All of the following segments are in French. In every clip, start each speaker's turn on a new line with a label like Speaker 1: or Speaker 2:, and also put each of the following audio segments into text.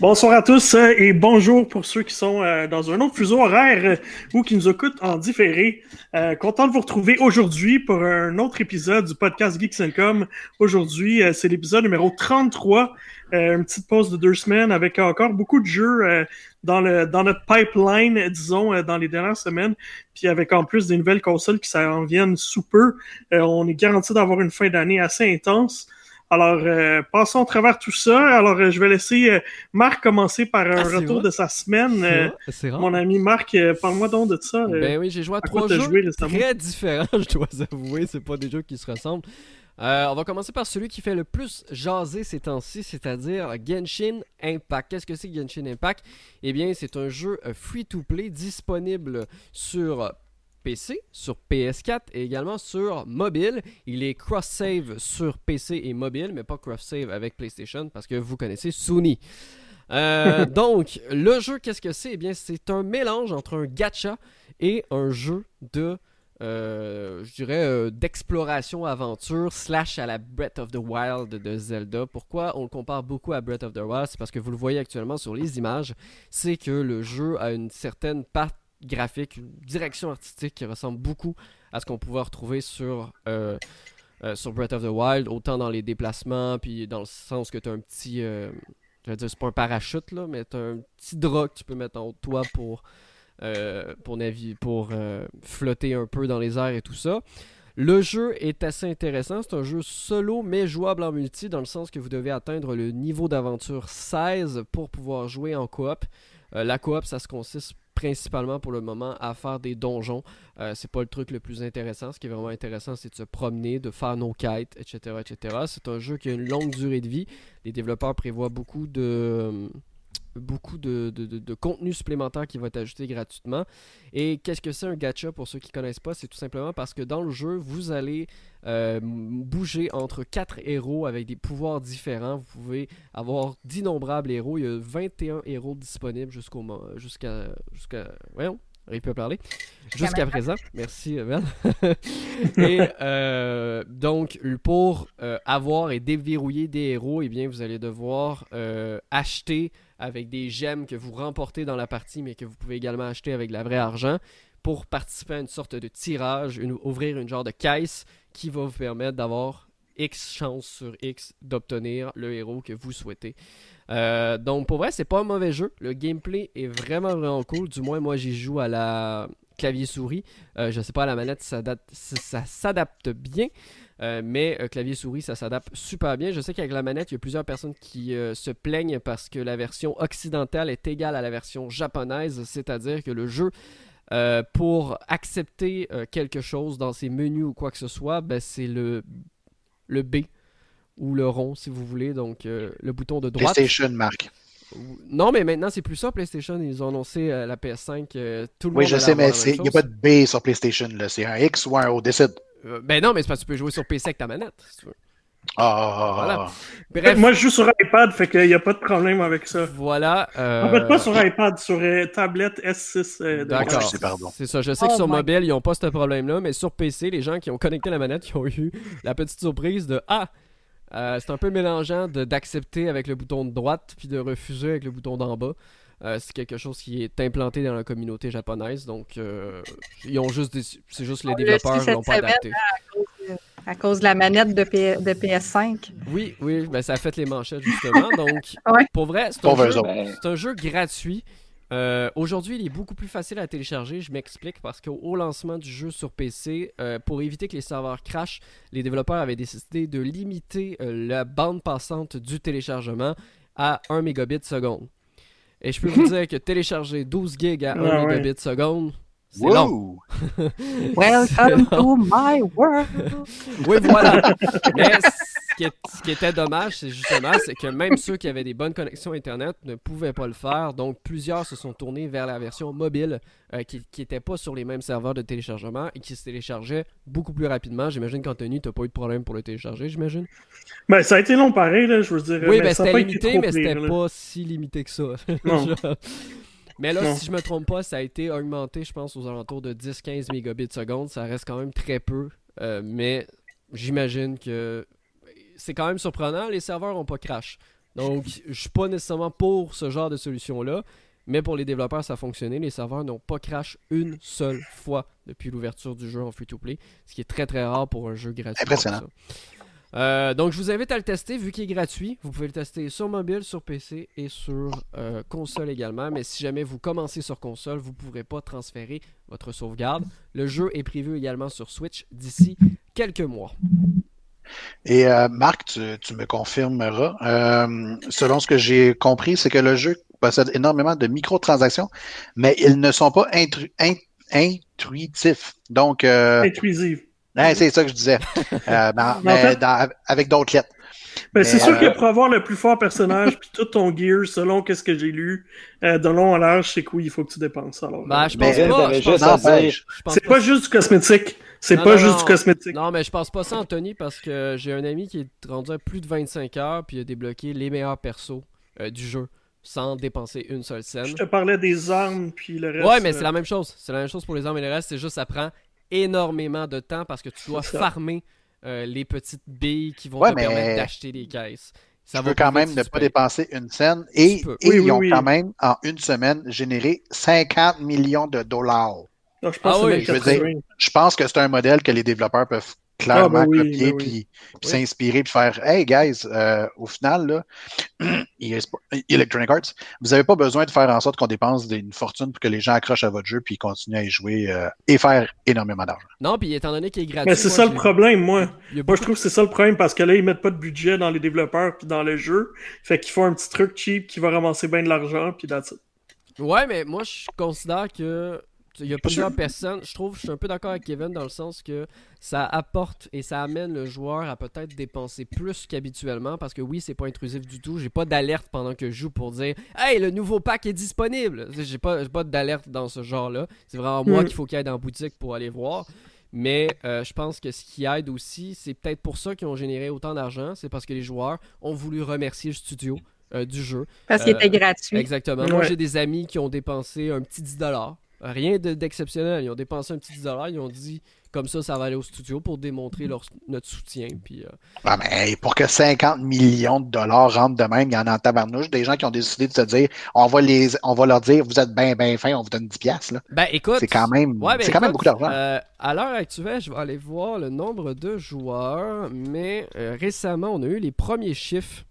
Speaker 1: Bonsoir à tous euh, et bonjour pour ceux qui sont euh, dans un autre fuseau horaire euh, ou qui nous écoutent en différé. content de vous retrouver aujourd'hui pour un autre épisode du podcast Geeks Com. Aujourd'hui, c'est l'épisode numéro 33. une petite pause de deux semaines avec encore beaucoup de jeux dans, le, dans notre pipeline, disons, dans les dernières semaines. Puis avec en plus des nouvelles consoles qui s'en viennent sous peu, on est garanti d'avoir une fin d'année assez intense. Alors, euh, passons au travers tout ça. Alors, euh, je vais laisser euh, Marc commencer par un ah, retour de sa semaine. Mon ami Marc, parle-moi donc de ça.
Speaker 2: ben oui, j'ai joué à, trois jeux très différents, je dois avouer. C'est pas des jeux qui se ressemblent. on va commencer par celui qui fait le plus jaser ces temps-ci, c'est-à-dire Genshin Impact. Qu'est-ce que c'est Genshin Impact? Eh bien, c'est un jeu free-to-play disponible sur PC, sur PS4 et également sur mobile. Il est cross-save sur PC et mobile, mais pas cross-save avec PlayStation parce que vous connaissez Sony. Euh, donc, le jeu, qu'est-ce que c'est? Eh bien, c'est un mélange entre un gacha et un jeu de, euh, je dirais, euh, d'exploration aventure slash à la Breath of the Wild de Zelda. Pourquoi on le compare beaucoup à Breath of the Wild? C'est parce que vous le voyez actuellement sur les images, c'est que le jeu a une certaine part graphique, une direction artistique qui ressemble beaucoup à ce qu'on pouvait retrouver sur, euh, euh, sur Breath of the Wild, autant dans les déplacements, puis dans le sens que tu as un petit. Euh, je vais dire, c'est pas un parachute, là, mais tu as un petit drap que tu peux mettre en haut de toi pour, pour, pour flotter un peu dans les airs et tout ça. Le jeu est assez intéressant. C'est un jeu solo mais jouable en multi dans le sens que vous devez atteindre le niveau d'aventure 16 pour pouvoir jouer en coop. la coop, ça se consiste principalement pour le moment à faire des donjons. Euh, c'est pas le truc le plus intéressant. Ce qui est vraiment intéressant, c'est de se promener, de faire nos quêtes, etc. etc. C'est un jeu qui a une longue durée de vie. Les développeurs prévoient beaucoup de beaucoup de, contenu supplémentaire qui va être ajouté gratuitement. Et qu'est-ce que c'est un gacha pour ceux qui ne connaissent pas? C'est tout simplement parce que dans le jeu, vous allez euh, bouger entre quatre héros avec des pouvoirs différents. Vous pouvez avoir d'innombrables héros. Il y a 21 héros disponibles jusqu'au jusqu'à jusqu'à voyons il peut parler. Jusqu'à présent. Merci, et euh, donc, pour euh, avoir et déverrouiller des héros, eh bien, vous allez devoir acheter avec des gemmes que vous remportez dans la partie, mais que vous pouvez également acheter avec de la vraie argent pour participer à une sorte de tirage, ouvrir une genre de caisse qui va vous permettre d'avoir X chances sur X d'obtenir le héros que vous souhaitez. Euh, donc pour vrai, c'est pas un mauvais jeu. Le gameplay est vraiment vraiment cool. Du moins, moi j'y joue à la clavier souris. Euh, je sais pas, à la manette ça s'adapte bien. Euh, mais euh, clavier souris, ça s'adapte super bien. Je sais qu'avec la manette, il y a plusieurs personnes qui euh, se plaignent parce que la version occidentale est égale à la version japonaise, c'est-à-dire que le jeu, pour accepter quelque chose dans ses menus ou quoi que ce soit, ben, c'est le, le B ou le rond, si vous voulez, donc le bouton de droite.
Speaker 3: PlayStation, Marc.
Speaker 2: Non, mais maintenant, c'est plus ça, PlayStation. Ils ont annoncé la PS5. tout le
Speaker 3: oui, je sais, mais il n'y a pas de B sur PlayStation. C'est un X ou un O. Décide.
Speaker 2: Euh, ben non, mais c'est parce que tu peux jouer sur PC avec ta manette, si tu veux.
Speaker 3: Ah, voilà.
Speaker 1: Bref. Moi, je joue sur iPad, fait qu'il n'y a pas de problème avec ça.
Speaker 2: Voilà.
Speaker 1: Euh... En fait, pas sur iPad, sur euh, tablette S6.
Speaker 2: Euh, D'accord. C'est ça. Je sais que oh sur mobile, ils n'ont pas ce problème-là, mais sur PC, les gens qui ont connecté la manette, ils ont eu la petite surprise de Ah, c'est un peu mélangeant d'accepter avec le bouton de droite puis de refuser avec le bouton d'en bas. Euh, c'est quelque chose qui est implanté dans la communauté japonaise. Donc, euh, ils ont juste c'est juste les développeurs qui l'ont pas adapté.
Speaker 4: À cause, de la manette de, de PS5.
Speaker 2: Oui, oui, ben, ça a fait les manchettes justement. Donc, pour vrai, c'est un, jeu gratuit. Euh, aujourd'hui, il est beaucoup plus facile à télécharger. Je m'explique parce qu'au lancement du jeu sur PC, pour éviter que les serveurs crashent, les développeurs avaient décidé de limiter la bande passante du téléchargement à 1 mégabit seconde. Et je peux vous dire que télécharger 12 gigs à 1 mégabit seconde, C'est long.
Speaker 4: Welcome to my world.
Speaker 2: oui, voilà. Mais ce qui, était dommage, c'est justement c'est que même ceux qui avaient des bonnes connexions Internet ne pouvaient pas le faire. Donc, plusieurs se sont tournés vers la version mobile euh, qui n'était pas sur les mêmes serveurs de téléchargement et qui se téléchargeait beaucoup plus rapidement. J'imagine qu'Anthony, tu n'as pas eu de problème pour le télécharger, j'imagine.
Speaker 1: Ben, ça a été long pareil, là, je veux dire.
Speaker 2: Oui, ben, c'était limité, mais c'était pas si limité que ça. Non. Mais là, si je me trompe pas, ça a été augmenté, je pense, aux alentours de 10-15 mégabits seconde. Ça reste quand même très peu. Euh, mais j'imagine que c'est quand même surprenant. Les serveurs n'ont pas crash. Donc, je suis pas nécessairement pour ce genre de solution-là. Mais pour les développeurs, ça a fonctionné. Les serveurs n'ont pas crash une seule fois depuis l'ouverture du jeu en free-to-play. Ce qui est très très rare pour un jeu gratuit.
Speaker 3: Impressionnant.
Speaker 2: Euh, donc, je vous invite à le tester vu qu'il est gratuit. Vous pouvez le tester sur mobile, sur PC et sur euh, console également. Mais si jamais vous commencez sur console, vous ne pourrez pas transférer votre sauvegarde. Le jeu est prévu également sur Switch d'ici quelques mois.
Speaker 3: Et euh, Marc, tu, me confirmeras. selon ce que j'ai compris, c'est que le jeu possède énormément de microtransactions, mais ils ne sont pas intuitifs. Donc,
Speaker 1: Intuisifs
Speaker 3: c'est ça que je disais. Euh, mais, avec d'autres lettres.
Speaker 1: Ben, c'est sûr que euh, pour avoir le plus fort personnage puis tout ton gear, selon qu'est-ce que j'ai lu, euh, de long en large, c'est quoi il faut que tu dépenses. Alors,
Speaker 2: ben, je pense pas.
Speaker 1: c'est pas juste du cosmétique. C'est pas juste du cosmétique.
Speaker 2: Non, mais je pense pas ça, Anthony, parce que j'ai un ami qui est rendu à plus de 25 heures puis il a débloqué les meilleurs persos du jeu sans dépenser une seule scène. Je
Speaker 1: te parlais des armes puis le reste.
Speaker 2: Ouais, mais c'est la même chose. C'est la même chose pour les armes et le reste. C'est juste ça prend énormément de temps parce que tu dois farmer euh, les petites billes qui vont te permettre d'acheter des caisses.
Speaker 3: Ça tu quand même ne pas dépenser une scène et, ils ont quand même, en une semaine, généré 50 millions de dollars.
Speaker 1: je, pense ah
Speaker 3: je pense que c'est un modèle que les développeurs peuvent clairement ah, ben copier, ben puis, s'inspirer, puis faire Hey guys, euh, au final, là, Electronic Arts, vous n'avez pas besoin de faire en sorte qu'on dépense une fortune pour que les gens accrochent à votre jeu puis continuent à y jouer euh, et faire énormément d'argent.
Speaker 2: Non, puis étant donné qu'il est gratuit.
Speaker 1: Mais c'est ça le problème, moi. Moi, je trouve que c'est ça le problème parce que là, ils mettent pas de budget dans les développeurs puis dans le jeu. Fait qu'ils font un petit truc cheap qui va ramasser bien de l'argent, puis that's it.
Speaker 2: Ouais, mais moi, je considère que il y a plusieurs personnes. Je trouve, je suis un peu d'accord avec Kevin dans le sens que ça apporte et ça amène le joueur à peut-être dépenser plus qu'habituellement parce que oui, c'est pas intrusif du tout. J'ai pas d'alerte pendant que je joue pour dire Hey, le nouveau pack est disponible. J'ai pas, pas d'alerte dans ce genre-là. C'est vraiment moi mm. qu'il faut qu'il aille dans la boutique pour aller voir. Mais euh, je pense que ce qui aide aussi, c'est peut-être pour ça qu'ils ont généré autant d'argent. C'est parce que les joueurs ont voulu remercier le studio. Euh, du jeu.
Speaker 4: Parce qu'il était euh, gratuit.
Speaker 2: Exactement. Moi, j'ai des amis qui ont dépensé un petit 10$ Rien d'exceptionnel. ils ont dépensé un petit 10 Ils ont dit comme ça, ça va aller au studio pour démontrer leur, notre soutien. Puis, euh,
Speaker 3: ah, mais pour que 50 millions de dollars rentrent de même, il y en a en tabarnouche. Des gens qui ont décidé de se dire on va, les, on va leur dire vous êtes bien, bien fin, on vous donne 10 piastres. Là.
Speaker 2: Ben écoute.
Speaker 3: C'est quand même, ben, c'est quand même beaucoup d'argent.
Speaker 2: Euh, à l'heure actuelle, je vais aller voir le nombre de joueurs. Mais euh, récemment, on a eu les premiers chiffres.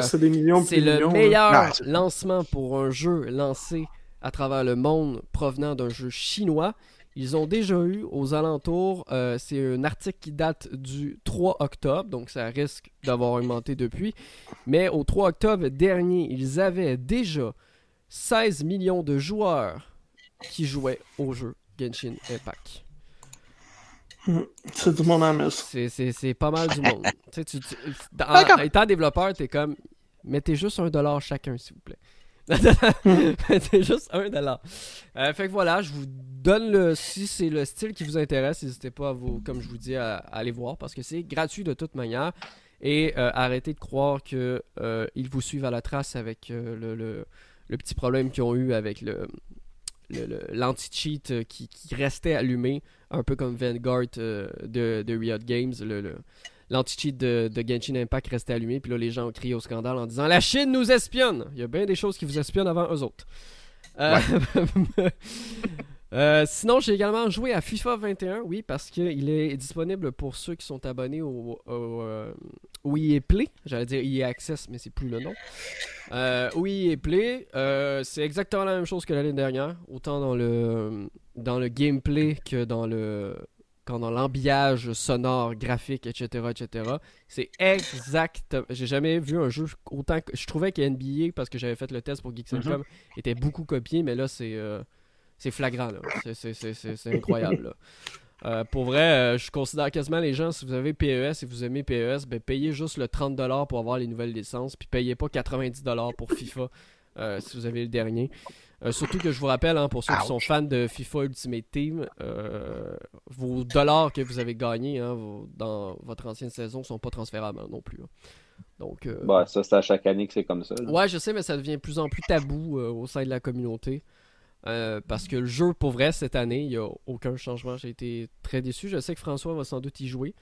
Speaker 1: c'est des millions
Speaker 2: C'est le meilleur lancement pour un jeu lancé à travers le monde provenant d'un jeu chinois. Ils ont déjà eu aux alentours, euh, c'est un article qui date du 3 octobre, donc ça risque d'avoir augmenté depuis. Mais au 3 octobre dernier, ils avaient déjà 16 millions de joueurs qui jouaient au jeu Genshin Impact.
Speaker 1: C'est du monde
Speaker 2: C'est pas mal du monde. tu, tu, en, étant développeur, t'es comme, mettez juste un dollar chacun, s'il vous plaît. c'est juste un dollar. Euh, fait que voilà, je vous donne le. Si c'est le style qui vous intéresse, n'hésitez pas à vous, comme je vous dis, à, aller voir parce que c'est gratuit de toute manière. Et euh, arrêtez de croire que euh, vous suivent à la trace avec le, le, petit problème qu'ils ont eu avec le l'anti-cheat qui, qui, restait allumé, un peu comme Vanguard de, de Riot Games, le, l'anti-cheat de, Genshin Impact restait allumé. Puis là, les gens ont crié au scandale en disant La Chine nous espionne Il y a bien des choses qui vous espionnent avant eux autres. Euh, euh, sinon, j'ai également joué à FIFA 21, oui, parce qu'il est disponible pour ceux qui sont abonnés au, au, euh, EA Play. J'allais dire EA Access, mais c'est plus le nom. Euh, oui, EA Play, c'est exactement la même chose que l'année dernière, autant dans le, dans le gameplay que dans le, quand dans l'embillage sonore, graphique, etc., etc. C'est exact. J'ai jamais vu un jeu autant que. Je trouvais que NBA, parce que j'avais fait le test pour Geeks mm était beaucoup copié, mais là, c'est. Euh, c'est flagrant. C'est incroyable. Euh, pour vrai, euh, je considère quasiment les gens, si vous avez PES et vous aimez PES, ben, payez juste le 30$ pour avoir les nouvelles licences, puis payez pas 90$ pour FIFA si vous avez le dernier. Surtout que je vous rappelle, hein, pour ceux qui sont fans de FIFA Ultimate Team, vos dollars que vous avez gagnés hein, dans votre ancienne saison sont pas transférables hein, non plus. Donc,
Speaker 5: bah, ça, c'est à chaque année que c'est comme ça.
Speaker 2: Ouais, je sais, mais ça devient de plus en plus tabou au sein de la communauté. Euh, parce que le jeu, pour vrai, cette année, il n'y a aucun changement. J'ai été très déçu. Je sais que François va sans doute y jouer.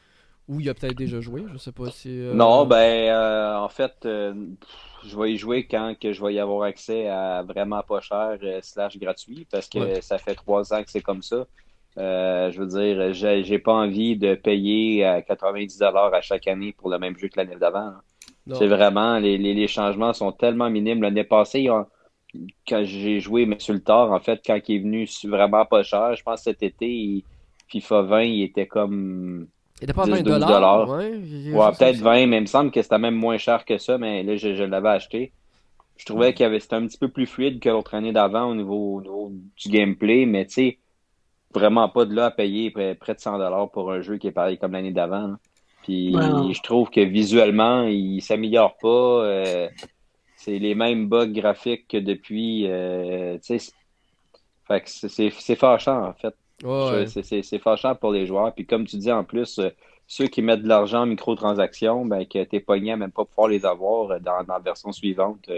Speaker 2: Ou il a peut-être déjà joué. Je sais pas si. Euh,
Speaker 5: non, ben, euh, en fait, je vais y jouer quand que je vais y avoir accès à vraiment pas cher slash gratuit. Parce que ça fait trois ans que c'est comme ça. je veux dire, j'ai pas envie de payer à 90$ à chaque année pour le même jeu que l'année d'avant. C'est vraiment, les, les, changements sont tellement minimes. L'année passée, quand j'ai joué M. le Tard, en fait, quand il est venu vraiment pas cher, je pense que cet été, FIFA 20, il était comme.
Speaker 2: Il était pas 20 dollars. Ouais,
Speaker 5: peut-être 20, mais il me semble que c'était même moins cher que ça, mais là, je, l'avais acheté. Je trouvais qu'il c'était un petit peu plus fluide que l'autre année d'avant au niveau, du gameplay, mais tu sais, vraiment pas de là à payer près, de 100 dollars pour un jeu qui est pareil comme l'année d'avant. Puis je trouve que visuellement, il s'améliore pas. Euh, c'est les mêmes bugs graphiques que depuis. Euh, fait que c'est fâchant, en fait. C'est fâchant pour les joueurs. Puis comme tu dis, en plus, euh, ceux qui mettent de l'argent en microtransactions, ben, que t'es pogné à même pas pouvoir les avoir euh, dans, la version suivante.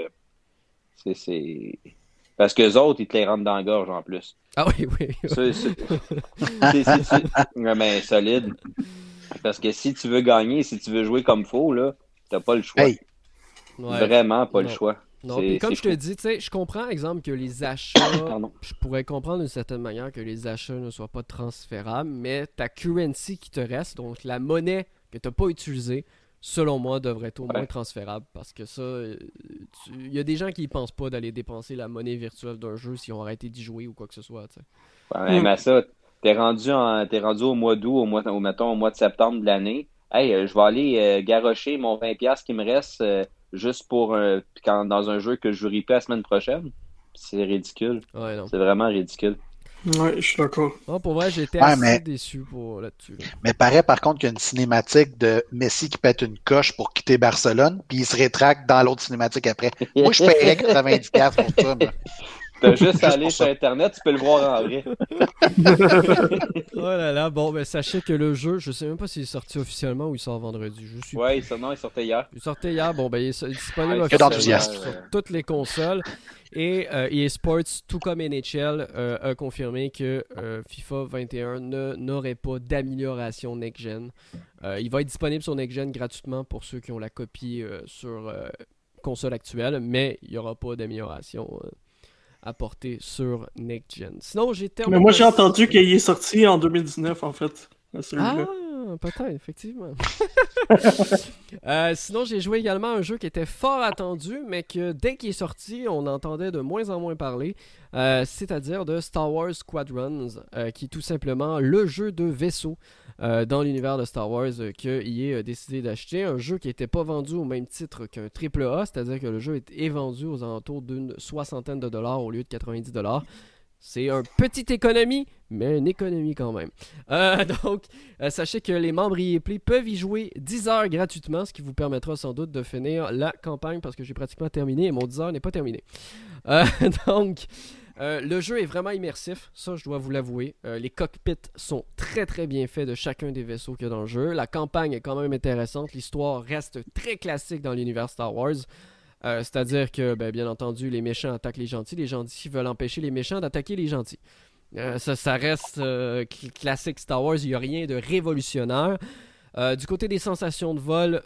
Speaker 5: c'est. Parce que les autres, ils te les rentrent dans la gorge en plus.
Speaker 2: Ah oui, oui.
Speaker 5: C'est solide. Parce que si tu veux gagner, si tu veux jouer comme faux, là, t'as pas le choix. Vraiment pas le choix.
Speaker 2: Non, comme je te dis, je comprends, exemple, que les achats, je pourrais comprendre d'une certaine manière que les achats ne soient pas transférables, mais ta currency qui te reste, donc la monnaie que tu n'as pas utilisée, selon moi, devrait être au moins transférable parce que ça, euh, il y a des gens qui ne pensent pas d'aller dépenser la monnaie virtuelle d'un jeu si on arrêté d'y jouer ou quoi que ce soit.
Speaker 5: Ouais, mais ça, t'es rendu, es rendu au mois d'août, au mois, au, mettons, au mois de septembre de l'année. Hey, euh, je vais aller euh, garocher mon 20$ qui me reste juste pour un, quand, dans un jeu que je jouerai pas la semaine prochaine. C'est ridicule. c'est vraiment ridicule.
Speaker 1: Ouais, je suis d'accord.
Speaker 2: pour vrai, j'étais assez déçu pour là-dessus.
Speaker 3: Mais paraît par contre qu'il y a une cinématique de Messi qui pète une coche pour quitter Barcelone, puis il se rétracte dans l'autre cinématique après. Moi, je paierais 90$ pour ça.
Speaker 5: T'as juste à aller sur Internet, tu peux le voir en vrai.
Speaker 2: oh là là, bon, ben sachez que le jeu, je sais même pas s'il est sorti officiellement ou il sort vendredi. Je suis...
Speaker 5: Ouais, il, non, il sortait hier.
Speaker 2: Il sortait hier, bon, ben il est disponible officiellement sur toutes les consoles. Et euh, EA Sports, tout comme NHL, euh, a confirmé que euh, FIFA 21 n'aurait pas d'amélioration next-gen. il va être disponible sur next-gen gratuitement pour ceux qui ont la copie sur console actuelle, mais il n'y aura pas d'amélioration apporté sur Next Gen. Sinon, j'ai terminé.
Speaker 1: Mais moi, j'ai entendu qu'il est sorti en 2019, en fait.
Speaker 2: Ah, peut-être, effectivement. Euh, sinon, j'ai joué également un jeu qui était fort attendu, mais que dès qu'il est sorti, on entendait de moins en moins parler. Euh, c'est-à-dire de Star Wars Squadrons, euh, qui est tout simplement le jeu de vaisseau euh, dans l'univers de Star Wars euh, que EA a décidé d'acheter. Un jeu qui n'était pas vendu au même titre qu'un AAA, c'est-à-dire que le jeu est, vendu aux alentours d'une soixantaine de dollars au lieu de 90 dollars. C'est une petite économie, mais une économie quand même. Euh, donc, sachez que les membres Play peuvent y jouer 10 heures gratuitement, ce qui vous permettra sans doute de finir la campagne parce que j'ai pratiquement terminé et mon 10 heures n'est pas terminé. donc, euh, le jeu est vraiment immersif, ça je dois vous l'avouer. Euh, les cockpits sont très très bien faits de chacun des vaisseaux qu'il y a dans le jeu. La campagne est quand même intéressante, l'histoire reste très classique dans l'univers Star Wars. Euh, c'est-à-dire que, ben, bien entendu, les méchants attaquent les gentils, les gentils veulent empêcher les méchants d'attaquer les gentils. ça, reste classique Star Wars, il n'y a rien de révolutionnaire. du côté des sensations de vol,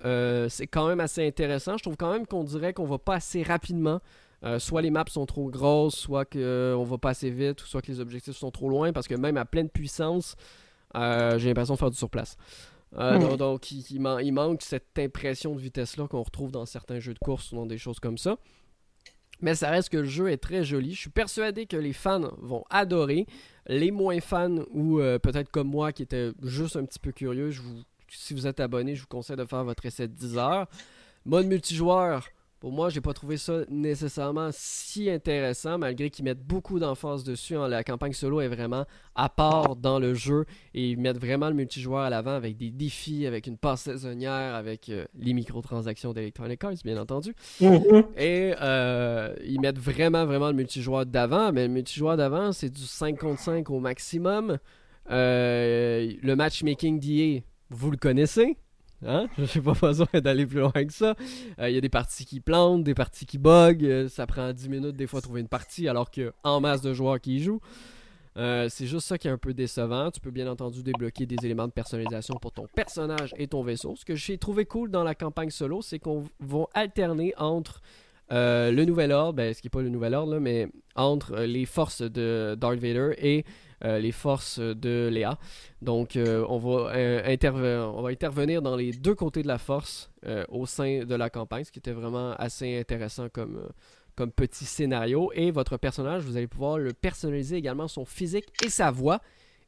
Speaker 2: c'est quand même assez intéressant. Je trouve quand même qu'on dirait qu'on va pas assez rapidement. Euh, soit les maps sont trop grosses, soit qu'on euh, va pas assez vite, ou soit que les objectifs sont trop loin, parce que même à pleine puissance, euh, j'ai l'impression de faire du surplace. Donc, il, manque cette impression de vitesse-là qu'on retrouve dans certains jeux de course ou dans des choses comme ça. Mais ça reste que le jeu est très joli. Je suis persuadé que les fans vont adorer. Les moins fans, ou peut-être comme moi qui était juste un petit peu curieux, si vous êtes abonné, je vous conseille de faire votre essai de 10 heures. Mode multijoueur, Pour moi, j'ai pas trouvé ça nécessairement si intéressant, malgré qu'ils mettent beaucoup d'emphase dessus. Hein. La campagne solo est vraiment à part dans le jeu et ils mettent vraiment le multijoueur à l'avant avec des défis, avec une passe saisonnière, avec euh, les microtransactions d'Electronic Arts, bien entendu.
Speaker 1: Mhm.
Speaker 2: Et euh, ils mettent vraiment, vraiment le multijoueur d'avant. Mais le multijoueur d'avant, c'est du 5 contre 5 au maximum. Euh, le matchmaking d'IA, vous le connaissez? Hein? Je n'ai pas besoin d'aller plus loin que ça. Il y a des parties qui plantent, des parties qui bug. ça prend 10 minutes des fois à trouver une partie alors qu'il masse de joueurs qui y jouent. c'est juste ça qui est un peu décevant. Tu peux bien entendu débloquer des éléments de personnalisation pour ton personnage et ton vaisseau. Ce que j'ai trouvé cool dans la campagne solo, c'est qu'on va alterner entre le Nouvel Ordre, ben, ce qui n'est pas le Nouvel Ordre, mais entre les forces de Darth Vader et euh, les forces de Léa. Donc, euh, on, va, euh, on va intervenir dans les deux côtés de la force au sein de la campagne, ce qui était vraiment assez intéressant comme, comme petit scénario. Et votre personnage, vous allez pouvoir le personnaliser également son physique et sa voix.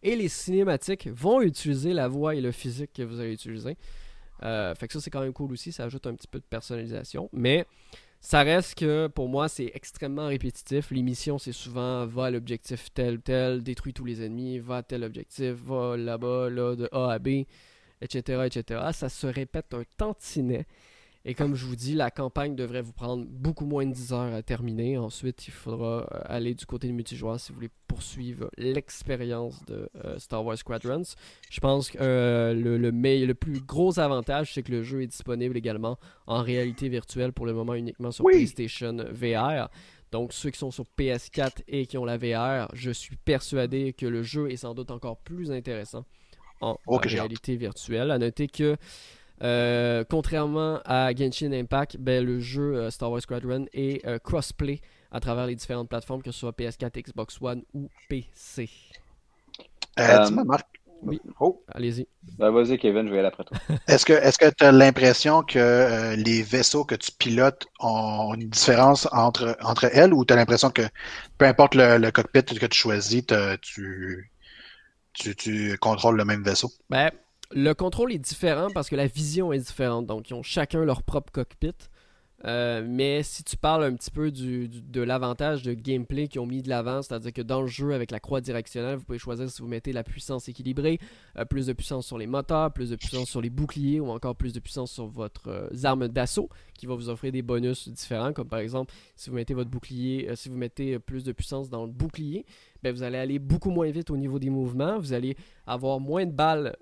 Speaker 2: Et les cinématiques vont utiliser la voix et le physique que vous allez utiliser. fait que ça, c'est quand même cool aussi. Ça ajoute un petit peu de personnalisation. Mais ça reste que pour moi, c'est extrêmement répétitif. L'émission, c'est souvent va à l'objectif tel, tel, détruit tous les ennemis, va tel objectif, va là-bas, là, de A à B, etc., etc. Ça se répète un tantinet. Et comme je vous dis, la campagne devrait vous prendre beaucoup moins de 10 heures à terminer. Ensuite, il faudra euh, aller du côté du multijoueur si vous voulez poursuivre l'expérience de euh, Star Wars Squadrons. Je pense que euh, le, le, le, plus gros avantage, c'est que le jeu est disponible également en réalité virtuelle pour le moment uniquement sur PlayStation VR. Donc ceux qui sont sur PS4 et qui ont la VR, je suis persuadé que le jeu est sans doute encore plus intéressant en, en réalité virtuelle. À noter que euh, contrairement à Genshin Impact, ben, le jeu euh, Star Wars Squadron est euh, crossplay à travers les différentes plateformes, que ce soit PS4, Xbox One ou PC.
Speaker 3: Dis-moi, Marc.
Speaker 2: Oui. Oh. Allez-y.
Speaker 5: Ben, vas-y, Kevin, je vais aller après toi.
Speaker 3: Est-ce que tu as l'impression que les vaisseaux que tu pilotes ont une différence entre, entre elles ou tu as l'impression que peu importe le, cockpit que tu choisis, tu, tu, tu, contrôles le même vaisseau?
Speaker 2: Ben, le contrôle est différent parce que la vision est différente. Donc, ils ont chacun leur propre cockpit. Euh, mais si tu parles un petit peu du, de l'avantage de gameplay qu'ils ont mis de l'avant, c'est-à-dire que dans le jeu avec la croix directionnelle, vous pouvez choisir si vous mettez la puissance équilibrée, euh, plus de puissance sur les moteurs, plus de puissance sur les boucliers ou encore plus de puissance sur votre euh, arme d'assaut qui va vous offrir des bonus différents, comme par exemple si vous mettez votre bouclier, si vous mettez plus de puissance dans le bouclier, ben, vous allez aller beaucoup moins vite au niveau des mouvements, vous allez avoir moins de balles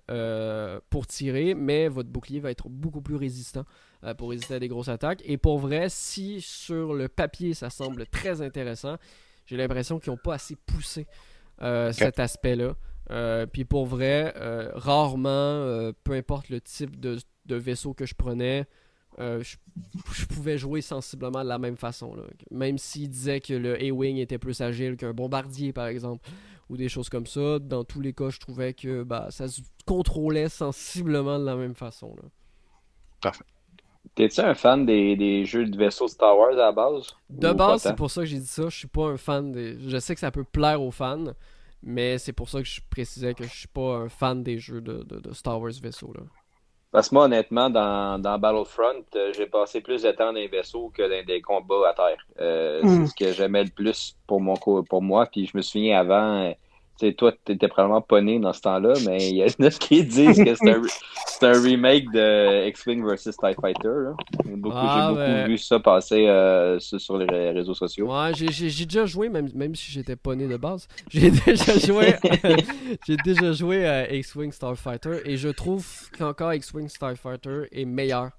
Speaker 2: pour tirer, mais votre bouclier va être beaucoup plus résistant. Euh, pour résister à des grosses attaques. Et pour vrai, si sur le papier ça semble très intéressant, j'ai l'impression qu'ils n'ont pas assez poussé euh, cet aspect-là. Euh, puis pour vrai, rarement, peu importe le type de, vaisseau que je prenais, je, pouvais jouer sensiblement de la même façon. Même s'ils disaient que le A-Wing était plus agile qu'un bombardier, par exemple, ou des choses comme ça, dans tous les cas, je trouvais que bah, ça se contrôlait sensiblement de la même façon.
Speaker 3: Parfait.
Speaker 5: T'es-tu un fan des, jeux de vaisseau Star Wars à la base?
Speaker 2: De base, c'est pour ça que j'ai dit ça. Je suis pas un fan des. Je sais que ça peut plaire aux fans, mais c'est pour ça que je précisais que je suis pas un fan des jeux de, Star Wars vaisseau. Là.
Speaker 5: Parce que moi, honnêtement, dans, Battlefront, euh, j'ai passé plus de temps dans les vaisseaux que dans des combats à terre. Euh, c'est hmm. ce que j'aimais le plus pour, mon, pour moi. Puis je me souviens avant. Sais, toi, t'étais probablement pas né dans ce temps-là, mais il y a ce qui disent que c'est un, remake de X-Wing vs TIE Fighter. J'ai beaucoup, ah, vu ça passer euh, sur les réseaux sociaux.
Speaker 2: Ouais, j'ai déjà joué, même, même si j'étais pas né de base. J'ai déjà joué, j'ai déjà joué à X-Wing Starfighter et je trouve qu'encore X-Wing Starfighter est meilleur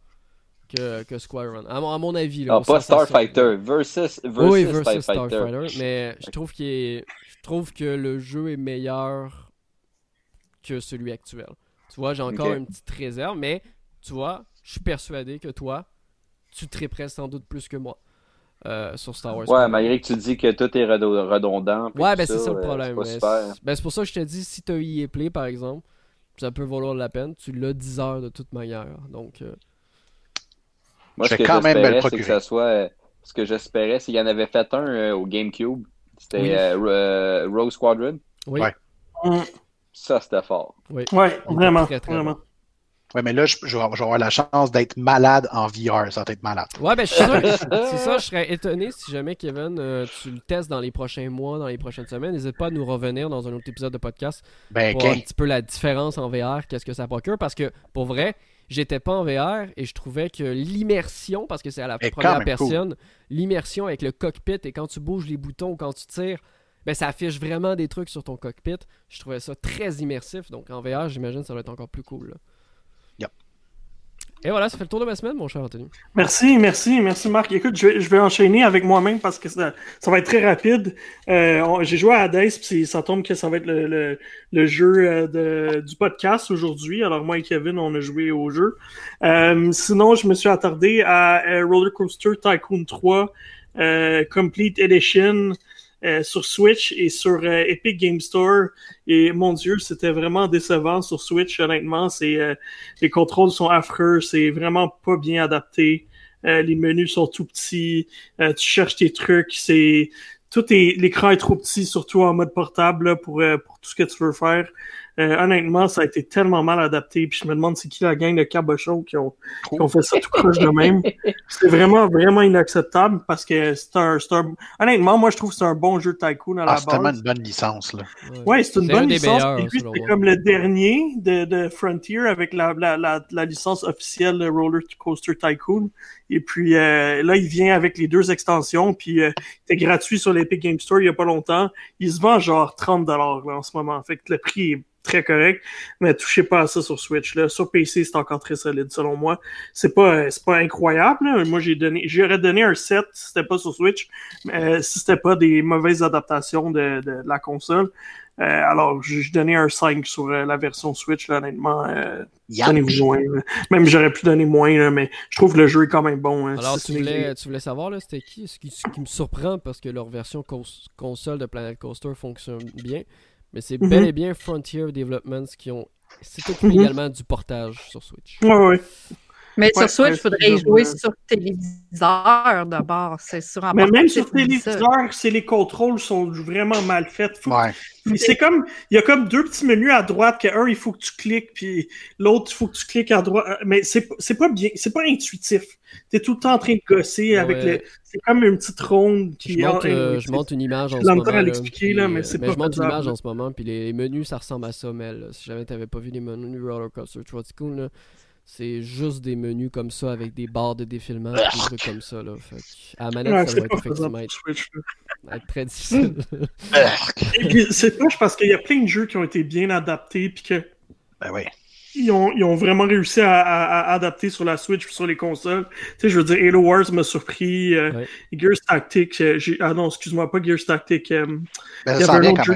Speaker 2: que, que Squadron. À, à mon avis. Là,
Speaker 5: ah, pas Starfighter, versus, versus, oui, versus Starfighter.
Speaker 2: Mais je trouve qu'il est je trouve que le jeu est meilleur que celui actuel. Tu vois, j'ai encore une petite réserve, mais tu vois, je suis persuadé que toi, tu triperais sans doute plus que moi. Euh, sur Star Wars.
Speaker 5: Ouais, malgré que tu dis que tout est redondant.
Speaker 2: Ouais, ben c'est ça le problème. Ben, c'est pour ça que je te dis, si tu as EA Play par exemple, ça peut valoir la peine. Tu l'as 10 heures de toute manière. Donc. Euh,
Speaker 5: moi, ce que j'espérais, c'est que ça soit. Ce que j'espérais, c'est qu'il y en avait fait un euh, au GameCube. C'était euh, euh, Rogue Squadron.
Speaker 2: Oui.
Speaker 3: Ouais.
Speaker 5: Ça, c'était fort.
Speaker 2: Oui,
Speaker 1: ouais vraiment. Très, très vraiment.
Speaker 3: Ouais, mais là, je, je, vais, avoir la chance d'être malade en VR. Ça va être malade.
Speaker 2: Ouais, ben, je suis sûr. c'est ça, je serais étonné si jamais, Kevin, euh, tu le testes dans les prochains mois, dans les prochaines semaines. N'hésite pas à nous revenir dans un autre épisode de podcast
Speaker 3: ben,
Speaker 2: pour voir un petit peu la différence en VR, qu'est-ce que ça procure. Parce que, pour vrai, j'étais pas en VR et je trouvais que l'immersion, parce que c'est à la première personne, l'immersion avec le cockpit et quand tu bouges les boutons, quand tu tires, ben, ça affiche vraiment des trucs sur ton cockpit. Je trouvais ça très immersif. Donc en VR, j'imagine que ça va être encore plus cool. Et voilà, ça fait le tour de ma semaine, mon cher Anthony.
Speaker 1: Merci, merci, merci Marc. Écoute, je vais, enchaîner avec moi-même parce que ça, ça, va être très rapide. Euh, J'ai joué à Hades, puis ça tombe que ça va être le, le, jeu euh, de, du podcast aujourd'hui. Alors moi et Kevin, on a joué au jeu. Euh, sinon, je me suis attardé à Roller Coaster Tycoon 3 euh, Complete Edition. Euh, sur Switch et sur euh, Epic Game Store. Et mon Dieu, c'était vraiment décevant sur Switch, honnêtement. C'est euh, les contrôles sont affreux, c'est vraiment pas bien adapté. les menus sont tout petits. tu cherches tes trucs, c'est tout est l'écran est trop petit, surtout en mode portable pour pour tout ce que tu veux faire. Euh, honnêtement, ça a été tellement mal adapté. Puis je me demande c'est qui la gang de cabochons qui ont, qui ont fait ça tout croche de même. C'est vraiment, vraiment inacceptable parce que c'est un, un, Honnêtement, moi, je trouve que c'est un bon jeu de Tycoon à la base.
Speaker 3: C'est tellement une bonne licence, là.
Speaker 1: Ouais, c'est une bonne licence. Et puis, c'est comme le dernier de, de Frontier avec la, la, la, la, licence officielle de Roller Coaster Tycoon. Et puis euh, là, il vient avec les deux extensions, puis euh, c'est gratuit sur l'Epic Game Store il y a pas longtemps. Il se vend genre 30 dollars en ce moment. Fait que le prix est très correct, mais touchez pas à ça sur Switch. Là. Sur PC, c'est encore très solide, selon moi. C'est pas, c'est pas incroyable. Moi, j'ai donné, j'aurais donné un 7 si c'était pas sur Switch, mais euh, si c'était pas des mauvaises adaptations de, de, la console. Euh, alors, j'ai donné un 5 sur euh, la version Switch, là, honnêtement. Euh, moins. Même j'aurais pu donner moins, là, mais je trouve que le jeu est quand même bon. Hein,
Speaker 2: alors, tu voulais, tu voulais savoir, là, c'était qui? Ce qui, ce qui me surprend, parce que leur version console de Planet Coaster fonctionne bien. Mais c'est bel et bien Frontier Developments qui ont. C'est également du portage sur Switch.
Speaker 1: Ouais, ouais.
Speaker 4: Mais sur Switch, il faudrait jouer sur téléviseur d'abord, c'est sûr.
Speaker 1: Mais même sur téléviseur, c'est les contrôles sont vraiment mal faits.
Speaker 3: Ouais.
Speaker 1: C'est comme, il y a comme deux petits menus à droite, que un, il faut que tu cliques, puis l'autre, il faut que tu cliques à droite. Mais c'est pas bien, c'est pas intuitif. T'es tout le temps en train de gosser avec le. C'est comme une petite ronde qui.
Speaker 2: Je monte, euh, je monte une image en ce moment.
Speaker 1: à l'expliquer, là, mais c'est pas.
Speaker 2: Je monte une image en ce moment, puis les menus, ça ressemble à ça, Mel. Si jamais t'avais pas vu les menus Roller Coaster Trotycoon, là c'est juste des menus comme ça avec des barres de défilement, des trucs comme ça. Là. Fait à la manette, ça va être effectivement être, très difficile.
Speaker 1: c'est poche parce qu'il y a plein de jeux qui ont été bien adaptés puis que.
Speaker 3: Ben oui.
Speaker 1: Ils ont, ils ont, vraiment réussi à, à, adapter sur la Switch sur les consoles. Tu sais, je veux dire, Halo Wars m'a surpris. Euh, Gears Tactic, euh, ah non, excuse-moi, pas Gears Tactic. Euh,
Speaker 3: ben, il y avait un autre jeu.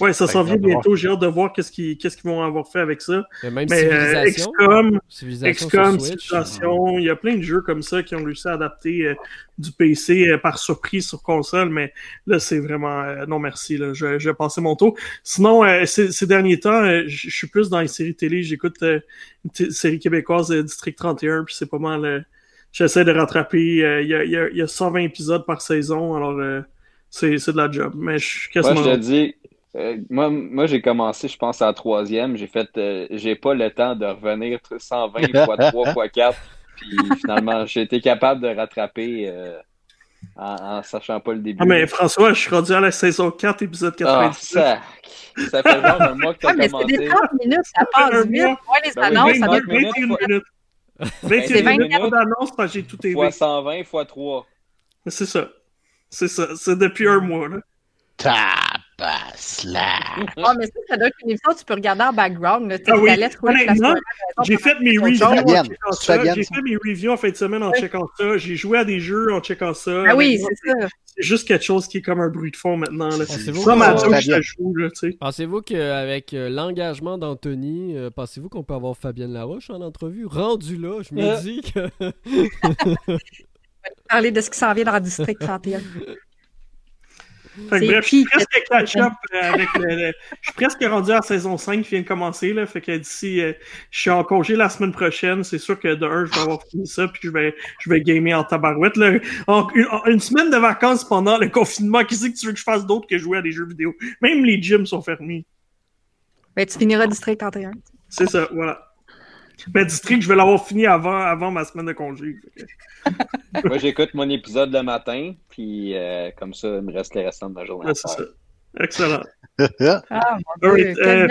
Speaker 1: Ouais, ça s'en vient bientôt. J'ai hâte de voir qu'est-ce qu'ils qu'est-ce qu'ils vont avoir fait avec ça.
Speaker 2: Mais, euh,
Speaker 1: XCOM, XCOM, Civilization, il y a plein de jeux comme ça qui ont réussi à adapter euh, du PC euh, par surprise sur console, mais là, c'est vraiment non merci. Là, je, je vais passer mon tour. Sinon, ces, derniers temps, je suis plus dans les séries télé. J'écoute une série québécoise District 31, puis c'est pas mal. J'essaie de rattraper. Il y, a, y, y, a, 120 épisodes par saison, alors c'est de la job. Mais je suis
Speaker 5: quasiment. Moi, je te dis euh, moi, moi j'ai commencé, je pense, à la troisième. J'ai fait, euh, j'ai pas le temps de revenir 120 x 3 x 4. Puis finalement, j'ai été capable de rattraper euh, en, en, sachant pas le début.
Speaker 1: Ah, mais François, je suis rendu à la saison 4, épisode 90.
Speaker 5: Ah, ça, ça fait genre un mois que tu as ah, mais
Speaker 4: commencé. C'est des 30 minutes, ça passe vite. Moi, les ben annonces, ça va 21 minutes.
Speaker 1: 21 minutes d'annonces, j'ai tout aimé.
Speaker 5: Fois 120 fois 3.
Speaker 1: C'est ça. C'est ça. C'est depuis un mois, là.
Speaker 4: Ah, mais ça, ça doit être une émission tu peux regarder en background. Là, ah
Speaker 1: oui. J'ai fait mes reviews en checkant ça. J'ai fait mes reviews en fin de semaine en checkant ça. J'ai joué à des jeux en checkant ça.
Speaker 4: Ah oui, c'est ça.
Speaker 1: C'est juste quelque chose qui est comme un bruit de fond maintenant. Pensez-vous que...
Speaker 2: Pensez-vous qu'avec euh, l'engagement d'Anthony, euh, pensez-vous qu'on peut avoir Fabienne Laroche en entrevue? Rendu là, je me euh. dis que...
Speaker 4: parler de ce qui s'en vient dans le district 31.
Speaker 1: Fait bref, je suis presque catch-up avec le, Je suis presque rendu à la saison 5 qui vient de commencer. Là, fait que d'ici, euh, je suis en congé la semaine prochaine. C'est sûr que de un, je vais avoir fini ça, puis je vais, je vais gamer en tabarouette. Là. une, semaine de vacances pendant le confinement, qui sait que tu veux que je fasse d'autre que jouer à des jeux vidéo? Même les gyms sont fermés.
Speaker 4: Ben, tu finiras District 31.
Speaker 1: C'est ça, voilà. Ben, District, je vais l'avoir fini avant, avant ma semaine de congé.
Speaker 5: Moi, j'écoute mon épisode le matin, puis euh, comme ça, il me reste les restants de ma journée.
Speaker 1: c'est ça. Excellent.
Speaker 4: ah, mon Dieu, euh,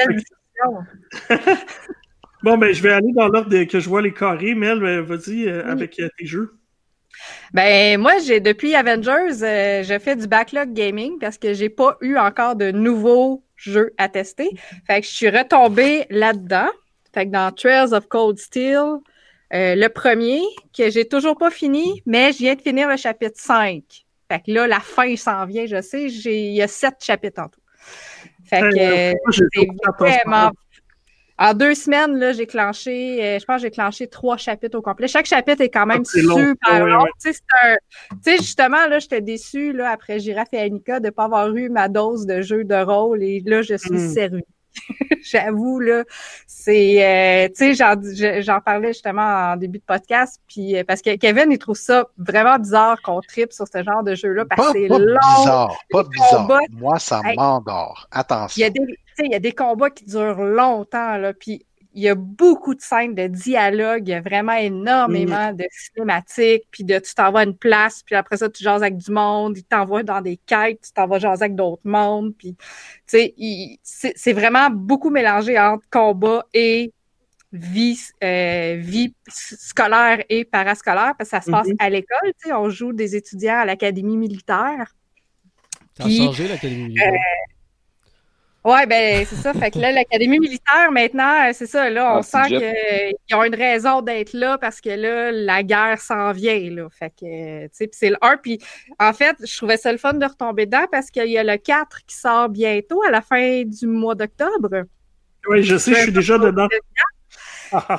Speaker 1: bon, ben, je vais aller dans l'ordre que je vois les carrés. Mel, ben, vas-y euh, avec tes jeux.
Speaker 4: Ben moi, j'ai depuis Avengers, euh, je fais du backlog gaming parce que j'ai pas eu encore de nouveaux jeux à tester. Fait que je suis retombée là-dedans. Fait que dans Trails of Cold Steel, euh, le premier, que j'ai toujours pas fini, mais je viens de finir le chapitre 5. Fait que là, la fin s'en vient, je sais, il y a sept chapitres en tout. Fait que euh, c'est vraiment, en deux semaines, là, j'ai clenché, euh, je pense que j'ai clenché trois chapitres au complet. Chaque chapitre est quand même ah, super long. Tu sais, justement, là, j'étais déçue, là, après Giraffe et Annika, de ne pas avoir eu ma dose de jeu de rôle et là, je suis hmm. servie. J'avoue, là, c'est, euh, tu sais, j'en parlais justement en début de podcast, puis euh, parce que Kevin, il trouve ça vraiment bizarre qu'on tripe sur ce genre de jeu-là, parce que c'est long.
Speaker 3: Bizarre, pas bizarre. Moi, ça m'endort. Attention.
Speaker 4: Il y a des, il y a des combats qui durent longtemps, là, puis il y a beaucoup de scènes de dialogue, il y a vraiment énormément mm. de cinématiques, puis de tu t'envoies une place, puis après ça, tu jases avec du monde, il t'envoie dans des quêtes, tu t'envoies jaser avec d'autres mondes, puis tu sais, c'est vraiment beaucoup mélangé entre combat et vie, euh, vie scolaire et parascolaire, parce que ça se passe mm-hmm. à l'école, tu sais, on joue des étudiants à l'académie militaire.
Speaker 2: Ça a changé l'académie militaire. Euh,
Speaker 4: oui, ben c'est ça. Fait que là, l'Académie militaire, maintenant, euh, c'est ça, là, on ah, sent qu'ils ont une raison d'être là parce que là, la guerre s'en vient, là. Fait que, tu sais, c'est le 1. Puis, en fait, je trouvais ça le fun de retomber dedans parce qu'il y a le 4 qui sort bientôt, à la fin du mois d'octobre.
Speaker 1: Oui, je sais, je suis déjà dedans.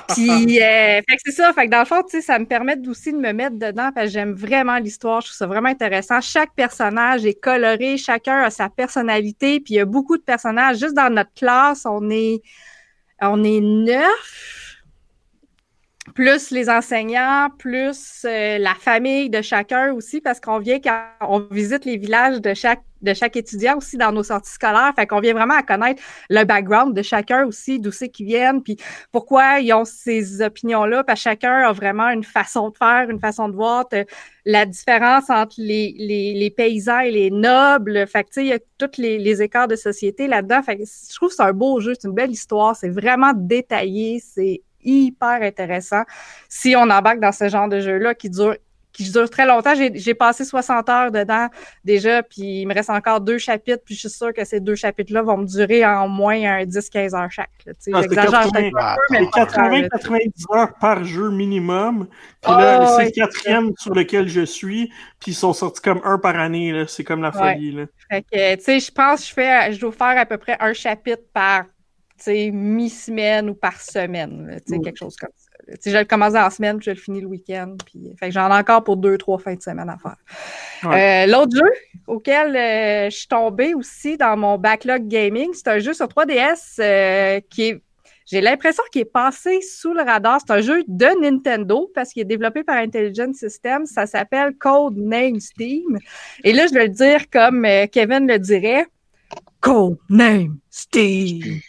Speaker 4: Puis, euh, fait que c'est ça. Fait que dans le fond, tu sais, ça me permet aussi de me mettre dedans parce que j'aime vraiment l'histoire. Je trouve ça vraiment intéressant. Chaque personnage est coloré, chacun a sa personnalité. Puis il y a beaucoup de personnages. Juste dans notre classe, on est, on est neuf plus les enseignants, plus euh, la famille de chacun aussi, parce qu'on vient quand on visite les villages de chaque de chaque étudiant aussi dans nos sorties scolaires. Fait qu'on vient vraiment à connaître le background de chacun aussi, d'où c'est qu'ils viennent, puis pourquoi ils ont ces opinions-là, parce que chacun a vraiment une façon de faire, une façon de voir, la différence entre les, les, paysans et les nobles. Fait que, tu sais, il y a tous les, les écarts de société là-dedans. Fait que je trouve que c'est un beau jeu, c'est une belle histoire, c'est vraiment détaillé, c'est hyper intéressant si on embarque dans ce genre de jeu-là qui dure qui dure très longtemps. J'ai passé 60 heures dedans déjà, puis il me reste encore deux chapitres, puis je suis sûre que ces deux chapitres-là vont me durer en moins 10-15 heures chaque. Ah,
Speaker 1: J'exagère peut-être un peu, mais 80-90 heures par jeu minimum. Puis là, c'est le quatrième sur lequel je suis, puis ils sont sortis comme un par année. C'est comme la folie. Là.
Speaker 4: Fait que, tu sais, je pense que je, fais, je dois faire à peu près un chapitre par mi-semaine ou par semaine, sais quelque chose comme ça. je le commence en semaine, puis je le finis le week-end. Puis, j'en ai encore pour deux, trois fins de semaine à faire. Euh, l'autre jeu auquel euh, je suis tombée aussi dans mon backlog gaming, c'est un jeu sur 3DS euh, qui est j'ai l'impression qu'il est passé sous le radar. C'est un jeu de Nintendo parce qu'il est développé par Intelligent Systems. Ça s'appelle Code Name Steam. Et là, je vais le dire comme Kevin le dirait. Code Name Steam.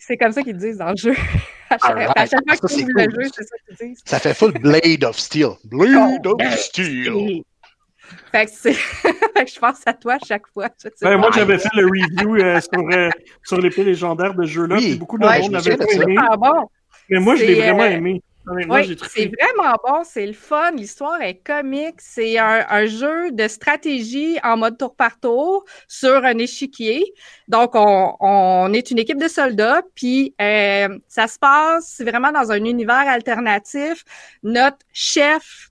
Speaker 4: C'est comme ça qu'ils disent dans le jeu. à chaque, fois qu'ils ouvrent le jeu, c'est ça qu'ils disent.
Speaker 3: Ça fait full Blade of Steel. Blade of Steel.
Speaker 4: Fait que, fait que je pense à toi à chaque fois.
Speaker 1: Ben, moi, j'avais fait le review euh, sur, euh, sur l'épée légendaire de jeu-là, oui. beaucoup de monde l'avait aimé. Bon. Mais moi, je l'ai vraiment euh, aimé.
Speaker 4: Oui, c'est vraiment bon, c'est le fun, l'histoire est comique, c'est un, jeu de stratégie en mode tour par tour sur un échiquier. Donc, on, est une équipe de soldats, puis euh, ça se passe vraiment dans un univers alternatif. Notre chef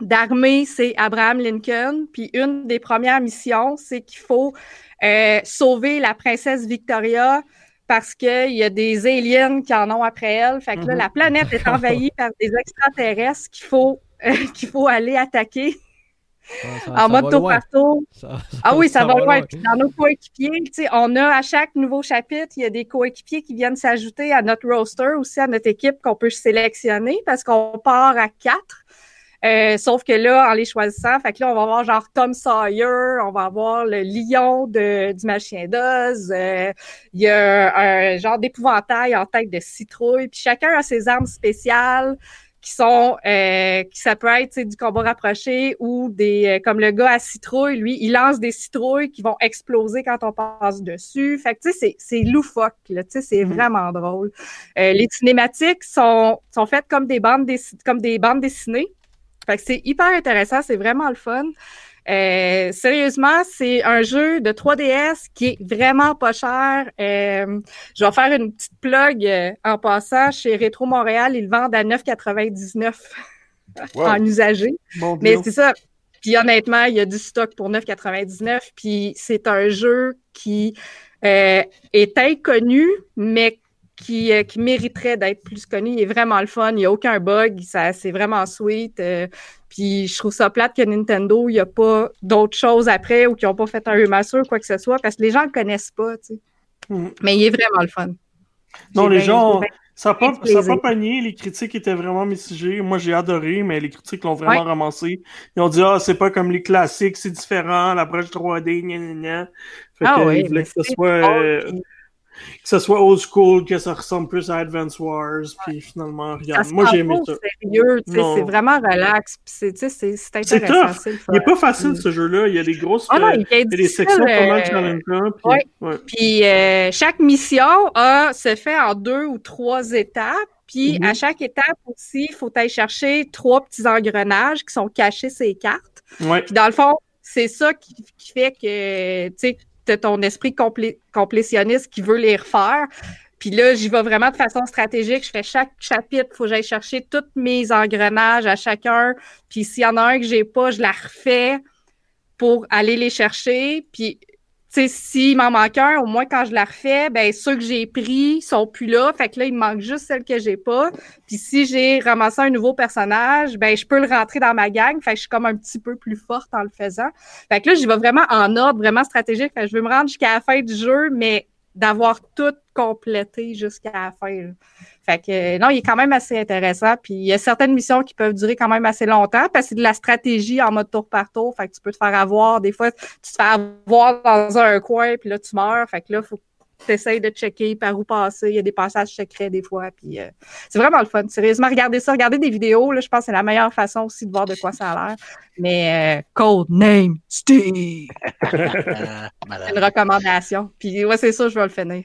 Speaker 4: d'armée, c'est Abraham Lincoln, puis une des premières missions, c'est qu'il faut euh, sauver la princesse Victoria parce qu'il y a des aliens qui en ont après elle. Fait que là, la mhm. planète est envahie par des extraterrestres qu'il faut, euh, qu'il faut aller attaquer. en mode tour par tour. ah oui, ça, va loin. Puis dans nos coéquipiers, on a à chaque nouveau chapitre, il y a des coéquipiers qui viennent s'ajouter à notre roster, aussi à notre équipe qu'on peut sélectionner parce qu'on part à quatre. Euh, sauf que là, en les choisissant, fait que là, on va avoir genre Tom Sawyer, on va avoir le lion de, du machin d'Oz, euh, il y a un, genre d'épouvantail en tête de citrouille, puis chacun a ses armes spéciales qui sont euh, qui ça peut être du combat rapproché ou des comme le gars à citrouille lui il lance des citrouilles qui vont exploser quand on passe dessus. Fait que tu sais c'est c'est loufoque là tu sais c'est mm-hmm. vraiment drôle. Les cinématiques sont sont faites comme des bandes comme des bandes dessinées fait que c'est hyper intéressant, c'est vraiment le fun. Euh, sérieusement, c'est un jeu de 3DS qui est vraiment pas cher. Euh, je vais faire une petite plug euh, en passant. Chez Retro Montréal, ils vendent à 9,99 en usagé. Mais c'est ça. Puis honnêtement, il y a du stock pour 9,99. Puis c'est un jeu qui est inconnu, mais qui, euh, qui mériterait d'être plus connu. Il est vraiment le fun. Il n'y a aucun bug. Ça, c'est vraiment sweet. Euh, puis je trouve ça plate que Nintendo, il n'y a pas d'autres choses après ou qu'ils n'ont pas fait un remaster ou quoi que ce soit parce que les gens ne le connaissent pas. Tu sais. Mm. Mais il est vraiment le fun.
Speaker 1: Non, les gens. Ça n'a pas, pas les critiques étaient vraiment mitigées. Moi, j'ai adoré, mais les critiques l'ont vraiment ramassé. Ils ont dit, ah, c'est pas comme les classiques, c'est différent, l'approche 3D, gna gna gna. Fait ah que, oui, que ce soit que ce soit old school, que ça ressemble plus à Advance Wars, puis finalement, regarde, moi j'ai aimé ça.
Speaker 4: sérieux, c'est vraiment relax, c'est intéressant.
Speaker 1: C'est tough. Il n'est pas facile ce jeu-là, il y a des grosses
Speaker 4: oh, non, il y a des sections pas mal challengeantes. Puis, ouais. ouais. puis euh, chaque mission se fait en deux ou trois étapes. Puis à mm-hmm. chaque étape aussi, il faut aller chercher trois petits engrenages qui sont cachés sur les cartes.
Speaker 1: Ouais.
Speaker 4: Puis dans le fond, c'est ça qui, qui, fait que, tu sais, ton esprit complétionniste qui veut les refaire. Puis là, j'y vais vraiment de façon stratégique. Je fais chaque chapitre, faut que j'aille chercher tous mes engrenages à chacun. Puis s'il y en a un que j'ai pas, je la refais pour aller les chercher. Puis sais, s'il m'en manque un, au moins quand je la refais, ben ceux que j'ai pris sont plus là. Fait que là, il me manque juste celles que j'ai pas. Puis si j'ai ramassé un nouveau personnage, ben je peux le rentrer dans ma gang. Fait que je suis comme un petit peu plus forte en le faisant. Fait que là, j'y vais vraiment en ordre, vraiment stratégique. Fait je veux me rendre jusqu'à la fin du jeu, mais d'avoir tout complété jusqu'à la fin. Fait que non, il est quand même assez intéressant. Puis il y a certaines missions qui peuvent durer quand même assez longtemps parce que c'est de la stratégie en mode tour par tour. Fait que tu peux te faire avoir. Des fois, tu te fais avoir dans un coin, puis là, tu meurs. Fait que là, il faut que tu essayes de checker par où passer. Il y a des passages secrets des fois. Puis euh, c'est vraiment le fun. Sérieusement, regardez ça, regardez des vidéos. Là, je pense que c'est la meilleure façon aussi de voir de quoi ça a l'air. Mais euh, Code Name Steve. c'est une recommandation. Puis ouais, c'est ça, je vais le finir.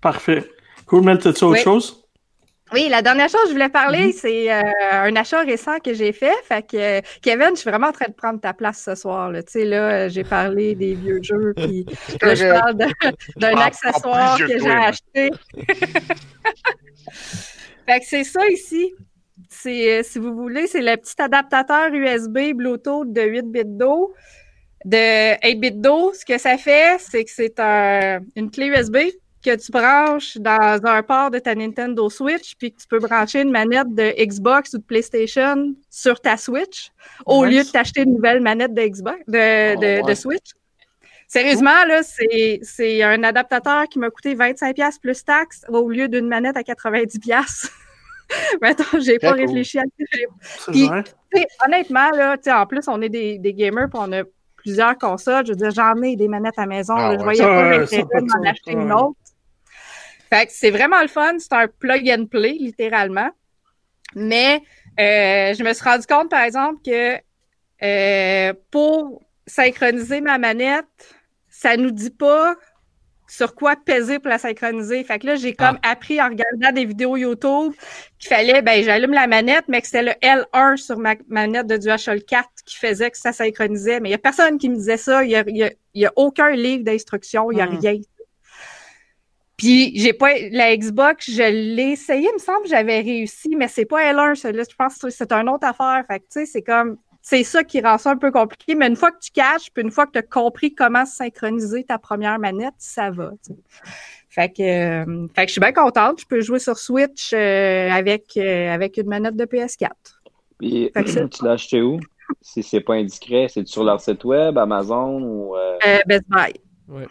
Speaker 1: Parfait. Cool, Mel, as-tu autre chose?
Speaker 4: Oui, la dernière chose que je voulais parler, mm-hmm. c'est euh, un achat récent que j'ai fait. Fait que Kevin, je suis vraiment en train de prendre ta place ce soir. Tu sais, là, j'ai parlé des vieux jeux, puis là, je parle d'un accessoire que j'ai acheté. fait que c'est ça ici. C'est, euh, si vous voulez, c'est le petit adaptateur USB Bluetooth de 8 bits d'eau, de 8 bits d'eau. Ce que ça fait, c'est que c'est un, une clé USB que tu branches dans un port de ta Nintendo Switch, puis que tu peux brancher une manette de Xbox ou de PlayStation sur ta Switch, au lieu de t'acheter une nouvelle manette de Xbox, de, oh, Switch. Sérieusement, là, c'est un adaptateur qui m'a coûté 25$ plus taxes au lieu d'une manette à 90$. Maintenant, j'ai pas réfléchi à ça. Puis, honnêtement, là, en plus, on est des, des gamers, puis on a plusieurs consoles. Je veux dire, j'en ai des manettes à maison. Ah je voyais pas l'intérêt d'en acheter une autre. Fait que c'est vraiment le fun. C'est un plug and play, littéralement. Mais euh, je me suis rendu compte, par exemple, que euh, pour synchroniser ma manette, ça nous dit pas sur quoi peser pour la synchroniser. Fait que là, j'ai comme ah. appris en regardant des vidéos YouTube qu'il fallait, ben, j'allume la manette, mais que c'était le L1 sur ma manette de DualShock 4 qui faisait que ça synchronisait. Mais il y a personne qui me disait ça. Il y a, aucun livre d'instruction. Il y a hmm. rien. Puis j'ai pas la Xbox, je l'ai essayé, il me semble que j'avais réussi, mais c'est pas L1, celui-là. Je pense que c'est une autre affaire. Fait que tu sais, c'est comme c'est ça qui rend ça un peu compliqué. Mais une fois que tu caches, puis une fois que tu as compris comment synchroniser ta première manette, ça va. Fait que, euh, fait que je suis bien contente. Je peux jouer sur Switch euh, avec, euh, avec une manette de PS4.
Speaker 5: Puis, tu l'as acheté où? Si c'est pas indiscret, c'est sur leur site web, Amazon ou.
Speaker 4: Best Buy.
Speaker 2: Ouais.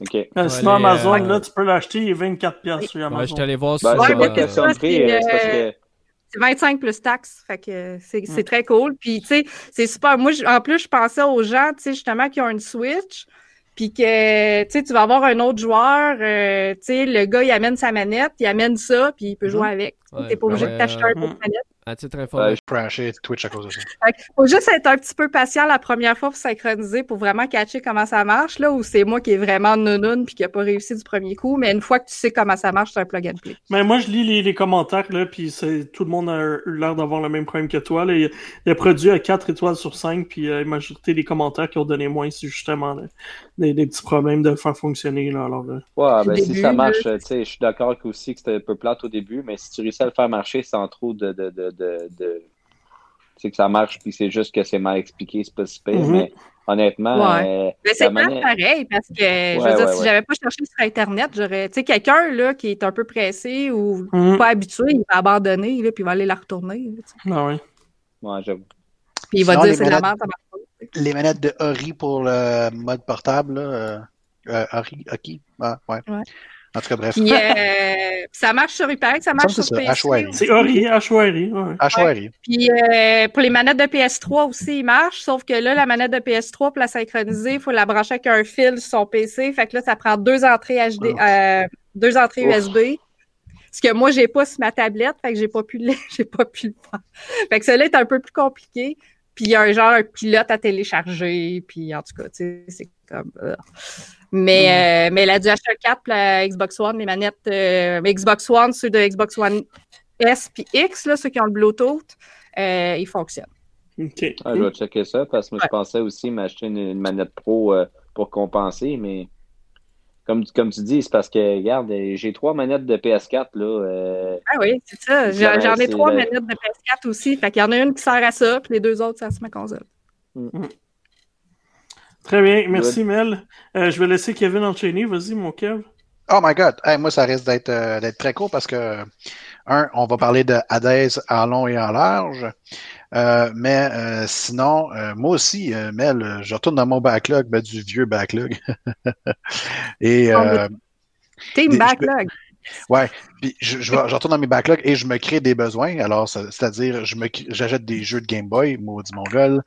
Speaker 5: OK.
Speaker 1: sinon, Amazon, là, tu peux l'acheter, il est 24 pièces sur Amazon.
Speaker 2: Ouais, je allé voir
Speaker 5: ben,
Speaker 2: sur...
Speaker 5: c'est pas question de prix, c'est parce que
Speaker 4: C'est 25 plus taxes. Fait que c'est très cool. Puis, tu sais, c'est super. Moi, en plus, je pensais aux gens, tu sais, justement, qui ont une Switch. Puis que, tu sais, tu vas avoir un autre joueur, euh, tu sais, le gars, il amène sa manette, il amène ça, puis il peut jouer avec. Tu T'es pas obligé de t'acheter un.
Speaker 2: À titre informatif.
Speaker 3: crashé Twitch à cause de ça.
Speaker 4: faut juste être un petit peu patient la première fois pour synchroniser, pour vraiment catcher comment ça marche, là, ou c'est moi qui est vraiment nounoun puis qui n'a pas réussi du premier coup, mais une fois que tu sais comment ça marche, c'est un plug and play.
Speaker 1: Mais moi, je lis les, commentaires, là, puis tout le monde a l'air d'avoir le même problème que toi. Là. Il, a produit à 4 étoiles sur 5, puis euh, la majorité des commentaires qui ont donné moins, c'est justement des, petits problèmes de faire fonctionner. Là, alors,
Speaker 5: Ouais, ben, si ça marche, tu sais, je suis d'accord aussi que c'était un peu plate au début, mais si tu réussis à le faire marcher sans trop de de, de que ça marche, puis c'est juste que c'est mal expliqué, c'est pas si mhm. mais honnêtement.
Speaker 4: Euh, mais c'est pas pareil, parce que je veux dire, si j'avais pas cherché sur Internet, j'aurais. Tu sais, quelqu'un là, qui est un peu pressé ou mhm. pas habitué, il va abandonner, là, puis il va aller la retourner.
Speaker 1: ah oui.
Speaker 5: Ouais, j'avoue.
Speaker 4: Puis il va dire c'est de la merde,
Speaker 3: Les manettes de Ori pour le mode portable, là, euh, euh Ori, ok. Ah, ouais. En tout cas, bref.
Speaker 4: Euh, ça marche sur Hyper, ça marche sur
Speaker 1: PS3. C'est Ori, Ashwari.
Speaker 3: Ashwari.
Speaker 4: Puis euh, pour les manettes de PS3 aussi, il marche, sauf que là, la manette de PS3, pour la synchroniser, il faut la brancher avec un fil sur son PC. Fait que là, ça prend deux entrées HD, euh, deux entrées USB. Ce que moi, j'ai pas sur ma tablette, fait que j'ai pas pu le, j'ai pas pu le faire. Fait que cela est un peu plus compliqué. Puis il y a un genre un pilote à télécharger, puis en tout cas, tu sais, c'est comme. Mais, mm. euh, mais la DualShock 4, la Xbox One, les manettes euh, Xbox One, ceux de Xbox One S puis X, là, ceux qui ont le Bluetooth, euh, ils fonctionnent.
Speaker 1: OK.
Speaker 5: Ah, je vais checker ça parce que moi, je pensais aussi m'acheter une, manette pro pour compenser, mais comme, comme tu dis, c'est parce que, regarde, j'ai trois manettes de PS4. Là,
Speaker 4: ah oui, c'est ça. J'en ai trois manettes de PS4 aussi. Fait qu'il y en a une qui sert à ça, puis les deux autres, ça à ma console. Mm.
Speaker 1: Très bien, merci Mel. Euh, je vais laisser Kevin enchaîner. Vas-y, mon Kev.
Speaker 3: Oh my God! moi, ça risque d'être euh, d'être très court parce que, un, on va parler de Hades en long et en large. Euh, mais sinon, moi aussi, Mel, je retourne dans mon backlog, ben, du vieux backlog. et,
Speaker 4: Team backlog.
Speaker 3: Ouais, puis je, je, retourne dans mes backlogs et je me crée des besoins. Alors, c'est-à-dire, je me j'achète des jeux de Game Boy, maudit mongol.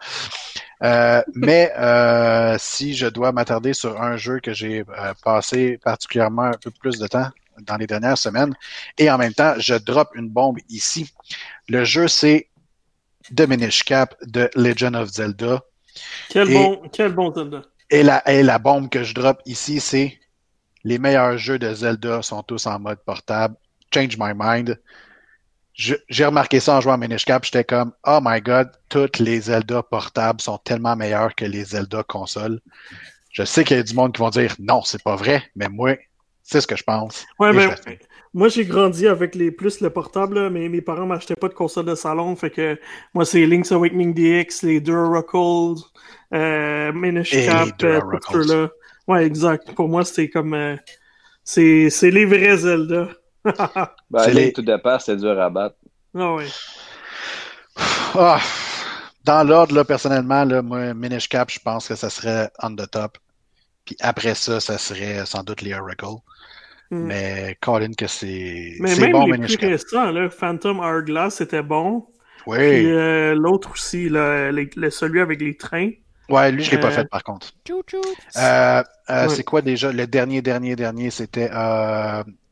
Speaker 3: Euh, mais euh, si je dois m'attarder sur un jeu que j'ai euh, passé particulièrement un peu plus de temps dans les dernières semaines, et en même temps, je drop une bombe ici. Le jeu, c'est Diminish Cap de Legend of Zelda.
Speaker 1: Quel bon, quel bon Zelda.
Speaker 3: Et la, et la bombe que je drop ici, c'est les meilleurs jeux de Zelda sont tous en mode portable. Change my mind. J'ai remarqué ça en jouant à Minish Cap. J'étais comme, oh my god, toutes les Zelda portables sont tellement meilleures que les Zelda consoles. Je sais qu'il y a du monde qui vont dire, non, c'est pas vrai, mais moi, c'est ce que je pense.
Speaker 1: Ouais, mais moi, j'ai grandi avec les plus le portable, mais mes parents m'achetaient pas de console de salon. Fait que moi, c'est Link's Awakening DX, les Durarockles, euh, Minish Cap, euh, là. Ouais, exact. Pour moi, c'était comme. Euh, c'est les vrais Zelda.
Speaker 5: ben, les... tout départ, c'est dur à battre.
Speaker 1: Ah oui.
Speaker 3: Ah, dans l'ordre, là, personnellement, là, moi, Minish Cap, je pense que ça serait on the top. Puis après ça, ça serait sans doute les Oracle. Hmm. Mais Colin, que c'est.
Speaker 1: Mais même bon, les Minish plus récents, là, Phantom Hourglass, c'était bon.
Speaker 3: Oui.
Speaker 1: Puis euh, l'autre aussi, là, celui avec les trains.
Speaker 3: Ouais, lui, je l'ai pas euh, fait par contre. Euh, euh, c'est quoi déjà le dernier, dernier, dernier? C'était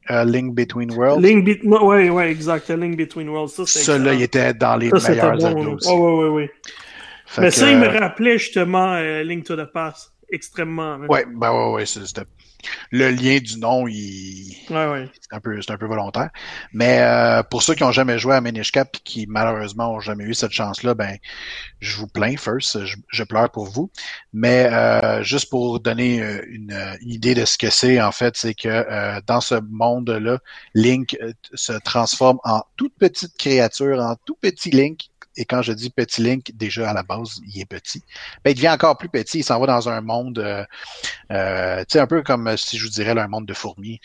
Speaker 3: Link Between Worlds.
Speaker 1: Link Be ouais, ouais, exact. Link Between Worlds. Ça,
Speaker 3: Celui-là, il était dans les meilleurs bon, aussi.
Speaker 1: Oh, ouais, ouais, ouais. Mais ça, il me rappelait justement Link to the Past extrêmement.
Speaker 3: Hein. Ouais, ben ouais, ouais, c'était le lien du nom, il...
Speaker 1: ouais,
Speaker 3: c'est un peu, c'est un peu volontaire. Mais euh, pour ceux qui ont jamais joué à Minish Cap et qui malheureusement ont jamais eu cette chance-là, ben, je vous plains first, je, pleure pour vous. Mais euh, juste pour donner euh, une, une, idée de ce que c'est, en fait, c'est que dans ce monde-là, Link se transforme en toute petite créature, en tout petit Link et quand je dis petit Link, déjà à la base, il est petit. Ben, il devient encore plus petit. Il s'en va dans un monde, euh, euh, tu sais, un peu comme si je vous dirais un monde de fourmis.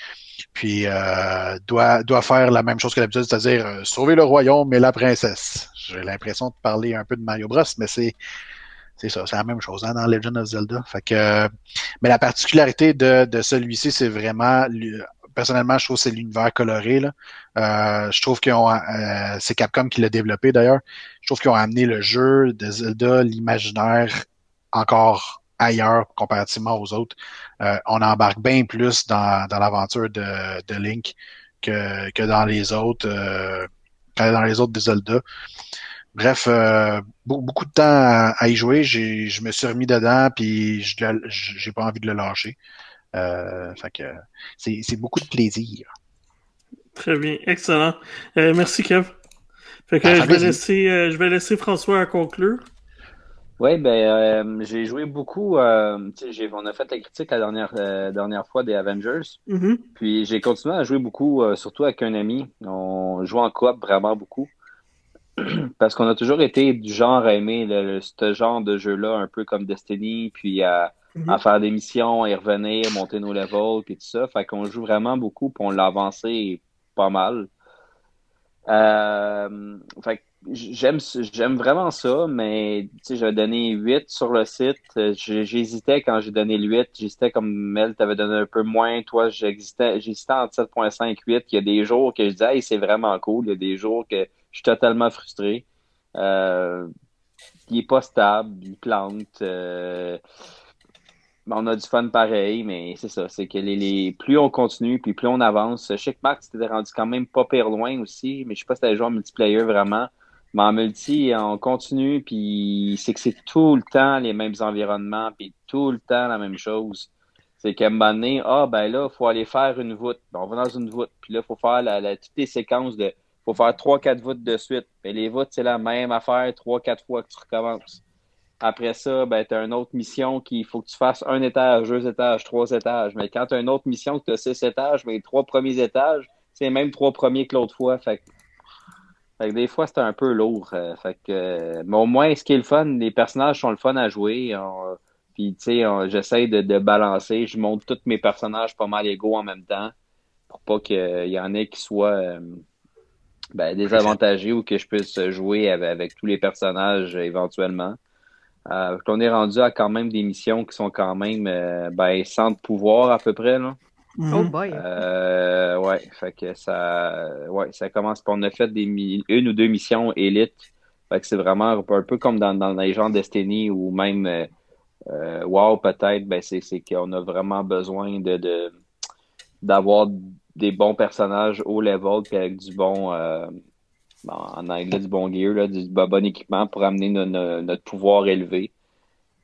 Speaker 3: Puis euh, doit doit faire la même chose que d'habitude, c'est-à-dire euh, sauver le royaume et la princesse. J'ai l'impression de parler un peu de Mario Bros, mais c'est c'est ça, c'est la même chose hein, dans Legend of Zelda. Fait que, mais la particularité de, de celui-ci, c'est vraiment personnellement, je trouve que c'est l'univers coloré. Là. Euh, je trouve ont. Euh, c'est Capcom qui l'a développé d'ailleurs. Je trouve qu'ils ont amené le jeu de Zelda, l'imaginaire, encore ailleurs comparativement aux autres. Euh, on embarque bien plus dans, dans l'aventure de, Link que, que dans les autres. Dans les autres de Zelda. Bref, beaucoup de temps à, y jouer. Je me suis remis dedans, puis je j'ai pas envie de le lâcher. Euh, fait que c'est beaucoup de plaisir.
Speaker 1: Très bien, excellent. Euh, merci Kev. Fait que ben, je, vais laisser, je vais laisser François conclure.
Speaker 5: Oui, ben j'ai joué beaucoup. on a fait la critique la dernière, dernière fois des Avengers.
Speaker 1: Mm-hmm.
Speaker 5: Puis j'ai continué à jouer beaucoup, surtout avec un ami. On joue en coop vraiment beaucoup. parce qu'on a toujours été du genre à aimer le, ce genre de jeu-là, un peu comme Destiny, puis à, mhm. faire des missions, à y revenir, monter nos levels, puis tout ça. Fait qu'on joue vraiment beaucoup, puis on l'a avancé pas mal. Euh, fait j'aime j'aime vraiment ça, mais tu sais, j'avais donné 8 sur le site. J'hésitais quand j'ai donné le 8. J'hésitais comme Mel t'avais donné un peu moins. Toi, j'hésitais entre 7.5 8. Il y a des jours que je disais, hey, c'est vraiment cool. Il y a des jours que je suis totalement frustré. Euh, il est pas stable, il plante. Euh, on a du fun pareil, mais c'est ça. C'est que les, plus on continue, puis plus on avance. Je sais que Max t'était rendu quand même pas pire loin aussi, mais je sais pas si t'avais joué en multiplayer vraiment. Mais en multi, on continue, puis c'est que c'est tout le temps les mêmes environnements, puis tout le temps la même chose. C'est qu'à un moment donné, ah ben là, faut aller faire une voûte. Ben, on va dans une voûte, puis là, faut faire la, toutes les séquences de faut faire trois, quatre voûtes de suite. Mais les voûtes, c'est la même affaire trois, quatre fois que tu recommences. Après ça, ben, tu as une autre mission qu'il faut que tu fasses un étage, deux étages, trois étages. Mais quand tu as une autre mission que tu as six étages, mais les trois premiers étages, c'est même trois premiers que l'autre fois. Fait que, des fois, c'est un peu lourd. Euh, fait que, mais au moins, ce qui est le fun, les personnages sont le fun à jouer. sais, j'essaie de, balancer. Je monte tous mes personnages pas mal égaux en même temps pour pas qu'il y en ait qui soient. Euh, ben, désavantagé ou que je puisse jouer avec, tous les personnages éventuellement. Euh, on est rendu à quand même des missions qui sont quand même euh, ben, sans pouvoir à peu près. Là.
Speaker 4: Mm-hmm. Oh boy.
Speaker 5: Euh, ouais, fait que ça, ouais, ça commence. On a fait des une ou deux missions élites. Fait que c'est vraiment un peu comme dans, dans les gens Destiny ou même euh, WoW peut-être. Ben c'est, c'est qu'on a vraiment besoin de, d'avoir des bons personnages au level puis avec du bon euh, en anglais du bon gear, là, du bon équipement pour amener notre pouvoir élevé.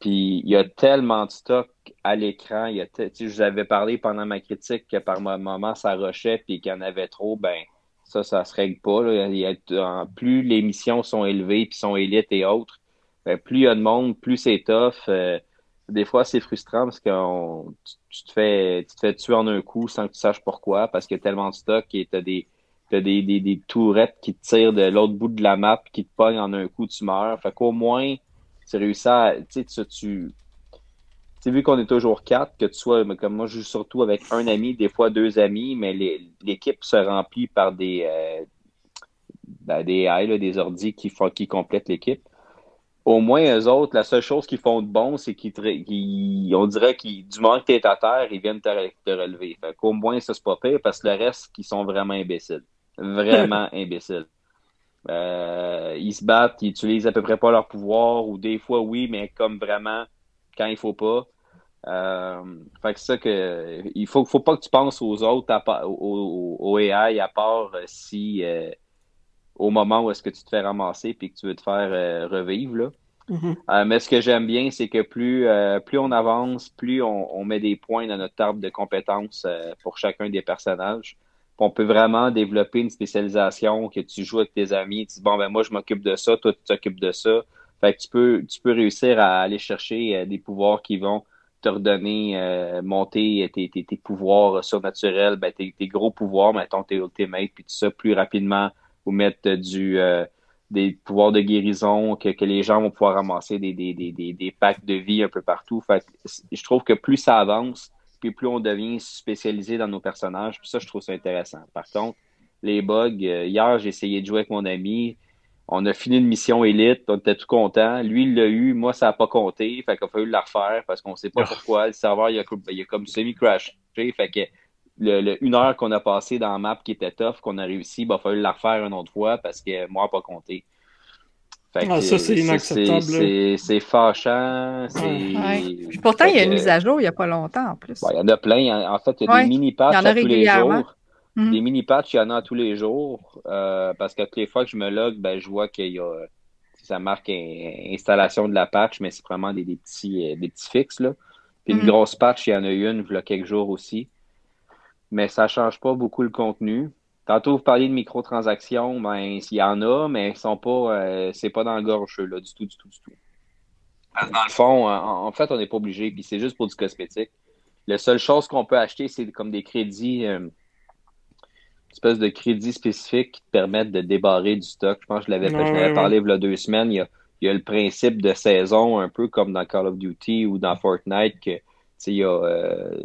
Speaker 5: Puis il y a tellement de stock à l'écran. Il y a je vous avais parlé pendant ma critique que par moment ça rushait puis qu'il y en avait trop, ben ça, ça se règle pas. Là. plus les missions sont élevées puis sont élites et autres, ben, plus il y a de monde, plus c'est tough. Euh, des fois, c'est frustrant parce que tu, te fais, tu te fais tuer en un coup sans que tu saches pourquoi, parce qu'il y a tellement de stock et tu as des, des, des, des, tourettes qui te tirent de l'autre bout de la map, qui te pognent en un coup, tu meurs. Fait qu'au moins, tu réussis à. Tu sais, tu. Vu qu'on est toujours quatre, que tu sois, comme moi, je joue surtout avec un ami, des fois deux amis, mais l'équipe se remplit par des, euh, ben, des AI, des ordis qui, font, qui complètent l'équipe au moins, eux autres, la seule chose qu'ils font de bon, c'est qu'ils, dirait qu'ils, du moment que tu es à terre, ils viennent te, relever. Fait qu'au moins, ça, c'est pas parce que le reste, qui sont vraiment imbéciles. Vraiment imbéciles. Euh, ils se battent, ils utilisent à peu près pas leur pouvoir, ou des fois, oui, mais comme vraiment quand il faut pas. Euh, fait que ça que il faut, faut pas que tu penses aux autres, à, aux, AI, à part euh, si au moment où est-ce que tu te fais ramasser puis que tu veux te faire revivre. Là.
Speaker 1: Mm-hmm.
Speaker 5: Mais ce que j'aime bien, c'est que plus, plus on avance, plus on, met des points dans notre table de compétences pour chacun des personnages. On peut vraiment développer une spécialisation que tu joues avec tes amis. Tu dis, bon, ben moi, je m'occupe de ça, toi, tu t'occupes de ça. Fait que tu peux, tu peux réussir à aller chercher des pouvoirs qui vont te redonner, monter tes, tes, pouvoirs surnaturels, ben, tes, tes gros pouvoirs, mettons tes ultimates, puis tout ça plus rapidement ou mettre du euh, des pouvoirs de guérison, que, que, les gens vont pouvoir ramasser des, des, des, des, packs de vie un peu partout. Fait je trouve que plus ça avance, puis plus on devient spécialisé dans nos personnages. Puis ça, je trouve ça intéressant. Par contre, les bugs, euh, hier, j'ai essayé de jouer avec mon ami. On a fini une mission élite, on était tout content. Lui, il l'a eu, moi, ça n'a pas compté. Fait qu'il a fallu la refaire parce qu'on ne sait pas ah. pourquoi. Le serveur, il a, il a comme semi-crash. Fait que le, une heure qu'on a passé dans la map qui était tough, qu'on a réussi, il va falloir la refaire une autre fois parce que moi, pas compté.
Speaker 1: Ah, ça, c'est inacceptable.
Speaker 5: C'est fâchant.
Speaker 4: Pourtant, il y a une mise à jour il n'y a pas longtemps en plus.
Speaker 5: il y en a plein. En fait, il y a des mini-patchs à tous les jours. Mhm. Des mini-patchs, il y en a tous les jours. Euh, parce que toutes les fois que je me log, ben, je vois qu'il y a. Ça marque installation de la patch, mais c'est vraiment des, petits, euh, des petits fixes. Là. Puis une mhm. grosse patch, il y en a une, il y a quelques jours aussi mais ça ne change pas beaucoup le contenu. Tantôt, vous parliez de microtransactions, ben, il y en a, mais sont pas, euh, c'est pas dans le gorge, là, du tout, du tout, du tout. dans le fond, en, fait, on n'est pas obligé, puis c'est juste pour du cosmétique. La seule chose qu'on peut acheter, c'est comme des crédits, euh, une espèce de crédits spécifiques qui te permettent de débarrer du stock. Je pense que je l'avais parlé il y a deux semaines. Il y, a, il y a le principe de saison, un peu comme dans Call of Duty ou dans Fortnite, que il y a. Euh,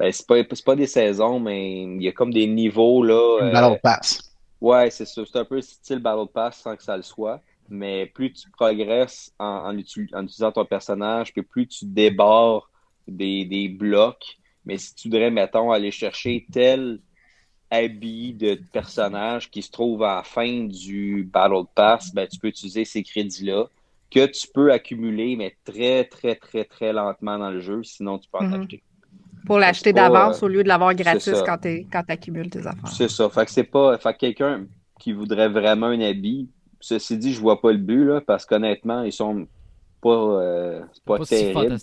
Speaker 5: ben, c'est pas, pas des saisons, mais il y a comme des niveaux. là.
Speaker 3: Euh, Battle Pass.
Speaker 5: Ouais, c'est ça. C'est un peu style Battle Pass sans que ça le soit. Mais plus tu progresses en, utilisant ton personnage, plus tu débarres des, blocs. Mais si tu voudrais, mettons, aller chercher tel habit de personnage qui se trouve à la fin du Battle Pass, ben, tu peux utiliser ces crédits-là que tu peux accumuler, mais très, très, très, très lentement dans le jeu. Sinon, tu peux en mm-hmm. acheter.
Speaker 4: Pour l'acheter d'avance euh, au lieu de l'avoir gratis quand tu accumules tes affaires.
Speaker 5: C'est ça. Fait que c'est pas. Fait que quelqu'un qui voudrait vraiment un habit, ceci dit, je vois pas le but, là, parce qu'honnêtement, ils sont pas, euh, pas, terribles.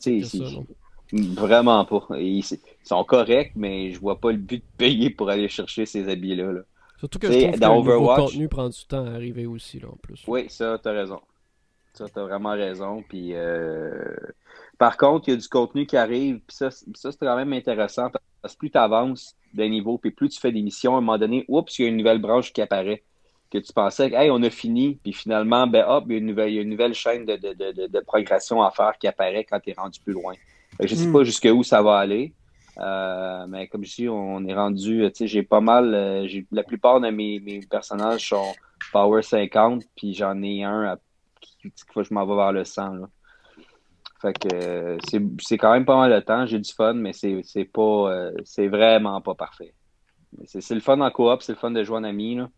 Speaker 5: vraiment pas. Ils, sont corrects, mais je vois pas le but de payer pour aller chercher ces habits-là.
Speaker 2: Surtout que je trouve dans que Overwatch, le contenu prend du temps à arriver aussi, là, en plus.
Speaker 5: Oui, ça, t'as raison. Ça, t'as vraiment raison. Puis, euh, par contre, il y a du contenu qui arrive, puis ça, ça c'est quand même intéressant parce que plus tu avances d'un niveau, puis plus tu fais des missions, à un moment donné, oups, il y a une nouvelle branche qui apparaît. Que tu pensais que, hey, on a fini, puis finalement, ben hop, il y a une nouvelle, une nouvelle chaîne de, de, de, progression à faire qui apparaît quand tu es rendu plus loin. je ne sais hmm. pas jusqu'où ça va aller. Euh, mais comme je dis, on est rendu, tu sais, j'ai pas mal, euh, la plupart de mes, mes, personnages sont Power 50, puis j'en ai un à, qui, que je m'en vais vers le 100. Là. Fait que c'est quand même pas mal de temps. J'ai du fun, mais c'est pas euh, c'est vraiment pas parfait. C'est le fun en coop, c'est le fun de jouer en ami, là,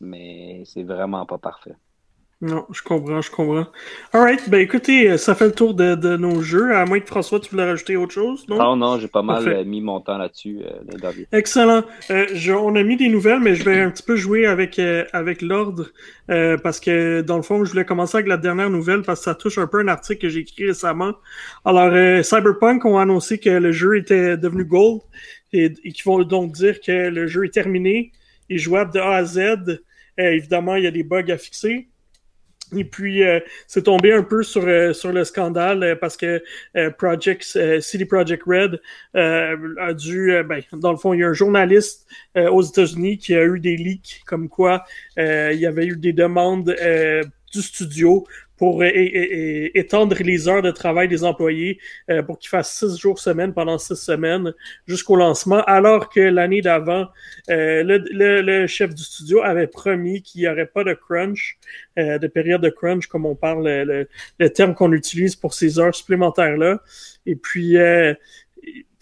Speaker 5: mais c'est vraiment pas parfait.
Speaker 1: Non, je comprends, je comprends. Alright, ben écoutez, euh, ça fait le tour de, de, nos jeux. À moins que François, tu voulais rajouter autre chose, non?
Speaker 5: Non, non, j'ai pas mal euh, mis mon temps là-dessus, euh,
Speaker 1: Excellent. Euh, on a mis des nouvelles, mais je vais un petit peu jouer avec, avec l'ordre parce que dans le fond, je voulais commencer avec la dernière nouvelle parce que ça touche un peu un article que j'ai écrit récemment. Alors, Cyberpunk ont annoncé que le jeu était devenu gold et, et qui vont donc dire que le jeu est terminé et jouable de A à Z. évidemment, il y a des bugs à fixer. Et puis, euh, c'est tombé un peu sur, euh, sur le scandale euh, parce que Project, City Project Red a dû, ben, dans le fond, il y a un journaliste aux États-Unis qui a eu des leaks comme quoi il y avait eu des demandes du studio pour étendre les heures de travail des employés euh, pour qu'ils fassent six jours semaine pendant six semaines jusqu'au lancement, alors que l'année d'avant, euh, le, chef du studio avait promis qu'il n'y aurait pas de crunch, euh, de période de crunch, comme on parle, le, le terme qu'on utilise pour ces heures supplémentaires-là. Et puis,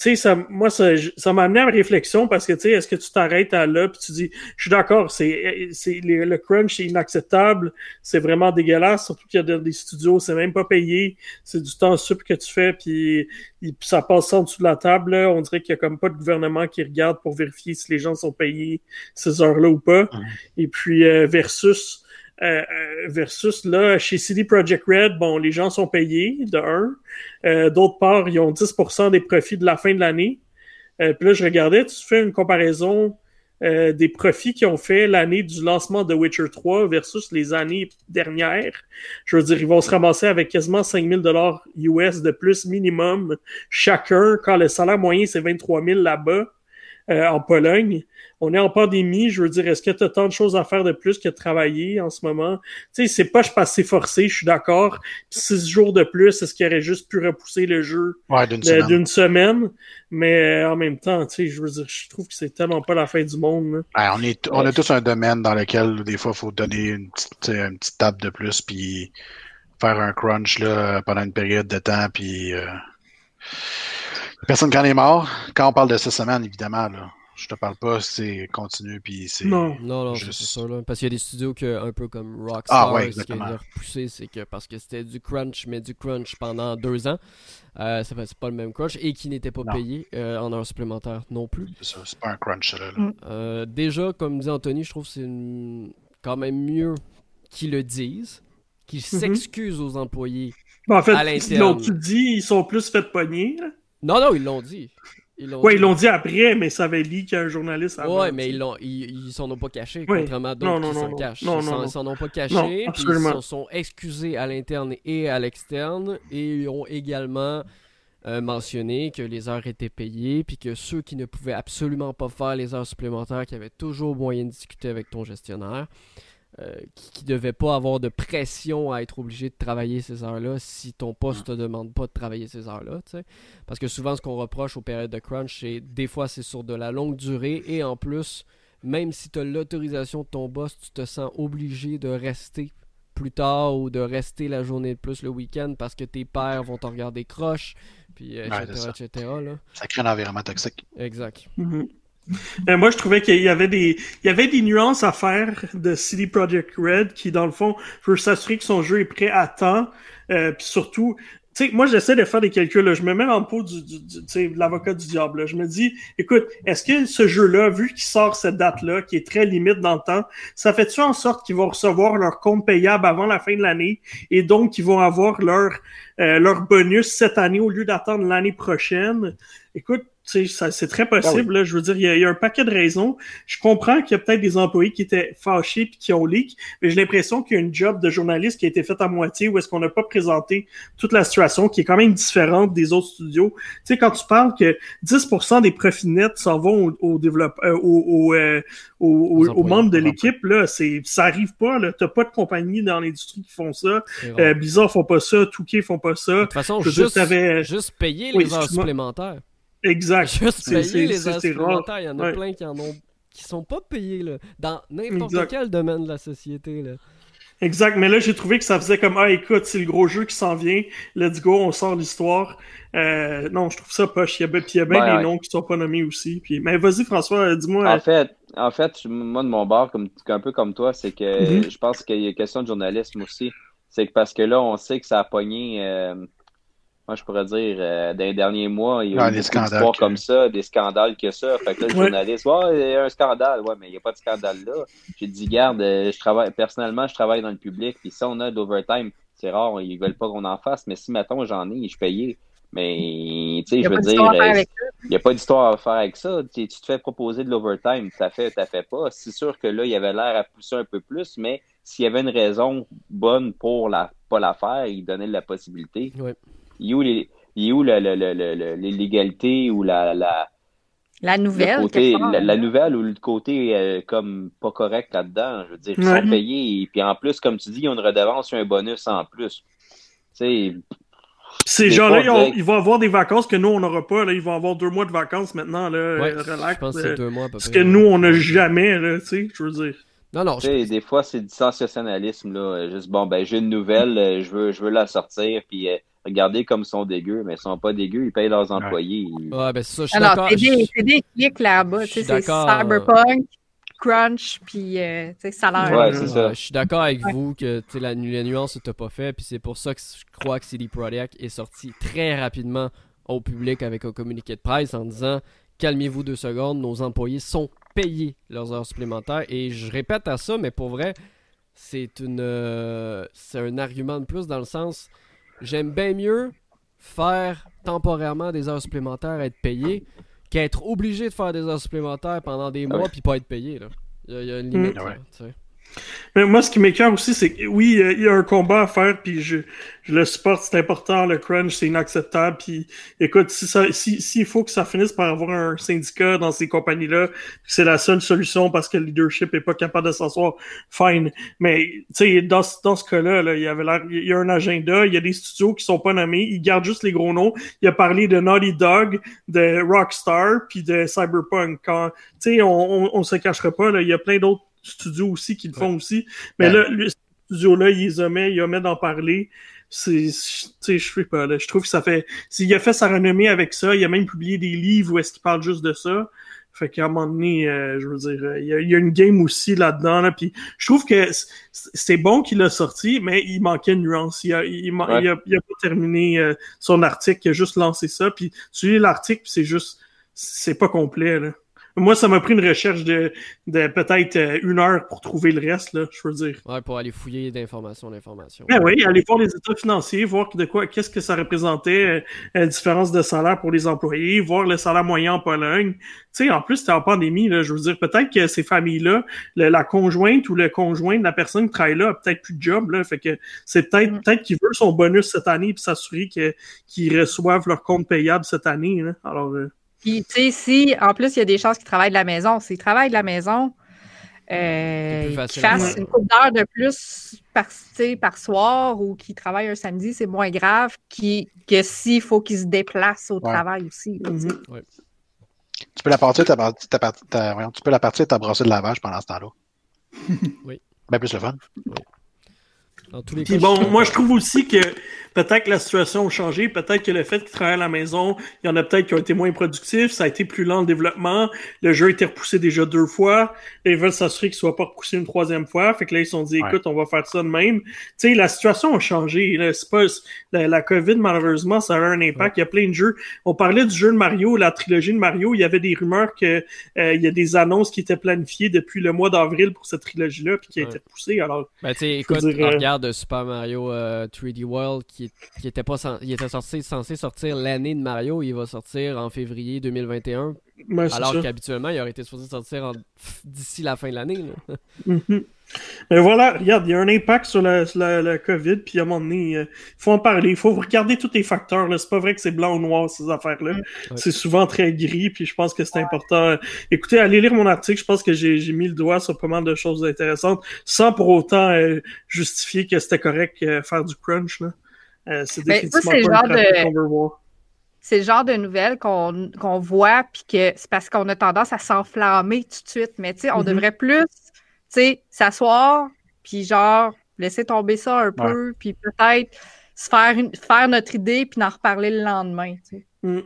Speaker 1: sais, ça, moi, ça, ça m'a amené à une réflexion parce que, tu sais, est-ce que tu t'arrêtes à là puis tu dis, je suis d'accord, c'est, c'est, le crunch, c'est inacceptable, c'est vraiment dégueulasse, surtout qu'il y a des studios, c'est même pas payé, c'est du temps sup que tu fais puis, ça passe en dessous de la table, On dirait qu'il y a comme pas de gouvernement qui regarde pour vérifier si les gens sont payés ces heures-là ou pas. Et puis, euh, versus, euh, euh, versus là, chez CD Project Red, bon, les gens sont payés, de un. Euh, d'autre part, ils ont 10% des profits de la fin de l'année. puis là, je regardais, tu fais une comparaison des profits qu'ils ont fait l'année du lancement de Witcher 3 versus les années dernières. Je veux dire, ils vont se ramasser avec quasiment 5000 dollars US de plus minimum chacun, quand le salaire moyen c'est 23 000 là-bas en Pologne on est en pandémie, je veux dire, est-ce que tu as tant de choses à faire de plus que de travailler en ce moment? Tu sais, c'est pas je passe forcé, je suis d'accord. Six jours de plus, est-ce qu'il aurait juste pu repousser le jeu d'une semaine. Mais euh, en même temps, tu sais, je veux dire, je trouve que c'est tellement pas la fin du monde.
Speaker 3: on, est, on a tous un domaine dans lequel, des fois, il faut donner une petite, une petite table de plus, puis faire un crunch là, pendant une période de temps, puis... Euh... Personne qui en est mort. Quand on parle de cette semaine, évidemment, là, je te parle pas, c'est continu, puis c'est.
Speaker 1: Non,
Speaker 2: non, non c'est ça, là. Parce qu'il y a des studios que, un peu comme Rockstar, ah, ouais, ce qui a repoussé, c'est que parce que c'était du crunch, mais du crunch pendant deux ans, euh, ça c'est pas le même crunch, et qui n'était pas payé euh, en heure supplémentaire non plus.
Speaker 3: C'est pas un crunch, là.
Speaker 2: Mm. Euh, déjà, comme dit Anthony, je trouve que c'est quand même mieux qu'ils le disent, qu'ils mm-hmm. s'excusent aux employés.
Speaker 1: en fait, ils l'ont dit, ils sont plus fait pogner,
Speaker 2: Non, non, ils l'ont dit.
Speaker 1: Ils ouais, ils l'ont dit après, mais ça avait dit qu'un journaliste
Speaker 2: avant. Ouais, mais ils l'ont, ils, s'en ont pas caché, contrairement à d'autres qui s'en cachent. ils s'en ont pas caché, ils se sont excusés à l'interne et à l'externe, et ils ont également euh, mentionné que les heures étaient payées, puis que ceux qui ne pouvaient absolument pas faire les heures supplémentaires, qui avaient toujours moyen de discuter avec ton gestionnaire. Euh, qui ne devait pas avoir de pression à être obligé de travailler ces heures-là si ton poste ne te demande pas de travailler ces heures-là. Parce que souvent, ce qu'on reproche aux périodes de crunch, c'est des fois, c'est sur de la longue durée et en plus, même si tu as l'autorisation de ton boss, tu te sens obligé de rester plus tard ou de rester la journée de plus le week-end parce que tes pères vont te regarder croche, puis etc.
Speaker 3: Ça. ça crée un environnement toxique.
Speaker 2: Exact.
Speaker 1: Mm-hmm. Euh, moi, je trouvais qu'il y avait des, il y avait des nuances à faire de CD Projekt Red qui, dans le fond, veut s'assurer que son jeu est prêt à temps. Euh, puis surtout, tu sais, moi, j'essaie de faire des calculs. Là. Je me mets dans le pot du, du, de l'avocat du diable. Je me dis, écoute, est-ce que ce jeu-là, vu qu'il sort cette date-là, qui est très limite dans le temps, ça fait-tu en sorte qu'ils vont recevoir leur compte payable avant la fin de l'année et donc qu'ils vont avoir leur, euh, leur bonus cette année au lieu d'attendre l'année prochaine? Écoute, c'est très ah possible. là, je veux dire, il y, a, un paquet de raisons. Je comprends qu'il y a peut-être des employés qui étaient fâchés puis qui ont leak, mais j'ai l'impression qu'il y a une job de journaliste qui a été faite à moitié où est-ce qu'on n'a pas présenté toute la situation qui est quand même différente des autres studios. Tu sais, quand tu parles que 10% des profits nets s'en vont aux, au développeurs, aux, euh, aux, membres de l'équipe, là, c'est ça arrive pas. Là, t'as pas de compagnie dans l'industrie qui font ça. Euh, Bizarre font pas ça, Touquet font pas ça.
Speaker 2: De toute façon, juste, juste payer les heures supplémentaires.
Speaker 1: Exact.
Speaker 2: Juste payer les heures supplémentaires. Il y en a plein qui en ont qui sont pas payés là, dans n'importe quel domaine de la société. Là.
Speaker 1: Exact, mais là j'ai trouvé que ça faisait comme Ah écoute, c'est le gros jeu qui s'en vient, let's go, on sort l'histoire. Euh, non, je trouve ça poche. Il y a, puis il y a bien des noms qui sont pas nommés aussi. Puis... Mais vas-y François, dis-moi.
Speaker 5: En fait, en fait, moi de mon bord, comme, un peu comme toi, c'est que mm-hmm. je pense qu'il y a question de journalisme aussi. C'est que parce que là, on sait que ça a pogné. Euh, moi, je pourrais dire, euh, dans les derniers mois, il y a eu des scandales comme ça, des scandales que ça. Fait que là, le journaliste, ouais, il y a un scandale. Ouais, mais il n'y a pas de scandale là. J'ai dit, garde, euh, je travaille, personnellement, je travaille dans le public, puis si on a d'overtime, c'est rare, ils veulent pas qu'on en fasse, mais si, mettons, j'en ai, je payais. Mais, tu sais, je veux dire, euh, il n'y a pas d'histoire à faire avec ça. Tu, te fais proposer de l'overtime, t'as fait, t'as fait pas. C'est sûr que là, il y avait l'air à pousser un peu plus, mais s'il y avait une raison bonne pour la, pas la faire, il donnait la possibilité.
Speaker 2: Ouais
Speaker 5: il est où, l'égalité ou la, la,
Speaker 4: la nouvelle.
Speaker 5: côté, la, nouvelle ou le côté euh, comme pas correct là-dedans. Je veux dire, ils sont payés. Et puis en plus, comme tu dis, ils ont une redevance et un bonus en plus. Tu
Speaker 1: ces gens-là, ils, vont avoir des vacances que nous, on n'aura pas. Là. Ils vont avoir deux mois de vacances maintenant. Là,
Speaker 2: relax, je pense que c'est deux mois à peu
Speaker 1: Parce que nous, on n'a jamais, là, tu sais, je veux dire.
Speaker 5: Non, non. Des fois, c'est du sensationnalisme. Là. Juste, bon, ben, j'ai une nouvelle, euh, je veux, je veux la sortir, puis euh, regardez comme ils sont dégueux, mais ils sont pas dégueux, ils payent leurs employés.
Speaker 2: Ouais, ben ça, je suis
Speaker 4: d'accord. c'est des, des, clics là-bas, tu sais, c'est Cyberpunk, Crunch, puis euh, salaire.
Speaker 5: Ouais, c'est ça.
Speaker 2: Je suis d'accord avec vous que la, la nuance, tu pas fait, puis c'est pour ça que je crois que CD Projekt est sorti très rapidement au public avec un communiqué de presse en disant calmez-vous deux secondes, nos employés sont payés leurs heures supplémentaires. Et je répète à ça, mais pour vrai, c'est une euh, c'est un argument de plus dans le sens j'aime bien mieux faire temporairement des heures supplémentaires à être payé qu'être obligé de faire des heures supplémentaires pendant des mois puis pas être payé. Là. Il, y a, une limite. Mmh.
Speaker 1: Mais moi, ce qui m'écœure aussi, c'est que oui, il y a un combat à faire, puis je, je le supporte, c'est important, le crunch, c'est inacceptable. Puis écoute, si ça, si, s'il faut que ça finisse par avoir un syndicat dans ces compagnies-là, c'est la seule solution parce que le leadership est pas capable de s'asseoir, fine. Mais tu sais, dans, dans ce cas-là, là, il y avait il y a un agenda, il y a des studios qui sont pas nommés, ils gardent juste les gros noms. Il a parlé de Naughty Dog, de Rockstar, puis de Cyberpunk. Quand, tu sais, on, on, on se cachera pas, il y a plein d'autres studios aussi qui le font aussi. Mais là, le studio-là, il les omet, il omet d'en parler. C'est, tu sais, je sais pas, là, je trouve que ça fait, s'il a fait sa renommée avec ça, il a même publié des livres où est-ce qu'il parle juste de ça. Fait qu'à un moment donné, euh, je veux dire, il y, a, une game aussi là-dedans. Là, puis je trouve que c'est bon qu'il a sorti, mais il manquait une nuance. Il a, il, a, pas terminé son article, il a juste lancé ça. Puis tu lis l'article, c'est juste, c'est pas complet. Là. Moi, ça m'a pris une recherche de, de peut-être euh, une heure pour trouver le reste, là, je veux dire.
Speaker 2: Ouais, pour aller fouiller d'informations, d'informations.
Speaker 1: Ben oui, aller voir les états financiers, voir de quoi, qu'est-ce que ça représentait, euh, la différence de salaire pour les employés, voir le salaire moyen en Pologne. Tu sais, en plus, c'était en pandémie, là, je veux dire, peut-être que ces familles-là, la conjointe ou le conjoint de la personne qui travaille là a peut-être plus de job, là, fait que c'est peut-être, mm. peut-être qu'il veut son bonus cette année puis s'assurer qu'ils reçoivent leur compte payable cette année, là. Alors, euh,
Speaker 4: puis, tu sais, si en plus, il y a des chances qu'ils travaillent de la maison, s'ils travaillent de la maison, euh, qu'ils fassent une couple d'heures de plus par, par soir ou qu'ils travaillent un samedi, c'est moins grave que s'il faut qu'ils se déplacent au travail aussi.
Speaker 3: Mm-hmm. Tu peux la partir ta, ta, ta, tu peux la partir ta de lavage pendant ce temps-là.
Speaker 2: oui.
Speaker 3: Bien plus le fun.
Speaker 2: Oui.
Speaker 1: Puis bon, moi je trouve aussi que peut-être que la situation a changé, peut-être que le fait qu'ils travaillent à la maison, il y en a peut-être qui ont été moins productifs, ça a été plus lent le développement, le jeu a été repoussé déjà deux fois, ils veulent s'assurer qu'il soit pas repoussé une troisième fois, fait que là ils se sont dit écoute, on va faire ça de même. Tu sais, la situation a changé, c'est pas la, COVID malheureusement, ça a eu un impact, il y a plein de jeux. On parlait du jeu de Mario, la trilogie de Mario, il y avait des rumeurs que euh, il y a des annonces qui étaient planifiées depuis le mois d'avril pour cette trilogie là puis qui a été repoussée. Alors,
Speaker 2: ben, écoute, euh, regarde Super Mario 3D euh, World qui qui, était pas il était censé sortir l'année de Mario, il va sortir en février 2021. Alors qu'habituellement, il aurait été supposé sortir d'ici la fin de l'année.
Speaker 1: Mm-hmm. Mais voilà, regarde, il y a un impact sur la, COVID, puis à un moment donné, euh, il faut en parler, il faut regarder tous les facteurs. C'est pas vrai que c'est blanc ou noir, ces affaires-là. C'est souvent très gris, puis je pense que c'est important. Écoutez, allez lire mon article, je pense que j'ai mis le doigt sur pas mal de choses intéressantes, sans pour autant euh, justifier que c'était correct euh, faire du crunch. Là.
Speaker 4: Euh, c'est ben, définitivement le genre de... C'est le genre de nouvelles qu'on voit, puis que c'est parce qu'on a tendance à s'enflammer tout de suite. Mais tu sais, on mm-hmm. devrait plus, tu sais, s'asseoir, puis genre, laisser tomber ça un peu, puis peut-être se faire, faire notre idée, puis en reparler le lendemain. Tu sais.
Speaker 1: Mm.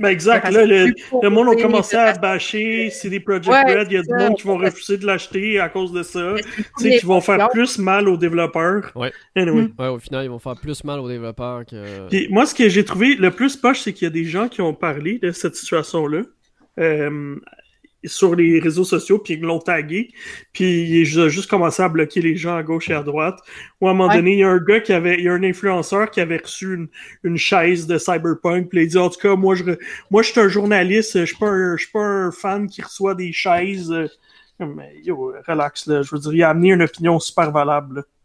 Speaker 1: Ben exact. Là, le, monde a commencé à bâcher CD Projekt Red. Il y a du monde qui vont refuser de l'acheter à cause de ça. Tu sais, qui vont faire plus mal aux développeurs.
Speaker 2: Ouais. Anyway. Ouais, au final, ils vont faire plus mal aux développeurs que.
Speaker 1: Puis moi, ce que j'ai trouvé le plus poche, c'est qu'il y a des gens qui ont parlé de cette situation-là. Euh, sur les réseaux sociaux, puis ils l'ont tagué, puis il a juste commencé à bloquer les gens à gauche et à droite. Ou à un moment donné, il y a un gars qui avait, il y a un influenceur qui avait reçu une, une chaise de Cyberpunk, puis il a dit, en tout cas, moi, je, moi, je suis un journaliste, je suis pas un, je suis pas un fan qui reçoit des chaises. Mais yo, relax, là. Je veux dire, il a amené une opinion super valable je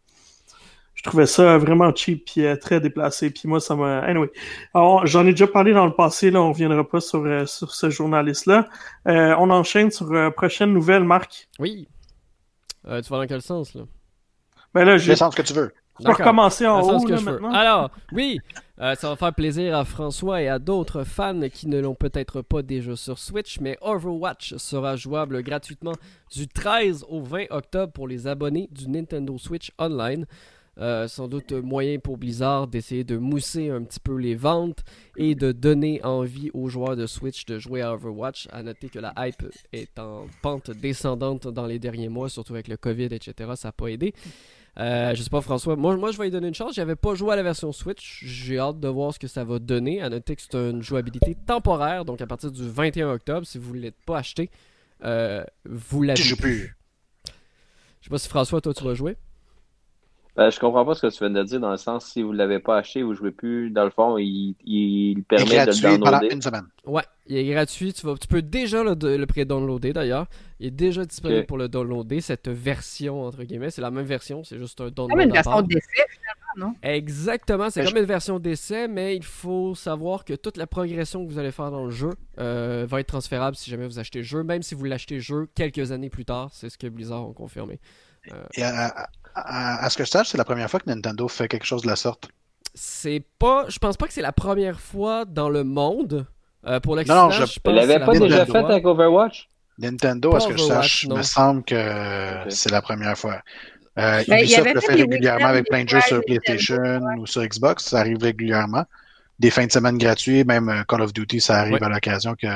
Speaker 1: trouvais ça vraiment cheap et euh, très déplacé. Puis moi, ça m'a. Anyway, j'en ai déjà parlé dans le passé. Là, on reviendra pas sur, euh, sur ce journaliste-là. Euh, on enchaîne sur prochaine nouvelle, Marc.
Speaker 2: Oui. tu vas dans quel sens là?
Speaker 3: Ben là, je. Le sens que tu veux.
Speaker 1: On va recommencer en haut là, maintenant.
Speaker 2: Alors, oui, ça va faire plaisir à François et à d'autres fans qui ne l'ont peut-être pas déjà sur Switch, mais Overwatch sera jouable gratuitement du 13 au 20 octobre pour les abonnés du Nintendo Switch Online. Euh, sans doute moyen pour Blizzard d'essayer de mousser un petit peu les ventes et de donner envie aux joueurs de Switch de jouer à Overwatch. À noter que la hype est en pente descendante dans les derniers mois, surtout avec le Covid, etc. Ça n'a pas aidé. Euh, je sais pas, François. Moi, moi, je vais y donner une chance. J'avais pas joué à la version Switch. J'ai hâte de voir ce que ça va donner. À noter que c'est une jouabilité temporaire. Donc, à partir du 21 octobre, si vous ne l'êtes pas acheté, euh, vous l'avez. Je sais pas si François, toi, tu vas jouer.
Speaker 5: Ben, je comprends pas ce que tu viens de dire dans le sens si vous ne l'avez pas acheté, vous ne jouez plus. Dans le fond, il, il permet de le downloader.
Speaker 3: Une semaine.
Speaker 2: Ouais, il est gratuit. Tu, vas, tu peux déjà le, le pré-downloader d'ailleurs. Il est déjà disponible pour le downloader. Cette version, entre guillemets, c'est la même version, c'est juste un download.
Speaker 4: C'est comme une version d'essai finalement, non?
Speaker 2: Exactement, c'est comme une version d'essai, mais il faut savoir que toute la progression que vous allez faire dans le jeu euh, va être transférable si jamais vous achetez le jeu, même si vous l'achetez le jeu quelques années plus tard. C'est ce que Blizzard ont confirmé.
Speaker 3: Euh, Et à, à, ce que je sache, c'est la première fois que Nintendo fait quelque chose de la sorte.
Speaker 2: C'est pas. Je pense pas que c'est la première fois dans le monde. Euh, pour l'Occident, non, je,
Speaker 5: je pense l'avait pas déjà fait avec Overwatch?
Speaker 3: Nintendo, à ce que je sache, il me semble que c'est la première fois. Euh, ben, Ubisoft le fait régulièrement avec plein de jeux sur PlayStation ou sur Xbox, ça arrive régulièrement. Des fins de semaine gratuits, même euh, Call of Duty, ça arrive à l'occasion que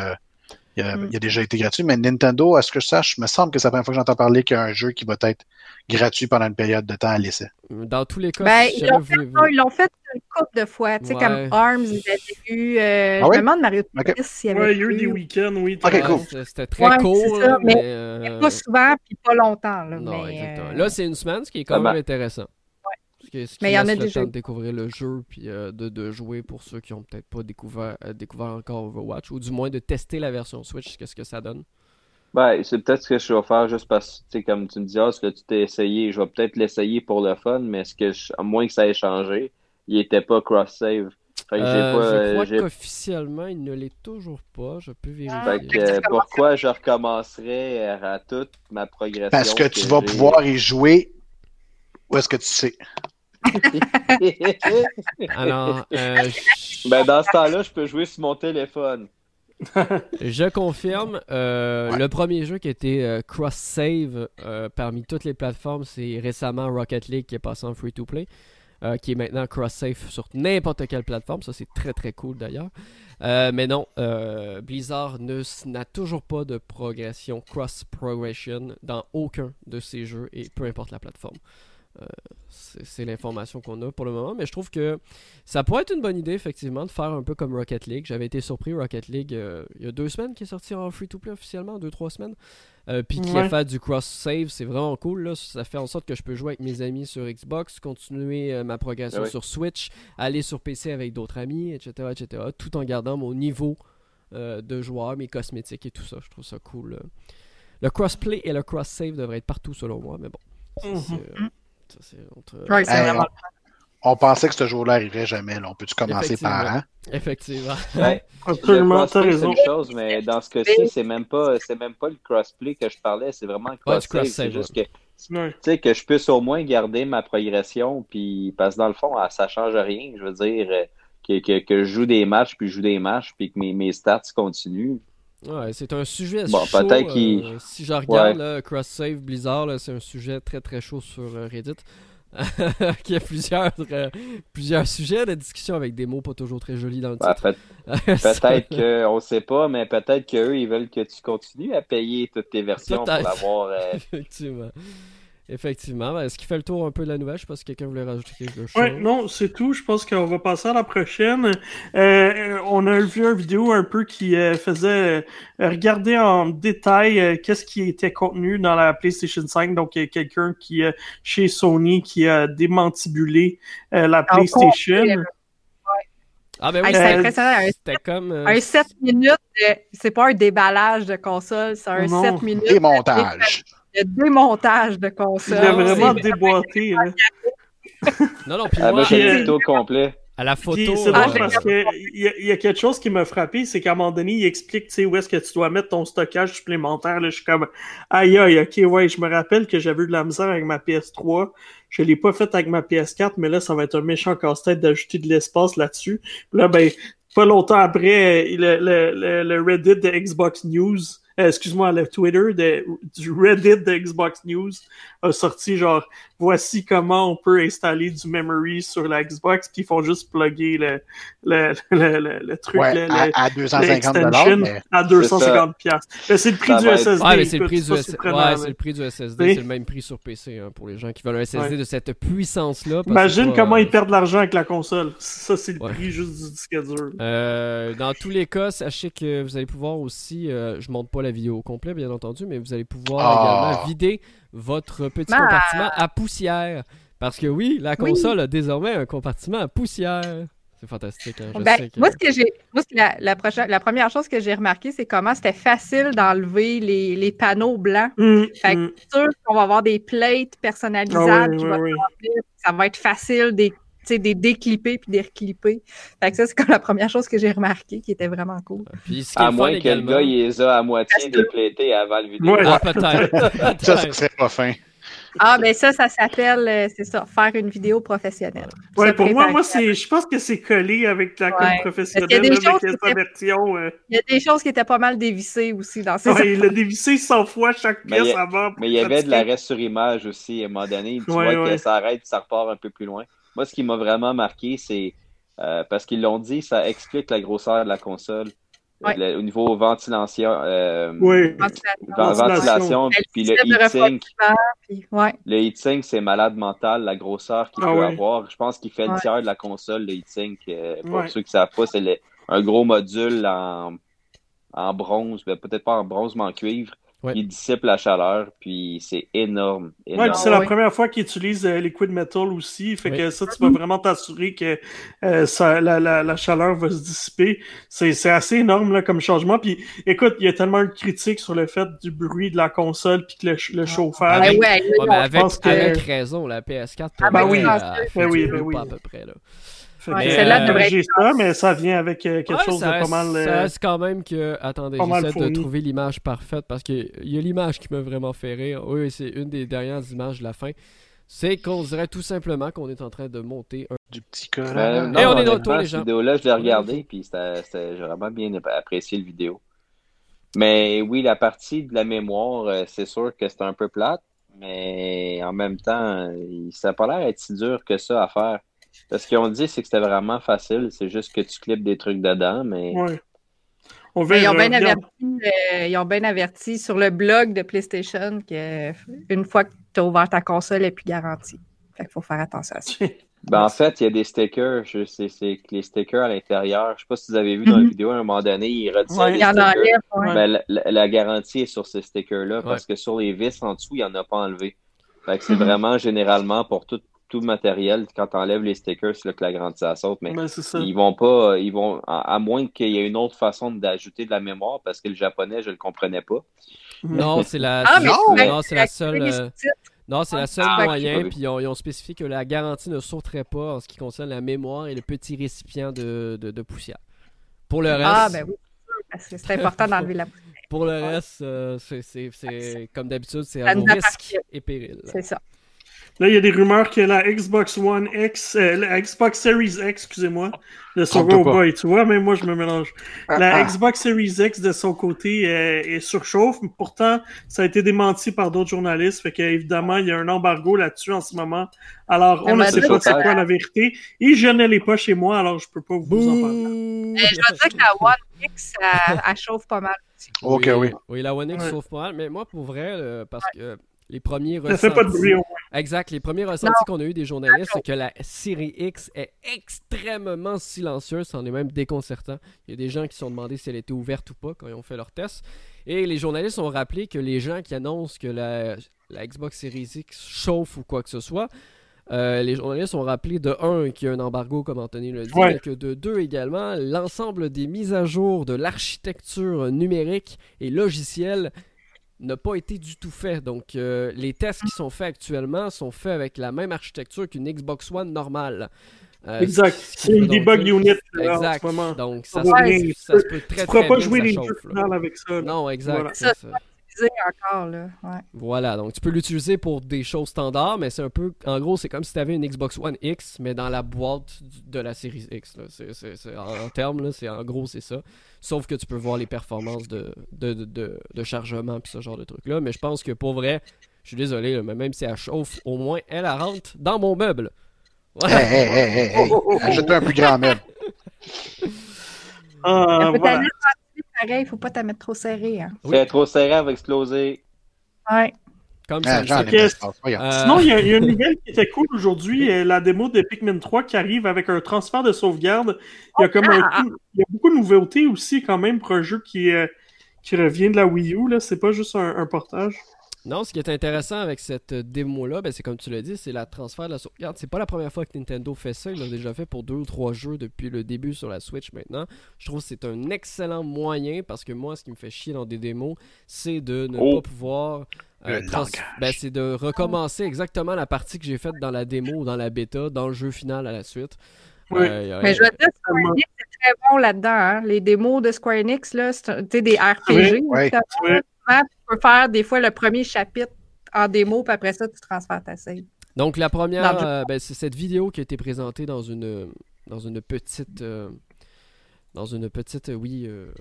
Speaker 3: Il a, mm. il a, déjà été gratuit, mais Nintendo, à ce que je sache, me semble que c'est la première fois que j'entends parler qu'il y a un jeu qui va être gratuit pendant une période de temps à l'essai.
Speaker 2: Dans tous les cas,
Speaker 4: ben, ils l'ont fait, fait, fait, une couple de fois. Tu sais, comme Arms, ils avaient vu. Euh, ah Je me demande Mario
Speaker 1: okay. s'il y avait. Ouais, il y a eu des week-ends, oui.
Speaker 3: Ok, cool.
Speaker 2: C'était très court. Ça,
Speaker 4: mais, mais euh... pas souvent, puis pas longtemps. Là,
Speaker 2: non,
Speaker 4: mais,
Speaker 2: exactement. Euh... Là, c'est une semaine, ce qui est quand même intéressant. Ce qui, mais il y en a déjà. de découvrir le jeu puis euh, de, de, jouer pour ceux qui n'ont peut-être pas découvert, euh, découvert encore Overwatch ou du moins de tester la version Switch, qu'est-ce que ça donne?
Speaker 5: Ben, c'est peut-être ce que je vais faire juste parce que, comme tu me dis, ah, ce que tu t'es essayé, je vais peut-être l'essayer pour le fun, mais ce que à moins que ça ait changé, il n'était pas cross-save.
Speaker 2: Fait que euh, pas, je crois qu'officiellement, il ne l'est toujours pas. Je peux vérifier.
Speaker 5: Fait que, pourquoi je recommencerais à toute ma progression?
Speaker 3: Parce que, tu vas pouvoir y jouer. Où est-ce que tu sais?
Speaker 2: Alors, euh,
Speaker 5: ben, dans ce temps-là, je peux jouer sur mon téléphone.
Speaker 2: je confirme, euh, le premier jeu qui a été euh, cross-save parmi toutes les plateformes, c'est récemment Rocket League qui est passé en free-to-play, qui est maintenant cross-save sur n'importe quelle plateforme. Ça, c'est très très cool d'ailleurs. mais non, Blizzard n'a toujours pas de progression cross-progression dans aucun de ses jeux et peu importe la plateforme. Euh, c'est l'information qu'on a pour le moment. Mais je trouve que ça pourrait être une bonne idée, effectivement, de faire un peu comme Rocket League. J'avais été surpris, Rocket League, euh, il y a deux semaines qui est sorti en free-to-play officiellement, deux, trois semaines. Euh, puis qui a fait du cross-save, c'est vraiment cool. Là. Ça fait en sorte que je peux jouer avec mes amis sur Xbox, continuer ma progression sur Switch, aller sur PC avec d'autres amis, etc., etc., tout en gardant mon niveau de joueur, mes cosmétiques et tout ça. Je trouve ça cool. Le crossplay et le cross-save devraient être partout selon moi, mais bon.
Speaker 3: On pensait que ce jour-là arriverait jamais. On peut-tu commencer par
Speaker 2: an? Effectivement.
Speaker 1: Absolument, tu raison.
Speaker 5: Chose, mais dans ce cas-ci, c'est même pas, c'est même pas le crossplay que je parlais, c'est vraiment le crossplay. c'est juste que, tu sais, que je puisse au moins garder ma progression, puis parce que dans le fond, ah, ça change rien. Je veux dire euh, que, que, je joue des matchs, puis je joue des matchs, puis que mes, mes stats continuent.
Speaker 2: Ouais, c'est un sujet bon, chaud. Euh, si je regarde Cross Save Blizzard, c'est un sujet très très chaud sur euh, Reddit. qui a plusieurs, euh, plusieurs sujets de discussion avec des mots pas toujours très jolis dans le
Speaker 5: bah,
Speaker 2: titre.
Speaker 5: peut-être qu'on ne sait pas, mais peut-être qu'eux, ils veulent que tu continues à payer toutes tes versions pour avoir.
Speaker 2: Effectivement. Effectivement. Ben, est-ce qu'il fait le tour un peu de la nouvelle? Je sais pas si quelqu'un voulait rajouter quelque chose.
Speaker 1: Oui, non, c'est tout. Je pense qu'on va passer à la prochaine. Euh, on a vu une vidéo un peu qui euh, faisait euh, regarder en détail qu'est-ce qui était contenu dans la PlayStation 5. Donc, il y a quelqu'un qui, chez Sony, qui a démantibulé la PlayStation.
Speaker 2: Ah ben oui, c'est impressionnant. C'était comme.
Speaker 4: Un 7 minutes, c'est pas un déballage de console, c'est un 7 minutes.
Speaker 3: Démontage
Speaker 4: le démontage de console.
Speaker 1: Il a vraiment déboîté.
Speaker 2: non, non, puis
Speaker 5: ah,
Speaker 2: moi,
Speaker 5: j'ai le tuto complet.
Speaker 2: À la photo.
Speaker 1: C'est bon parce qu'il y, y, a quelque chose qui m'a frappé, c'est qu'à un moment donné, il explique où est-ce que tu dois mettre ton stockage supplémentaire. Là, je suis comme aïe aïe, ok, ouais, je me rappelle que j'avais eu de la misère avec ma PS3. Je l'ai pas fait avec ma PS4, mais là, ça va être un méchant casse-tête d'ajouter de l'espace là-dessus. Là, ben, pas longtemps après, le, le, le Reddit de Xbox News euh, excuse-moi, le Twitter du Reddit de Xbox News a sorti genre voici comment on peut installer du memory sur la Xbox, puis ils font juste plugger le, le, le, le truc,
Speaker 3: ouais,
Speaker 1: le,
Speaker 3: à, à 250 mais...
Speaker 1: à 250 C'est le prix du SSD.
Speaker 2: Ouais, c'est le prix du, ouais, le prix du SSD, c'est le même prix sur PC hein, pour les gens qui veulent un SSD de cette puissance-là.
Speaker 1: Imagine comment ils perdent de l'argent avec la console. Ça, c'est le prix juste du disque dur.
Speaker 2: Euh, dans tous les cas, sachez que vous allez pouvoir aussi, euh, je montre pas la vidéo au complet, bien entendu, mais vous allez pouvoir ah. également vider votre petit compartiment à poussière. Parce que oui, la console a désormais un compartiment à poussière. C'est fantastique. Hein,
Speaker 4: ben, Moi, ce que j'ai, la, la, première chose que j'ai remarqué, c'est comment c'était facile d'enlever les, les, panneaux blancs. Mmh, fait que, mmh. sûr qu'on va avoir des plates personnalisables. Ah ça va être facile des des déclipper puis des reclipper. Fait que ça, c'est comme la première chose que j'ai remarqué qui était vraiment cool.
Speaker 5: Puis, à moins que le gars, il les a à moitié déplétés avant le vidéo.
Speaker 2: Ah, peut-être.
Speaker 3: ça, c'est pas fin.
Speaker 4: Ah, ben ça, ça s'appelle, euh, c'est ça, faire une vidéo professionnelle.
Speaker 1: Ouais, pour moi, moi c'est, je pense que c'est collé avec la com professionnelle. Il y, a des choses qui étaient, version,
Speaker 4: euh. il y a des choses qui étaient pas mal dévissées aussi dans ces
Speaker 1: Ouais, il a dévissé 100 fois chaque pièce avant.
Speaker 5: Mais il y avait de l'arrêt sur image aussi à un moment donné. Tu vois que ça arrête, ça repart un peu plus loin. Moi, ce qui m'a vraiment marqué, c'est euh, parce qu'ils l'ont dit, ça explique la grosseur de la console. au niveau ventilation, euh,
Speaker 1: oui.
Speaker 5: ventilation, puis le heatsink. Le heatsink, c'est malade mental, la grosseur qu'il ah peut avoir. Je pense qu'il fait le tiers de la console, le heatsink. Euh, pour ceux qui ne savent pas, c'est un gros module en, en bronze, ben, peut-être pas en bronze, mais en cuivre, il dissipe la chaleur, puis c'est énorme.
Speaker 1: Ouais, c'est la première fois qu'il utilise euh, Liquid Metal aussi. Fait que ça, tu vas vraiment t'assurer que euh, ça, la, la, la, chaleur va se dissiper. C'est assez énorme là, comme changement. Puis écoute, il y a tellement de critiques sur le fait du bruit de la console puis que le, le ah. chauffage.
Speaker 2: Ah, ouais, avec, avec, raison, la PS4.
Speaker 1: Ah, ben oui, ben oui, ben oui.
Speaker 2: à peu près. Là.
Speaker 1: Ouais, là euh, j'ai ça, mais ça vient avec euh, quelque chose de pas mal.
Speaker 2: Ça euh, reste quand même que. Attendez, j'essaie de trouver l'image parfaite parce qu'il y a l'image qui m'a vraiment fait rire. Oui, c'est une des dernières images de la fin. C'est qu'on dirait tout simplement qu'on est en train de monter un.
Speaker 3: Du petit cœur.
Speaker 5: et on est dans retour, les gens. Cette vidéo-là, je l'ai regardé, puis j'ai vraiment bien apprécié le vidéo. Mais oui, la partie de la mémoire, c'est sûr que c'est un peu plate, mais en même temps, ça n'a pas l'air être si dur que ça à faire. Ce qu'ils ont dit, c'est que c'était vraiment facile. C'est juste que tu clips des trucs dedans, mais.
Speaker 1: Ouais.
Speaker 4: ils, ont bien averti, euh, ils ont bien averti sur le blog de PlayStation qu'une fois que tu as ouvert ta console, elle n'est plus garantie. Fait qu'il faut faire attention à ça.
Speaker 5: Ben, en fait, il y a des stickers. Je sais, c'est les stickers à l'intérieur. Je sais pas si vous avez vu dans la mhm. vidéo à un moment donné, ils retirent les stickers. Ben, la, garantie est sur ces stickers-là parce que sur les vis en dessous, il n'y en a pas enlevé. Fait que c'est mhm. vraiment généralement pour tout, tout le matériel, quand tu enlèves les stickers, c'est là que la garantie saute. Mais ben, ils vont pas, ils vont, à, moins qu'il y ait une autre façon d'ajouter de la mémoire, parce que le japonais, je le comprenais pas.
Speaker 2: Non, c'est la, ah, non, c'est la seule. Euh, non, c'est la seule ah, moyen, puis ils ont, spécifié que la garantie ne sauterait pas en ce qui concerne la mémoire et le petit récipient de, de, poussière. Pour le ah,
Speaker 4: reste. Ah, ben oui, parce que c'est important d'enlever la poussière.
Speaker 2: Pour le reste, euh, c'est comme d'habitude, c'est un risque et péril.
Speaker 4: C'est ça.
Speaker 1: Là, il y a des rumeurs que la Xbox One X, euh, la Xbox Series X, excusez-moi, de son boy, tu vois, mais moi je me mélange. Ah, la ah. Xbox Series X de son côté euh, est surchauffe, mais pourtant ça a été démenti par d'autres journalistes, fait qu'évidemment il y a un embargo là-dessus en ce moment. Alors on ne sait pas c'est quoi la vérité. Et je ne l'ai pas chez moi, alors je peux pas vous en parler.
Speaker 4: Euh, je veux dire que la One X, elle, chauffe pas mal.
Speaker 3: Ok, oui.
Speaker 2: Oui, la One X chauffe pas mal, mais moi pour vrai, parce que les premiers
Speaker 1: ressentis. Ça fait pas de bruit
Speaker 2: Exact. Les premiers ressentis qu'on a eu des journalistes, c'est que la série X est extrêmement silencieuse. Ça en est même déconcertant. Il y a des gens qui se sont demandé si elle était ouverte ou pas quand ils ont fait leur test. Et les journalistes ont rappelé que les gens qui annoncent que la, Xbox Series X chauffe ou quoi que ce soit, euh, les journalistes ont rappelé de un qu'il y a un embargo, comme Anthony l'a dit, mais que de deux également, l'ensemble des mises à jour de l'architecture numérique et logicielle n'a pas été du tout fait. Donc, euh, les tests qui sont faits actuellement sont faits avec la même architecture qu'une Xbox One normale.
Speaker 1: Euh, exact. C'est une debug unit.
Speaker 2: exact. Donc, ça, se, ça, se peut très, très, très
Speaker 1: bien pas jouer les jeux avec ça.
Speaker 2: Non, exact.
Speaker 4: Ça, encore. Là.
Speaker 2: Voilà, donc tu peux l'utiliser pour des choses standards, mais c'est un peu. En gros, c'est comme si tu avais une Xbox One X, mais dans la boîte de la série X. en, termes, c'est, en gros, c'est ça. Sauf que tu peux voir les performances de, de, de, chargement et ce genre de trucs-là. Mais je pense que pour vrai, je suis désolé, mais même si elle chauffe, au moins elle, rentre dans mon meuble.
Speaker 3: Ouais. Hey, hey, hey, hey, Achète-toi un plus grand meuble.
Speaker 1: Ah, voilà
Speaker 4: pareil, faut pas te mettre trop serré. Hein.
Speaker 5: Oui. trop serré, elle va exploser.
Speaker 4: Ouais.
Speaker 2: Comme ah,
Speaker 1: ça. Euh, Sinon, il y, a, une nouvelle qui était cool aujourd'hui, euh, la démo de Pikmin 3 qui arrive avec un transfert de sauvegarde. Il y a comme ah! il y a beaucoup de nouveautés aussi quand même pour un jeu qui, euh, qui revient de la Wii U. C'est pas juste un portage.
Speaker 2: Non, ce qui est intéressant avec cette démo-là, ben, c'est comme tu l'as dit, c'est la transfert de la sauvegarde. C'est pas la première fois que Nintendo fait ça. Il l'a déjà fait pour deux ou trois jeux depuis le début sur la Switch maintenant. Je trouve que c'est un excellent moyen parce que moi, ce qui me fait chier dans des démos, c'est de ne oh. pas pouvoir.
Speaker 3: Euh,
Speaker 2: ben, c'est de recommencer exactement la partie que j'ai faite dans la démo ou dans la bêta, dans le jeu final à la suite.
Speaker 4: Oui. Mais je veux dire, Square Enix c'est très bon là-dedans. Hein. Les démos de Square Enix, là, c'est des RPG. Oui, tu peux faire des fois le premier chapitre en démo, puis après ça, tu transfères ta save.
Speaker 2: Donc, la première, euh, ben, c'est cette vidéo qui a été présentée dans une, dans une petite. Euh, dans une petite, oui, euh,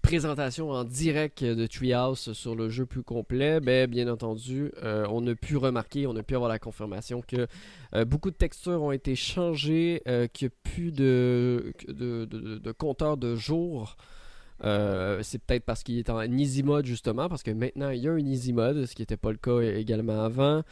Speaker 2: présentation en direct de Treehouse sur le jeu plus complet, ben, bien entendu, on a pu remarquer, on a pu avoir la confirmation que beaucoup de textures ont été changées, qu'il n'y a plus de, de, de, de compteur de jours c'est peut-être parce qu'il est en easy mode justement, parce que maintenant il y a un easy mode, ce qui n'était pas le cas également avant.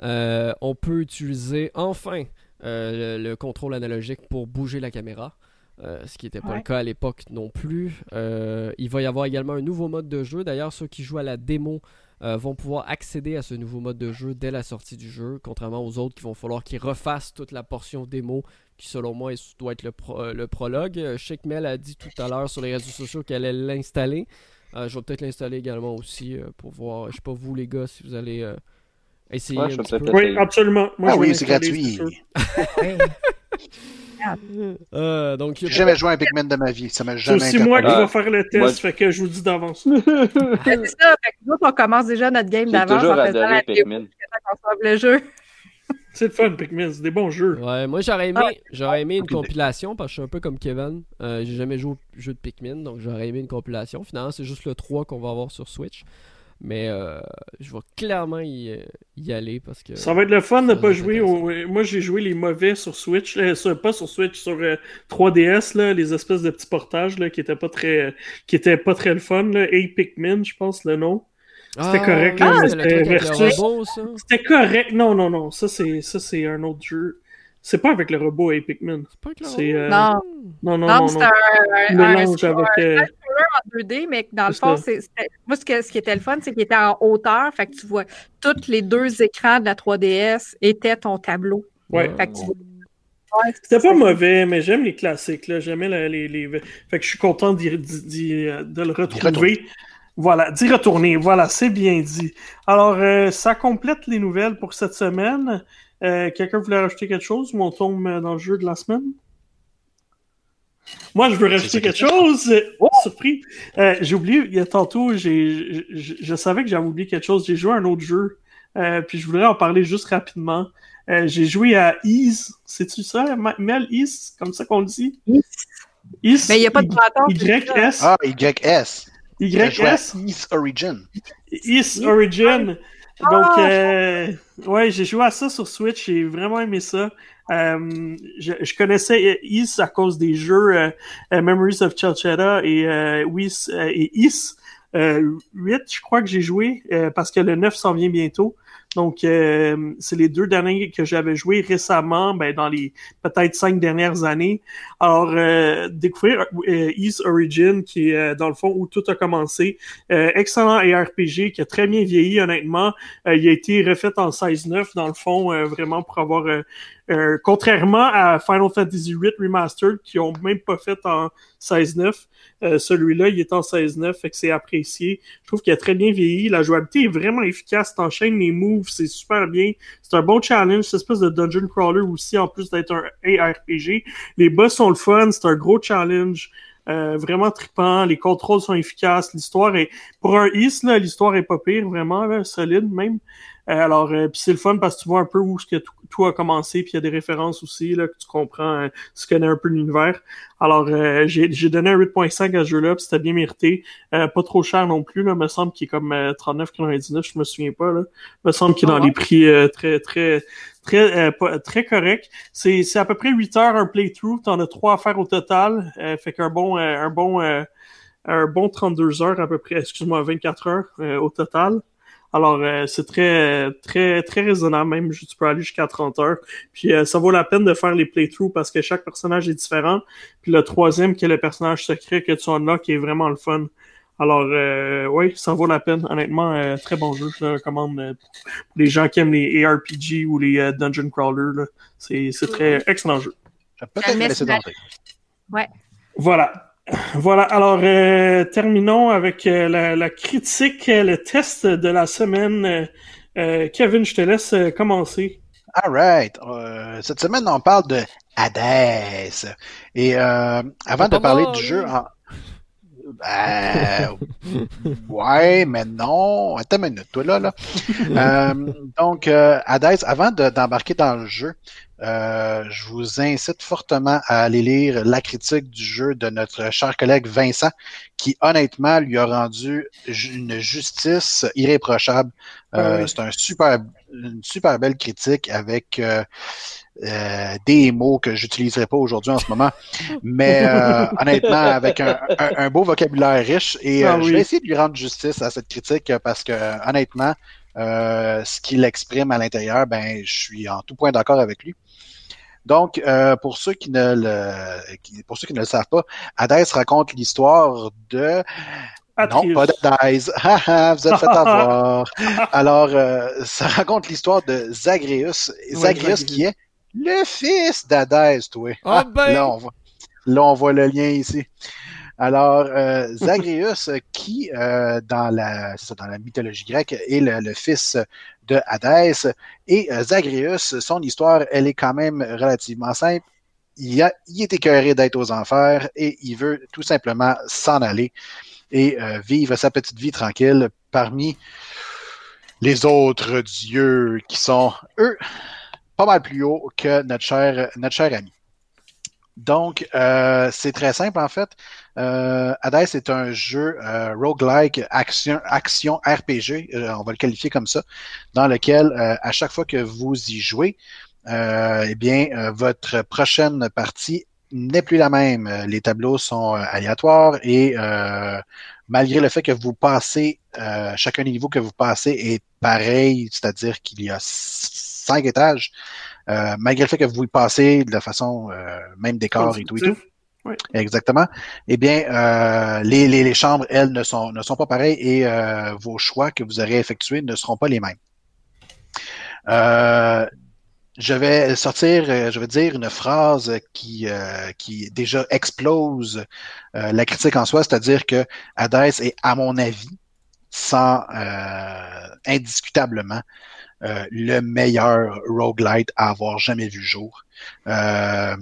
Speaker 2: on peut utiliser enfin le, contrôle analogique pour bouger la caméra. ce qui n'était pas le cas à l'époque non plus. il va y avoir également un nouveau mode de jeu. D'ailleurs, ceux qui jouent à la démo euh, vont pouvoir accéder à ce nouveau mode de jeu dès la sortie du jeu, contrairement aux autres qui vont falloir qu'ils refassent toute la portion démo qui selon moi doit être le, euh, le prologue. Euh, Shake Mel a dit tout à l'heure sur les réseaux sociaux qu'elle allait l'installer. je vais peut-être l'installer également aussi pour voir, je sais pas vous les gars, si vous allez essayer un petit peu.
Speaker 1: Oui, absolument.
Speaker 3: ah oui, c'est gratuit.
Speaker 2: Euh, donc,
Speaker 3: J'ai jamais joué à un Pikmin de ma vie. Ça m'a jamais
Speaker 1: C'est aussi moi qui vais faire le test, fait que je vous dis d'avance.
Speaker 4: c'est ça, fait que nous, on commence déjà notre game d'avance en faisant la Pikmin. le jeu.
Speaker 1: C'est le fun, Pikmin, c'est des bons jeux.
Speaker 2: Ouais, moi j'aurais aimé, ah. j'aurais aimé une compilation parce que je suis un peu comme Kevin. Euh, j'ai jamais joué au jeu de Pikmin, donc j'aurais aimé une compilation. Finalement, c'est juste le 3 qu'on va avoir sur Switch. Mais euh, je vais clairement y, aller parce que.
Speaker 1: Ça va être le fun de pas jouer. Moi, j'ai joué les mauvais sur Switch. Euh, pas sur Switch, sur 3DS, euh, là, les espèces de petits portages là, qui étaient pas très qui étaient pas très le fun. Là. Pikmin, je pense le nom. C'était ah, correct. C'était correct. Non, non, non. Ça, c'est un autre jeu. C'est pas avec le robot et Pikmin.
Speaker 4: C'est euh... non.
Speaker 1: non. Non, non,
Speaker 4: c'est un, un, mélange avec. Euh... en 2D, mais dans le fond, c'est, moi, ce, que, ce qui était le fun, c'est qu'il était en hauteur. Fait que tu vois, tous les deux écrans de la 3DS étaient ton tableau.
Speaker 1: Ouais. Fait que tu... C'était pas mauvais, mais j'aime les classiques. Là. J'aimais les, les, Fait que je suis content de le retrouver. Voilà, d'y retourner. Voilà, c'est bien dit. Alors, euh, ça complète les nouvelles pour cette semaine. Euh, quelqu'un voulait rajouter quelque chose ou on tombe dans le jeu de la semaine? Moi, je veux rajouter quelque chose. Oh! Surpris. Euh, j'ai oublié, il y a tantôt, j'ai, je savais que j'avais oublié quelque chose. J'ai joué à un autre jeu. Euh, puis je voudrais en parler juste rapidement. j'ai joué à Ease. C'est-tu ça, Mel? Ease? Comme ça qu'on le dit?
Speaker 4: Ease. Mais il n'y a pas de
Speaker 1: YS.
Speaker 3: Ah, YS.
Speaker 1: YS.
Speaker 3: Ease Origin.
Speaker 1: Ease Origin. Donc, ah! euh, ouais, j'ai joué à ça sur Switch, j'ai vraiment aimé ça. Euh, je, connaissais Is à cause des jeux euh, Memories of Chalchetta et, euh, et Is. 8, je crois que j'ai joué parce que le 9 s'en vient bientôt. Donc, euh, c'est les deux derniers que j'avais joués récemment, ben, dans les peut-être cinq dernières années. Alors, euh, découvrir euh, East Origin, qui est dans le fond où tout a commencé. excellent ARPG qui a très bien vieilli, honnêtement. il a été refait en 16-9, dans le fond, vraiment pour avoir euh, contrairement à Final Fantasy VIII Remastered, qui ont même pas fait en 16.9, euh, celui-là, il est en 16.9, fait que c'est apprécié. Je trouve qu'il a très bien vieilli. La jouabilité est vraiment efficace. T'enchaînes les moves, c'est super bien. C'est un bon challenge, cette espèce de dungeon crawler aussi, en plus d'être un ARPG. Les boss sont le fun, c'est un gros challenge. Euh, vraiment trippant, les contrôles sont efficaces, l'histoire est pour un East l'histoire est pas pire, vraiment solide même. Euh, alors, euh, puis c'est le fun parce que tu vois un peu où ce que tout a commencé, puis il y a des références aussi, là, que tu comprends, euh, tu connais un peu l'univers. Alors, j'ai donné un 8.5 à ce jeu-là, puis c'était bien mérité. pas trop cher non plus, là, me semble qu'il est comme 39,99, je me souviens pas, là. me semble qu'il est dans ah les prix très, très, très, très correct. C'est à peu près 8 heures un playthrough, t'en as 3 à faire au total, fait qu'un bon, un bon, un bon 32 heures à peu près, excuse-moi, 24 heures au total. Alors, euh, c'est très, très, très raisonnable même. Tu peux aller jusqu'à 30 heures. Puis, euh, ça vaut la peine de faire les playthroughs parce que chaque personnage est différent. Puis, le troisième, qui est le personnage secret que tu as qui est vraiment le fun. Alors, euh, oui, ça vaut la peine. Honnêtement, euh, très bon jeu. Je le recommande pour les gens qui aiment les ARPG ou les Dungeon Crawler. C'est très excellent jeu.
Speaker 4: Peut-être Ouais.
Speaker 1: Voilà. Voilà, alors euh, terminons avec euh, la, critique, euh, le test de la semaine. Kevin, je te laisse commencer.
Speaker 3: All right. cette semaine, on parle de Hades. Et avant de parler du jeu, ben, ouais, mais non. Attends une minute, toi là. là. donc, Hades, avant d'embarquer dans le jeu, euh, je vous incite fortement à aller lire la critique du jeu de notre cher collègue Vincent, qui honnêtement lui a rendu une justice irréprochable. Euh, c'est un super, une super belle critique avec euh, des mots que j'utiliserai pas aujourd'hui en ce moment, mais honnêtement avec un, beau vocabulaire riche. Et ah je vais essayer de lui rendre justice à cette critique parce que honnêtement, euh, ce qu'il exprime à l'intérieur, ben, je suis en tout point d'accord avec lui. Donc, euh, pour ceux qui ne le, pour ceux qui ne le savent pas, Hadès raconte l'histoire de Non, pas d'Hadès. vous êtes fait avoir. Alors, euh, ça raconte l'histoire de Zagreus. Zagreus qui est le fils d'Hadès, toi.
Speaker 2: Ah, ben...
Speaker 3: là, on voit, là, on voit le lien ici. Alors, euh, Zagreus, qui, euh, dans, la, mythologie grecque, est le, fils de Hadès. Et euh, Zagreus, son histoire, elle est quand même relativement simple. Il, a, il est écœuré d'être aux enfers et il veut tout simplement s'en aller et euh, vivre sa petite vie tranquille parmi les autres dieux qui sont, eux, pas mal plus hauts que notre cher, notre cher ami. Donc, euh, c'est très simple en fait. Euh, Hades est un jeu euh, roguelike action, action RPG, euh, on va le qualifier comme ça, dans lequel euh, à chaque fois que vous y jouez, eh bien, votre prochaine partie n'est plus la même. Les tableaux sont aléatoires et malgré le fait que vous passez, chacun des niveaux que vous passez est pareil, c'est-à-dire qu'il y a cinq étages. Euh, malgré le fait que vous y passez de façon euh, même décor et tout et tout. Oui. Exactement. Eh bien, euh, les, les, les, chambres, elles, ne sont, ne sont pas pareilles et euh, vos choix que vous aurez effectués ne seront pas les mêmes. Euh, je vais sortir, je vais dire une phrase qui, qui déjà explose la critique en soi, c'est-à-dire que Hades est, à mon avis, sans indiscutablement euh, le meilleur roguelite à avoir jamais vu jour. Euh,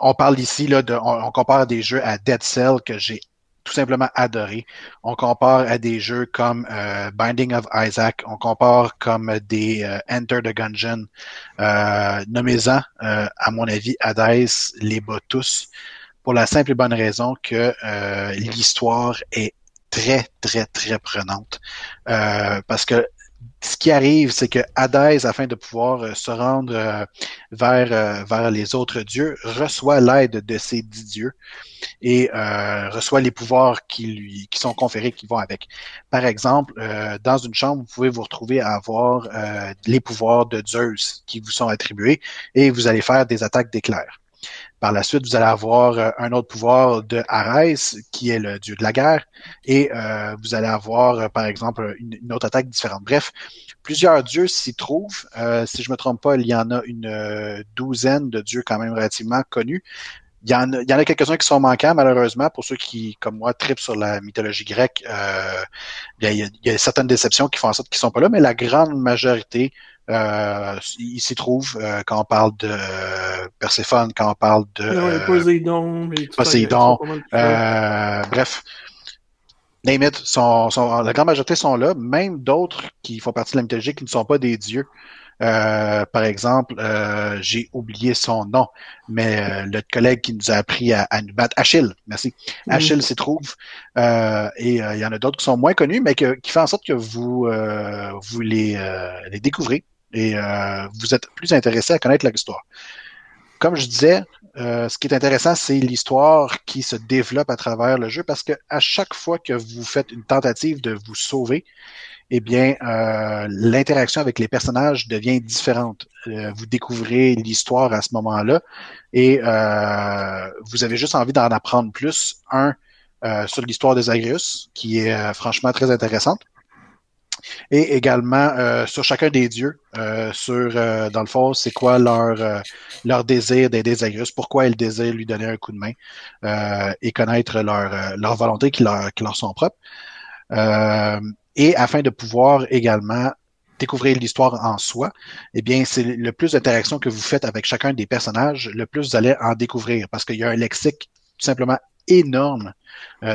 Speaker 3: on parle ici, on, compare des jeux à Dead Cell que j'ai tout simplement adoré. On compare à des jeux comme euh, Binding of Isaac, on compare comme des Enter the Gungeon. Nommez-en, à mon avis, Hades les bat pour la simple et bonne raison que l'histoire est très, très, très prenante. parce que ce qui arrive, c'est que Hadès, afin de pouvoir euh, se rendre euh, vers, euh, vers les autres dieux, reçoit l'aide de ces dix dieux et reçoit les pouvoirs qui lui qui sont conférés, qui vont avec. Par exemple, dans une chambre, vous pouvez vous retrouver à avoir les pouvoirs de Zeus qui vous sont attribués et vous allez faire des attaques d'éclairs. Par la suite, vous allez avoir euh, un autre pouvoir de Arès, qui est le dieu de la guerre, et euh, vous allez avoir, euh, par exemple, une, autre attaque différente. Bref, plusieurs dieux s'y trouvent. si je me trompe pas, il y en a une douzaine de dieux quand même relativement connus. Il y en a, a quelques-uns qui sont manquants, malheureusement, pour ceux qui, comme moi, tripent sur la mythologie grecque. il, y a, il, y a, certaines déceptions qui font en sorte qu'ils sont pas là, mais la grande majorité euh, il s'y trouve euh, quand on parle de Perséphone, quand on parle de
Speaker 1: euh, Poséidon,
Speaker 3: Poséidon bref. Name sont, la grande majorité sont là, même d'autres qui font partie de la mythologie qui ne sont pas des dieux. Par exemple, j'ai oublié son nom, mais le collègue qui nous a appris à, nous battre, Achille, merci. Achille s'y trouve. et il y en a d'autres qui sont moins connus, mais qui font en sorte que vous, vous les, les découvrez et euh, vous êtes plus intéressé à connaître l'histoire. Comme je disais, euh, ce qui est intéressant, c'est l'histoire qui se développe à travers le jeu parce que à chaque fois que vous faites une tentative de vous sauver, eh bien, euh, l'interaction avec les personnages devient différente. vous découvrez l'histoire à ce moment-là et vous avez juste envie d'en apprendre plus. Un, sur l'histoire des Agrius, qui est franchement très intéressante et également euh, sur chacun des dieux, euh, sur euh, dans le fond, c'est quoi leur leur désir d'aider Zagreus, pourquoi ils désirent lui donner un coup de main et connaître leur leur volonté qui leur qui leur sont propres. Et afin de pouvoir également découvrir l'histoire en soi, eh bien, c'est le plus d'interactions que vous faites avec chacun des personnages, le plus vous allez en découvrir parce qu'il y a un lexique tout simplement énorme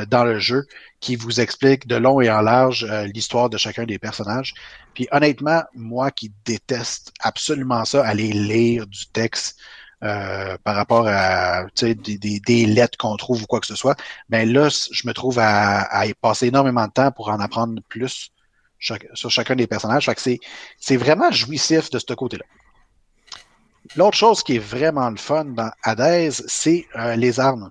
Speaker 3: dans le jeu qui vous explique de long et en large l'histoire de chacun des personnages. Puis honnêtement, moi qui déteste absolument ça, aller lire du texte euh, par rapport à des, des, des lettres qu'on trouve ou quoi que ce soit, ben là, je me trouve à, à y passer énormément de temps pour en apprendre plus sur chacun des personnages. Fait que c'est, c'est vraiment jouissif de ce côté-là. L'autre chose qui est vraiment le fun dans Hades, c'est euh, les armes.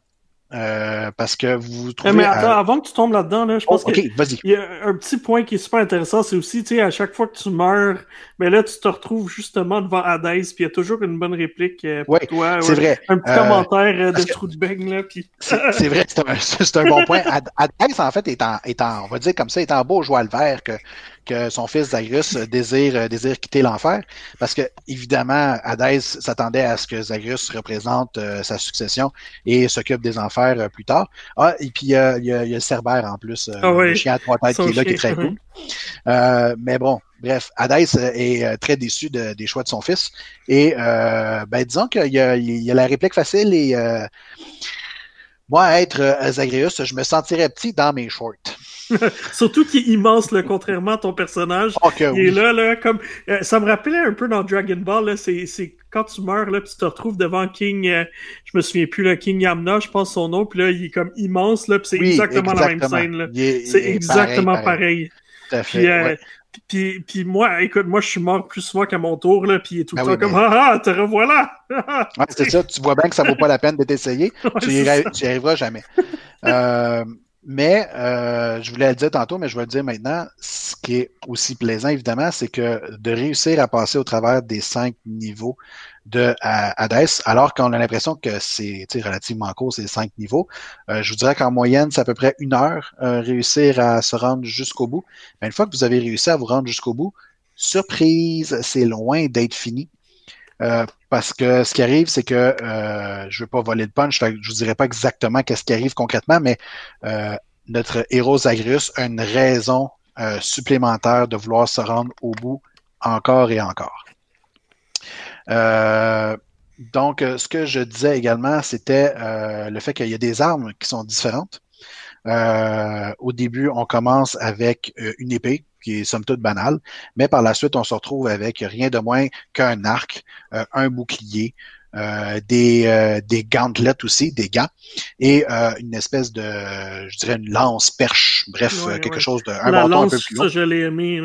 Speaker 3: Euh, parce que vous trouvez.
Speaker 1: Mais attends, avant que tu tombes là-dedans, là, je pense
Speaker 3: oh,
Speaker 1: qu'il y a un petit point qui est super intéressant, c'est aussi, tu sais, à chaque fois que tu meurs, mais là, tu te retrouves justement devant Hades, puis il y a toujours une bonne réplique euh, pour toi.
Speaker 3: C'est vrai.
Speaker 1: Un petit commentaire euh, de trou de là. Puis...
Speaker 3: C'est vrai, c'est un, un, bon point. Hades, en fait, est en, est en, on va dire comme ça, est en beau joie le vert que que son fils Zagreus désire, euh, désire quitter l'enfer. Parce que, évidemment, Hadès s'attendait à ce que Zagreus représente euh, sa succession et s'occupe des enfers euh, plus tard. Ah, et puis il y a, y a, Cerbère en plus,
Speaker 1: ah
Speaker 3: le chien à trois têtes qui est là, qui est très cool. mais bon, bref, Hadès est très déçu des choix de son fils. Et ben, disons qu'il y, y, a la réplique facile et moi, être Zagreus, je me sentirais petit dans mes shorts.
Speaker 1: Surtout qu'il est immense, là, contrairement à ton personnage. il est là, là, comme. Euh, ça me rappelait un peu dans Dragon Ball, là, c'est, quand tu meurs, là, puis tu te retrouves devant King. Euh, je me souviens plus, là, King Yamna, je pense son nom, puis là, il est comme immense, là, puis c'est exactement, la même scène, là. c'est exactement pareil.
Speaker 3: Euh,
Speaker 1: puis, puis, moi, écoute, moi, je suis mort plus souvent qu'à mon tour, là, puis il est tout le ben temps comme Ah, ah, te revoilà!
Speaker 3: ouais, c'est ça, tu vois bien que ça vaut pas la peine de t'essayer. tu, y arriveras jamais. Euh, mais euh, je voulais le dire tantôt, mais je vais le dire maintenant. Ce qui est aussi plaisant, évidemment, c'est que de réussir à passer au travers des cinq niveaux de Hades, alors qu'on a l'impression que c'est relativement court, ces cinq niveaux. Euh, je vous dirais qu'en moyenne, c'est à peu près une heure euh, réussir à se rendre jusqu'au bout. Mais une fois que vous avez réussi à vous rendre jusqu'au bout, surprise, c'est loin d'être fini. Euh, parce que ce qui arrive, c'est que euh, je ne veux pas voler le punch, je ne vous dirai pas exactement qu'est-ce qui arrive concrètement, mais euh, notre héros Zagreus a une raison supplémentaire de vouloir se rendre au bout encore et encore. donc, ce que je disais également, c'était le fait qu'il y a des armes qui sont différentes. au début, on commence avec une épée qui est somme toute banal, mais par la suite, on se retrouve avec rien de moins qu'un arc, euh, un bouclier, euh, des, euh, des aussi, des gants, et une espèce de, je dirais, une lance perche, bref, quelque chose de un bâton un peu plus long.
Speaker 1: Ça, je l'ai aimé.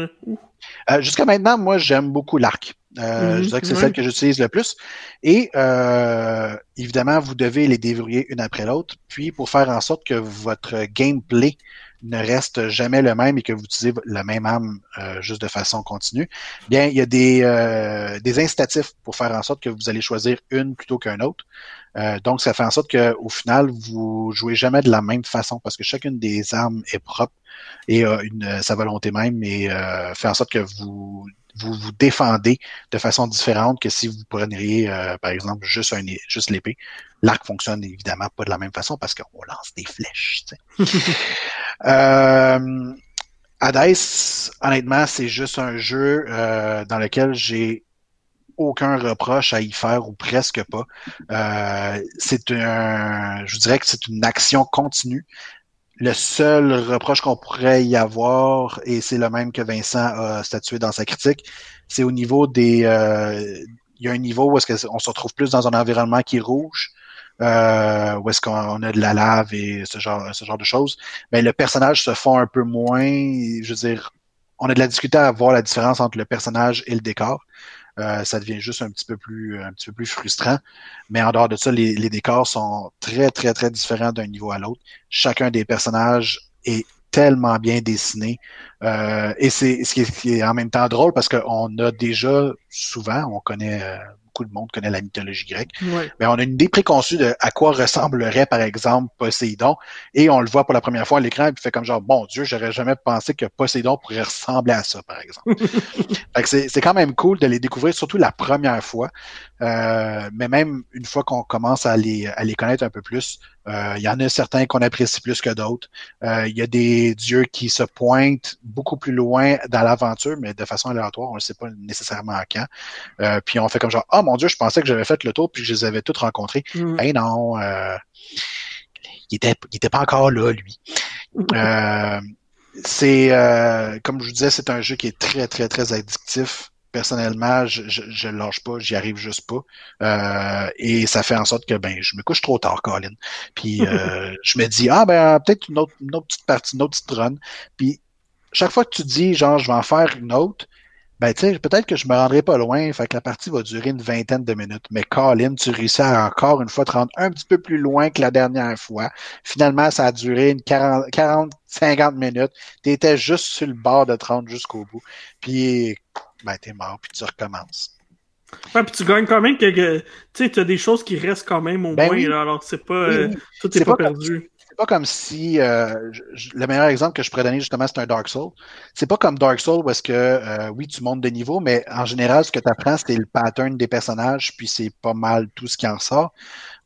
Speaker 3: Jusqu'à maintenant, moi, j'aime beaucoup l'arc. je mhm, dirais que c'est celle que j'utilise le plus. Et évidemment, vous devez les déverrouiller une après l'autre. Puis, pour faire en sorte que votre gameplay ne reste jamais le même et que vous utilisez la même arme euh, juste de façon continue, bien, il y a des, euh, des incitatifs pour faire en sorte que vous allez choisir une plutôt qu'un autre. Euh, donc, ça fait en sorte qu'au final, vous jouez jamais de la même façon parce que chacune des armes est propre et a une, sa volonté même et fait en sorte que vous vous vous défendez de façon différente que si vous preniez, par exemple, juste, un, juste l'épée. L'arc fonctionne évidemment pas de la même façon parce qu'on lance des flèches. euh, Hades, honnêtement, c'est juste un jeu euh, dans lequel j'ai aucun reproche à y faire ou presque pas. Euh, c'est un, je dirais que c'est une action continue. Le seul reproche qu'on pourrait y avoir, et c'est le même que Vincent a statué dans sa critique, c'est au niveau des, euh, il y a un niveau où est-ce qu'on se retrouve plus dans un environnement qui est rouge, euh, où est-ce qu'on a de la lave et ce genre, ce genre de choses, mais le personnage se fond un peu moins. Je veux dire, on a de la difficulté à voir la différence entre le personnage et le décor. Euh, ça devient juste un petit peu plus un petit peu plus frustrant. Mais en dehors de ça, les, les décors sont très, très, très différents d'un niveau à l'autre. Chacun des personnages est tellement bien dessiné. Euh, et c'est ce qui, est, en même temps drôle parce qu'on a déjà souvent, on connaît euh, beaucoup de monde connaît la mythologie grecque. Mais on a une idée préconçue de à quoi ressemblerait, par exemple, Poséidon. Et on le voit pour la première fois à l'écran et puis fait comme genre, bon Dieu, j'aurais jamais pensé que Poséidon pourrait ressembler à ça, par exemple. c'est quand même cool de les découvrir, surtout la première fois. Euh, mais même une fois qu'on commence à les, à les connaître un peu plus, euh, il y en a certains qu'on apprécie plus que d'autres. Euh, il y a des dieux qui se pointent beaucoup plus loin dans l'aventure, mais de façon aléatoire, on ne sait pas nécessairement à quand. puis on fait comme genre, oh mon Dieu, je pensais que j'avais fait le tour puis que je les avais tous rencontrés. Mm. Eh non. il était, il était pas encore là, lui. Euh, c'est, euh, comme je vous disais, c'est un jeu qui est très, très, très addictif. Personnellement, je, je, je lâche pas, j'y arrive juste pas. Euh, et ça fait en sorte que ben je me couche trop tard, Colin. Puis euh, je me dis Ah ben peut-être une autre, une autre petite partie, une autre petite run. Puis chaque fois que tu dis genre je vais en faire une autre, ben, tu sais, peut-être que je me rendrai pas loin, fait que la partie va durer une vingtaine de minutes. Mais Colin, tu réussis à encore une fois te rendre un petit peu plus loin que la dernière fois. Finalement, ça a duré une 40, 40 50 minutes. Tu étais juste sur le bord de 30 jusqu'au bout. Puis, ben, t'es mort, puis tu recommences.
Speaker 1: Ouais, puis tu gagnes quand même que, tu sais, tu as des choses qui restent quand même au
Speaker 3: Ben
Speaker 1: moins,
Speaker 3: oui.
Speaker 1: là, alors c'est pas,
Speaker 3: Oui,
Speaker 1: euh,
Speaker 3: oui.
Speaker 1: tout
Speaker 3: C'est
Speaker 1: pas, perdu.
Speaker 3: C'est pas comme si euh, le meilleur exemple que je pourrais donner justement c'est un Dark Soul. C'est pas comme Dark Soul où est-ce que euh, oui tu montes de niveau, mais en général ce que tu apprends c'est le pattern des personnages puis c'est pas mal tout ce qui en sort.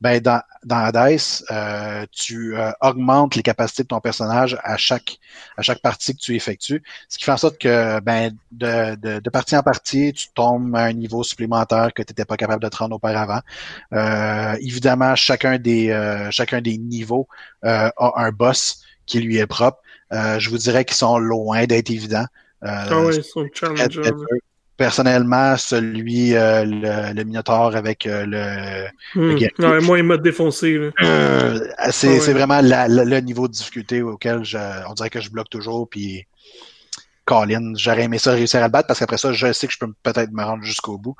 Speaker 3: Ben dans dans Hades, euh, tu euh, augmentes les capacités de ton personnage à chaque à chaque partie que tu effectues, ce qui fait en sorte que ben de, de, de partie en partie tu tombes à un niveau supplémentaire que tu n'étais pas capable de te rendre auparavant. Euh, évidemment chacun des euh, chacun des niveaux euh, a un boss qui lui est propre. Euh, je vous dirais qu'ils sont loin d'être évidents. Euh,
Speaker 1: Ah.
Speaker 3: Personnellement, celui, euh, le, le Minotaur avec euh, le...
Speaker 1: Hmm.
Speaker 3: guerrier.
Speaker 1: Ouais, moi, il m'a défoncé.
Speaker 3: Euh, c'est
Speaker 1: Ah ouais.
Speaker 3: vraiment la- la- le niveau de difficulté auquel je, on dirait que je bloque toujours. Puis, Colin, j'aurais aimé ça réussir à le battre parce qu'après ça, je sais que je peux peut-être me rendre jusqu'au bout.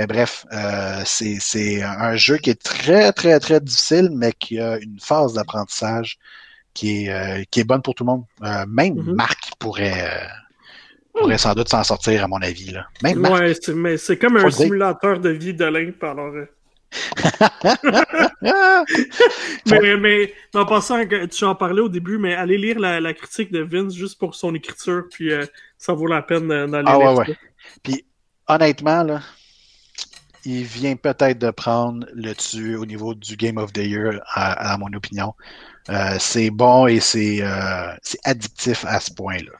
Speaker 3: Mais bref, euh, c'est un jeu qui est très, très, très difficile, mais qui a une phase d'apprentissage qui est, euh, qui est bonne pour tout le monde. Euh, même
Speaker 1: Mhm.
Speaker 3: Marc pourrait, pourrait sans doute s'en sortir, à mon avis. Là. Même Marc.
Speaker 1: Ouais, c'est, mais c'est comme un
Speaker 3: dire.
Speaker 1: simulateur de vie d'Olympe, alors. euh.
Speaker 3: Ah!
Speaker 1: Mais, mais, en passant, tu en parlais au début, mais allez lire la, la critique de Vince juste pour son écriture, puis euh, ça vaut la peine d'aller
Speaker 3: Ah
Speaker 1: lire
Speaker 3: ouais, ouais. Puis honnêtement, là, il vient peut-être de prendre le dessus au niveau du Game of the Year, à, mon opinion. Euh, c'est bon et c'est euh, c'est addictif à ce point-là.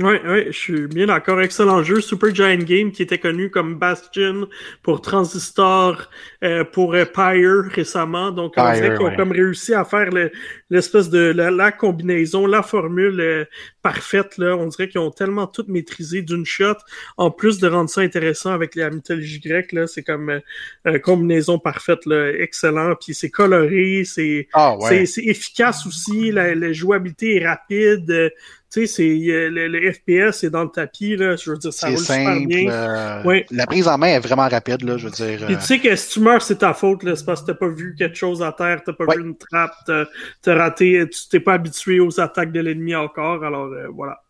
Speaker 1: Oui, oui, je suis bien d'accord. Excellent jeu. Super Giant Game qui était connu comme Bastion pour Transistor, euh, pour euh, Pyre récemment. Donc, on dirait qu'ils ont
Speaker 3: ouais.
Speaker 1: comme réussi à faire le- l'espèce de la, la combinaison, la formule euh, parfaite. Là. On dirait qu'ils ont tellement tout maîtrisé d'une shot. En plus de rendre ça intéressant avec la mythologie grecque, là, c'est comme euh, euh, combinaison parfaite. Là. Excellent. Puis c'est coloré, c'est
Speaker 3: Ah
Speaker 1: c'est efficace aussi, la, la jouabilité est rapide. Tu sais, c'est le, le FPS est dans le tapis, là. Je veux dire, ça
Speaker 3: C'est
Speaker 1: roule super
Speaker 3: simple.
Speaker 1: bien.
Speaker 3: euh,
Speaker 1: Ouais.
Speaker 3: La prise en main est vraiment rapide, là, je veux dire.
Speaker 1: Puis
Speaker 3: euh,
Speaker 1: tu sais que si tu meurs, c'est ta faute, là. C'est parce que t'as pas vu quelque chose à terre, t'as pas
Speaker 3: Ouais.
Speaker 1: vu une trappe, t'as t'as raté, tu t'es pas habitué aux attaques de l'ennemi encore, alors euh, voilà.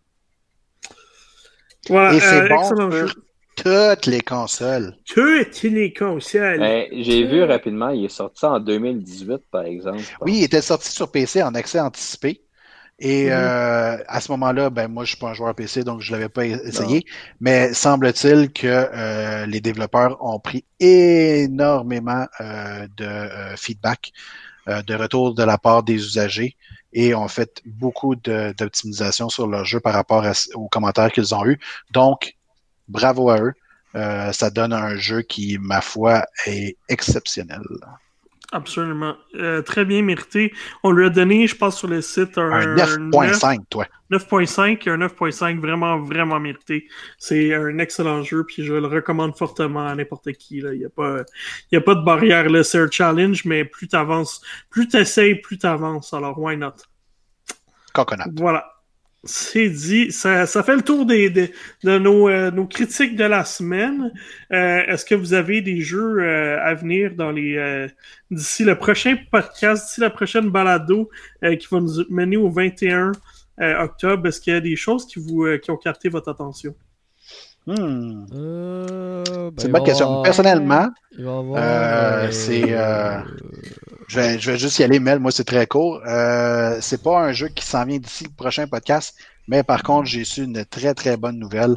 Speaker 1: Voilà,
Speaker 3: Et c'est
Speaker 1: euh,
Speaker 3: bon
Speaker 1: excellent
Speaker 3: sur
Speaker 1: jeu.
Speaker 3: toutes les consoles.
Speaker 1: Tu les consoles.
Speaker 5: Ben, J'ai vu rapidement, il est sorti en 2018, par exemple.
Speaker 3: Oui, il était sorti sur PC en accès anticipé. Et
Speaker 1: Mhm.
Speaker 3: euh, à ce moment-là, ben moi je suis pas un joueur PC, donc je l'avais pas essayé. Mais semble-t-il que euh, les développeurs ont pris énormément euh, de euh, feedback, euh, de retour de la part des usagers et ont fait beaucoup d'optimisation sur leur jeu par rapport à- aux commentaires qu'ils ont eus. Donc, bravo à eux. Euh, ça donne un jeu qui, ma foi, est exceptionnel.
Speaker 1: Absolument. Euh, très bien mérité. On lui a donné, je pense, sur le site un,
Speaker 3: Un 9.5, toi.
Speaker 1: 9.5, un 9.5 vraiment, vraiment mérité. C'est un excellent jeu, puis je le recommande fortement à n'importe qui. là. Il n'y a, pas- il y a pas de barrière. là. C'est un challenge, mais plus t'avances, plus t'essayes, plus t'avances. Alors, why not?
Speaker 3: Coconut.
Speaker 1: Voilà. C'est dit. Ça, ça fait le tour des, des- de nos, euh, nos critiques de la semaine. Euh, Est-ce que vous avez des jeux euh, à venir dans les euh, d'ici le prochain podcast, d'ici la prochaine balado euh, qui va nous mener au 21 euh, octobre? Est-ce qu'il y a des choses qui vous euh, qui ont capté votre attention?
Speaker 3: Hmm.
Speaker 2: Euh, ben,
Speaker 3: C'est une bonne
Speaker 2: va
Speaker 3: question.
Speaker 2: avoir-
Speaker 3: Personnellement,
Speaker 2: avoir,
Speaker 3: Euh,
Speaker 2: euh,
Speaker 3: c'est, euh, je vais, je vais juste y aller, Mel. Moi, c'est très court. Euh, c'est pas un jeu qui s'en vient d'ici le prochain podcast, mais par contre, j'ai su une très, très bonne nouvelle.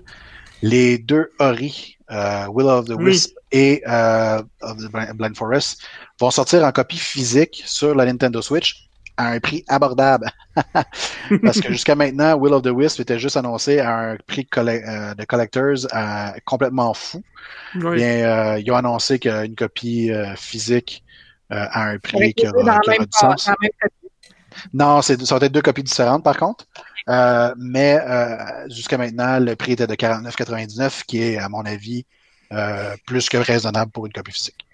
Speaker 3: Les deux Ori, euh, Will of the
Speaker 1: Oui.
Speaker 3: Wisp et euh, of the Blind Forest, vont sortir en copie physique sur la Nintendo Switch à un prix abordable. Parce que jusqu'à maintenant, Will of the Wisp était juste annoncé à un prix colle- euh, de collectors complètement fou.
Speaker 1: Oui.
Speaker 3: Bien, euh, ils ont annoncé qu'une copie euh, physique à un prix qui aura, qui aura
Speaker 4: même,
Speaker 3: du sens. Non, c'est, ça va être deux copies différentes par contre. Euh, mais euh, jusqu'à maintenant, le prix était de 49,99, qui est, à mon avis, euh, plus que raisonnable pour une copie physique.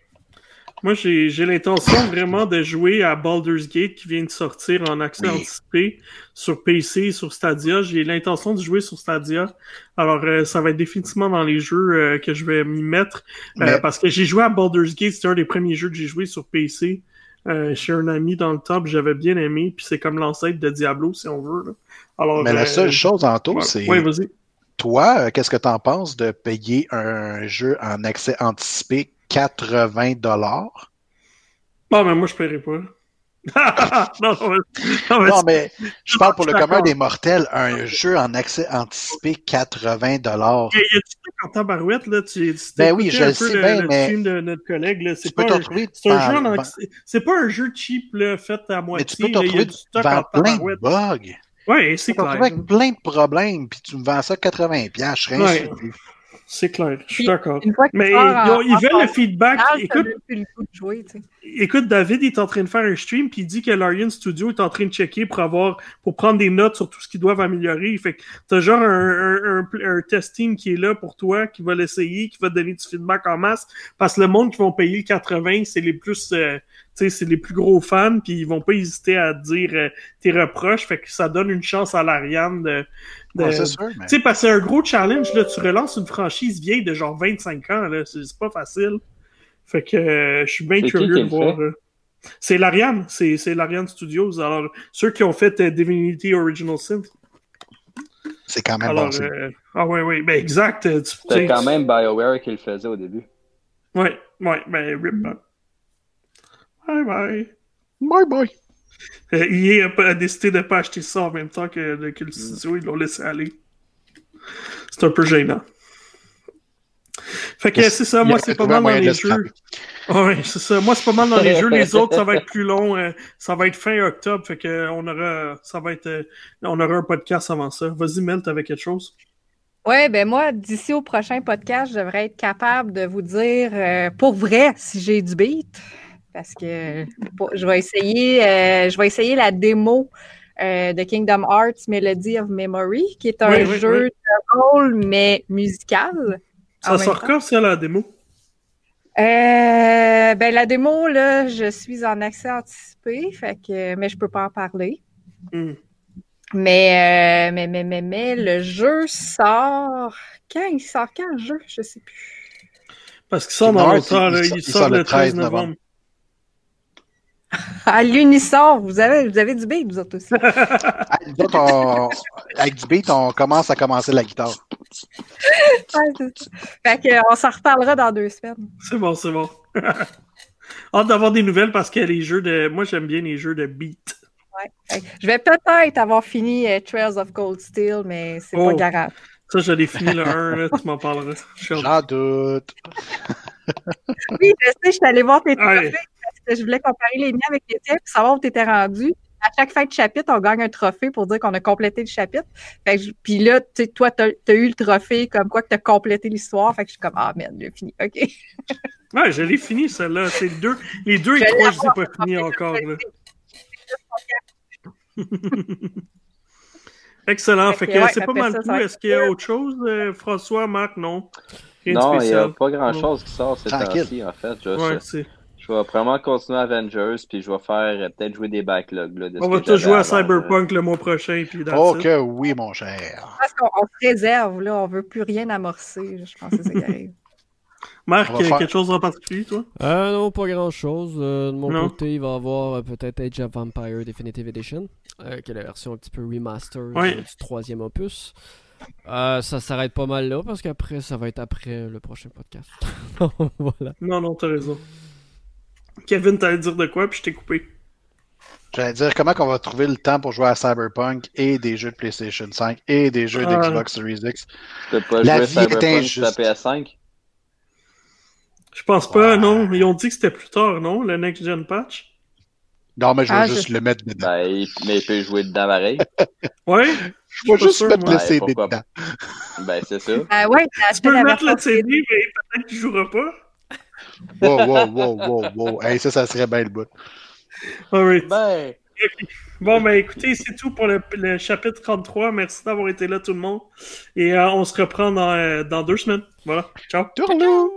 Speaker 1: Moi, j'ai l'intention vraiment de jouer à Baldur's Gate qui vient de sortir en accès anticipé sur PC, sur Stadia. J'ai l'intention de jouer sur Stadia. Alors, euh, ça va être définitivement dans les jeux euh, que je vais m'y mettre. Euh, parce que j'ai joué à Baldur's Gate, c'était un des premiers jeux que j'ai joué sur PC. chez un ami dans le top, j'avais bien aimé, puis c'est comme l'ancêtre de Diablo, si on veut. Alors,
Speaker 3: Mais la seule chose en tout, c'est...
Speaker 1: Oui, vas-y.
Speaker 3: Toi, qu'est-ce que tu en penses de payer un jeu en accès anticipé 80 dollars.
Speaker 1: Bon, mais moi, je paierai pas.
Speaker 3: non, non, mais, je parle pour le commun des mortels. Un jeu en accès anticipé 80 dollars.
Speaker 1: Il y a du truc en tabarouette, là? Tu,
Speaker 3: ben oui, je le sais
Speaker 1: le,
Speaker 3: bien,
Speaker 1: le
Speaker 3: mais...
Speaker 1: de notre collègue, là. C'est pas, un, c'est un jeu en accès... C'est pas un jeu cheap, là, fait à moitié.
Speaker 3: Mais tu peux te retrouver devant plein de bugs.
Speaker 1: Oui, c'est clair.
Speaker 3: Tu avec plein de problèmes, puis tu me vends ça 80$, je serais ouais.
Speaker 1: C'est clair, je suis d'accord. Mais ils, ils veulent le feedback. Écoute,
Speaker 4: le jouer,
Speaker 1: écoute, David est en train de faire un stream puis il dit que l'Arian Studio est en train de checker pour avoir pour prendre des notes sur tout ce qu'ils doivent améliorer. Fait que t'as genre un, un, un, test team qui est là pour toi, qui va l'essayer, qui va te donner du feedback en masse. Parce que le monde qui vont payer le 80, c'est les plus euh, c'est les plus gros fans, puis ils vont pas hésiter à dire euh, tes reproches, fait que ça donne une chance à l'Ariane de,
Speaker 3: de
Speaker 1: tu sais, parce que c'est un gros challenge, là, tu relances une franchise vieille de genre 25 ans, là, c'est pas facile. Fait que euh, je suis bien curieux de voir. Euh, c'est l'Ariane, c'est l'Ariane Studios. Alors, ceux qui ont fait Divinity Original Sin.
Speaker 3: C'est quand même
Speaker 1: Alors,
Speaker 3: bon.
Speaker 1: ah ouais, ouais, ben exact.
Speaker 5: C'était quand même BioWare qui le faisait au début.
Speaker 1: Ouais, ouais, ben rip. Hein. Bye bye.
Speaker 3: Bye bye.
Speaker 1: Euh, EA a, a, décidé de ne pas acheter ça en même temps que, que le studio, ils l'ont laissé aller. C'est un peu gênant. Fait que c'est ça, moi c'est pas mal dans les jeux. Ouais, c'est ça. Moi c'est pas mal dans les jeux. Les autres, ça va être plus long. Euh, ça va être fin octobre. Fait que on aura. Ça va être. Euh, on aura un podcast avant ça. Vas-y, Mel, t'avais quelque chose?
Speaker 4: Oui, ben moi, d'ici au prochain podcast, je devrais être capable de vous dire euh, pour vrai si j'ai du beat parce que je vais essayer, euh, je vais essayer la démo euh, de Kingdom Hearts Melody of Memory, qui est un
Speaker 1: oui, oui,
Speaker 4: jeu
Speaker 1: oui.
Speaker 4: de rôle, mais musical.
Speaker 1: Ça sort quand, ça, la démo?
Speaker 4: Euh, ben, la démo, là, je suis en accès anticipé, fait que, mais je peux pas en parler.
Speaker 1: Mm.
Speaker 4: Mais, euh, mais, mais, mais, mais, le jeu sort. Quand? Il sort quand le jeu? Je sais plus.
Speaker 1: Parce qu'il sort dans longtemps, il, il, sort, le 13 novembre. novembre.
Speaker 4: À l'unisson, vous avez, vous avez du beat, vous autres aussi.
Speaker 3: nous autres, on, avec du beat, on commence à commencer la guitare.
Speaker 4: Ouais, fait que, on s'en reparlera dans deux semaines.
Speaker 1: C'est bon, c'est bon. Hâte d'avoir des nouvelles parce que les jeux de. Moi, j'aime bien les jeux de beat.
Speaker 4: Ouais. Je vais peut-être avoir fini uh, Trails of Cold Steel, mais c'est
Speaker 1: oh.
Speaker 4: pas garage.
Speaker 1: Ça, je l'ai fini le 1, là, tu m'en parleras.
Speaker 3: J'en doute.
Speaker 4: oui, je sais, je suis allé voir tes trophées parce que je voulais comparer les miens avec les tiens pour savoir où tu étais rendu. À chaque fin de chapitre, on gagne un trophée pour dire qu'on a complété le chapitre. Fait que je- Puis là, tu sais, toi, tu as, eu le trophée comme quoi que tu as complété l'histoire. Fait que je suis comme, ah merde, j'ai fini. OK.
Speaker 1: Ouais, je l'ai fini, celle-là. C'est les deux, les deux et
Speaker 4: Je
Speaker 1: trois, je les ai
Speaker 4: l'avoir,
Speaker 1: pas
Speaker 4: fait,
Speaker 1: encore. Là. Excellent.
Speaker 4: Fait que, ouais,
Speaker 1: c'est pas mal
Speaker 4: ça,
Speaker 1: tout. Est-ce qu'il y a autre chose, euh, François, Marc? Non.
Speaker 5: Non, il n'y a pas grand-chose qui sort
Speaker 3: Tranquille.
Speaker 5: temps-ci, en fait. Je,
Speaker 1: Ouais,
Speaker 5: je vais vraiment continuer Avengers, puis je vais faire euh, peut-être jouer des backlogs. Là, de
Speaker 1: On va tous jouer à Cyberpunk le mois prochain. Puis
Speaker 3: Oh que oui, mon cher.
Speaker 4: Parce qu'on on se réserve, là. On veut plus rien amorcer. Je pense que c'est arrive.
Speaker 1: Marc, euh,
Speaker 3: faire-
Speaker 1: quelque chose en particulier, toi?
Speaker 2: Euh, non, pas grand chose. de mon
Speaker 1: Non.
Speaker 2: côté, il va y avoir euh, peut-être Age of Vampire Definitive Edition, euh, qui est la version un petit peu remaster
Speaker 1: Ouais.
Speaker 2: euh, du troisième opus. Euh, ça s'arrête pas mal là parce qu'après, ça va être après le prochain podcast. voilà.
Speaker 1: Non, non, t'as raison. Kevin, t'allais dire de quoi, puis je t'ai coupé.
Speaker 3: J'allais dire comment qu'on va trouver le temps pour jouer à Cyberpunk et des jeux de PlayStation 5 et des jeux
Speaker 1: Ah.
Speaker 3: d'Xbox Series X.
Speaker 5: Pas
Speaker 3: La vie est
Speaker 5: Cyberpunk
Speaker 3: injuste.
Speaker 5: la PS5?
Speaker 1: Je pense pas,
Speaker 3: Ouais.
Speaker 1: non. Ils ont dit que c'était plus tard, non? Le Next Gen Patch?
Speaker 3: Non, mais je vais
Speaker 4: Ah,
Speaker 3: juste
Speaker 4: je-
Speaker 3: le mettre dedans.
Speaker 5: Ben, il- mais il peut jouer dedans pareil.
Speaker 1: Ouais?
Speaker 3: je vais juste
Speaker 1: sûr,
Speaker 3: mettre
Speaker 1: moi.
Speaker 3: le
Speaker 5: Ouais,
Speaker 3: CD
Speaker 5: pourquoi
Speaker 3: dedans.
Speaker 5: Ben, c'est ça.
Speaker 4: Ah ouais,
Speaker 1: Tu peux mettre le CD, mais peut-être qu'il jouera pas.
Speaker 3: Wow, wow, wow, wow, wow. Hey, ça, ça serait bien le bout.
Speaker 1: Alright.
Speaker 5: Ben,
Speaker 1: Bon, ben écoutez, c'est tout pour le, chapitre 33. Merci d'avoir été là, tout le monde. Et on se reprend dans, dans deux semaines. Voilà. Ciao.
Speaker 3: Tournou!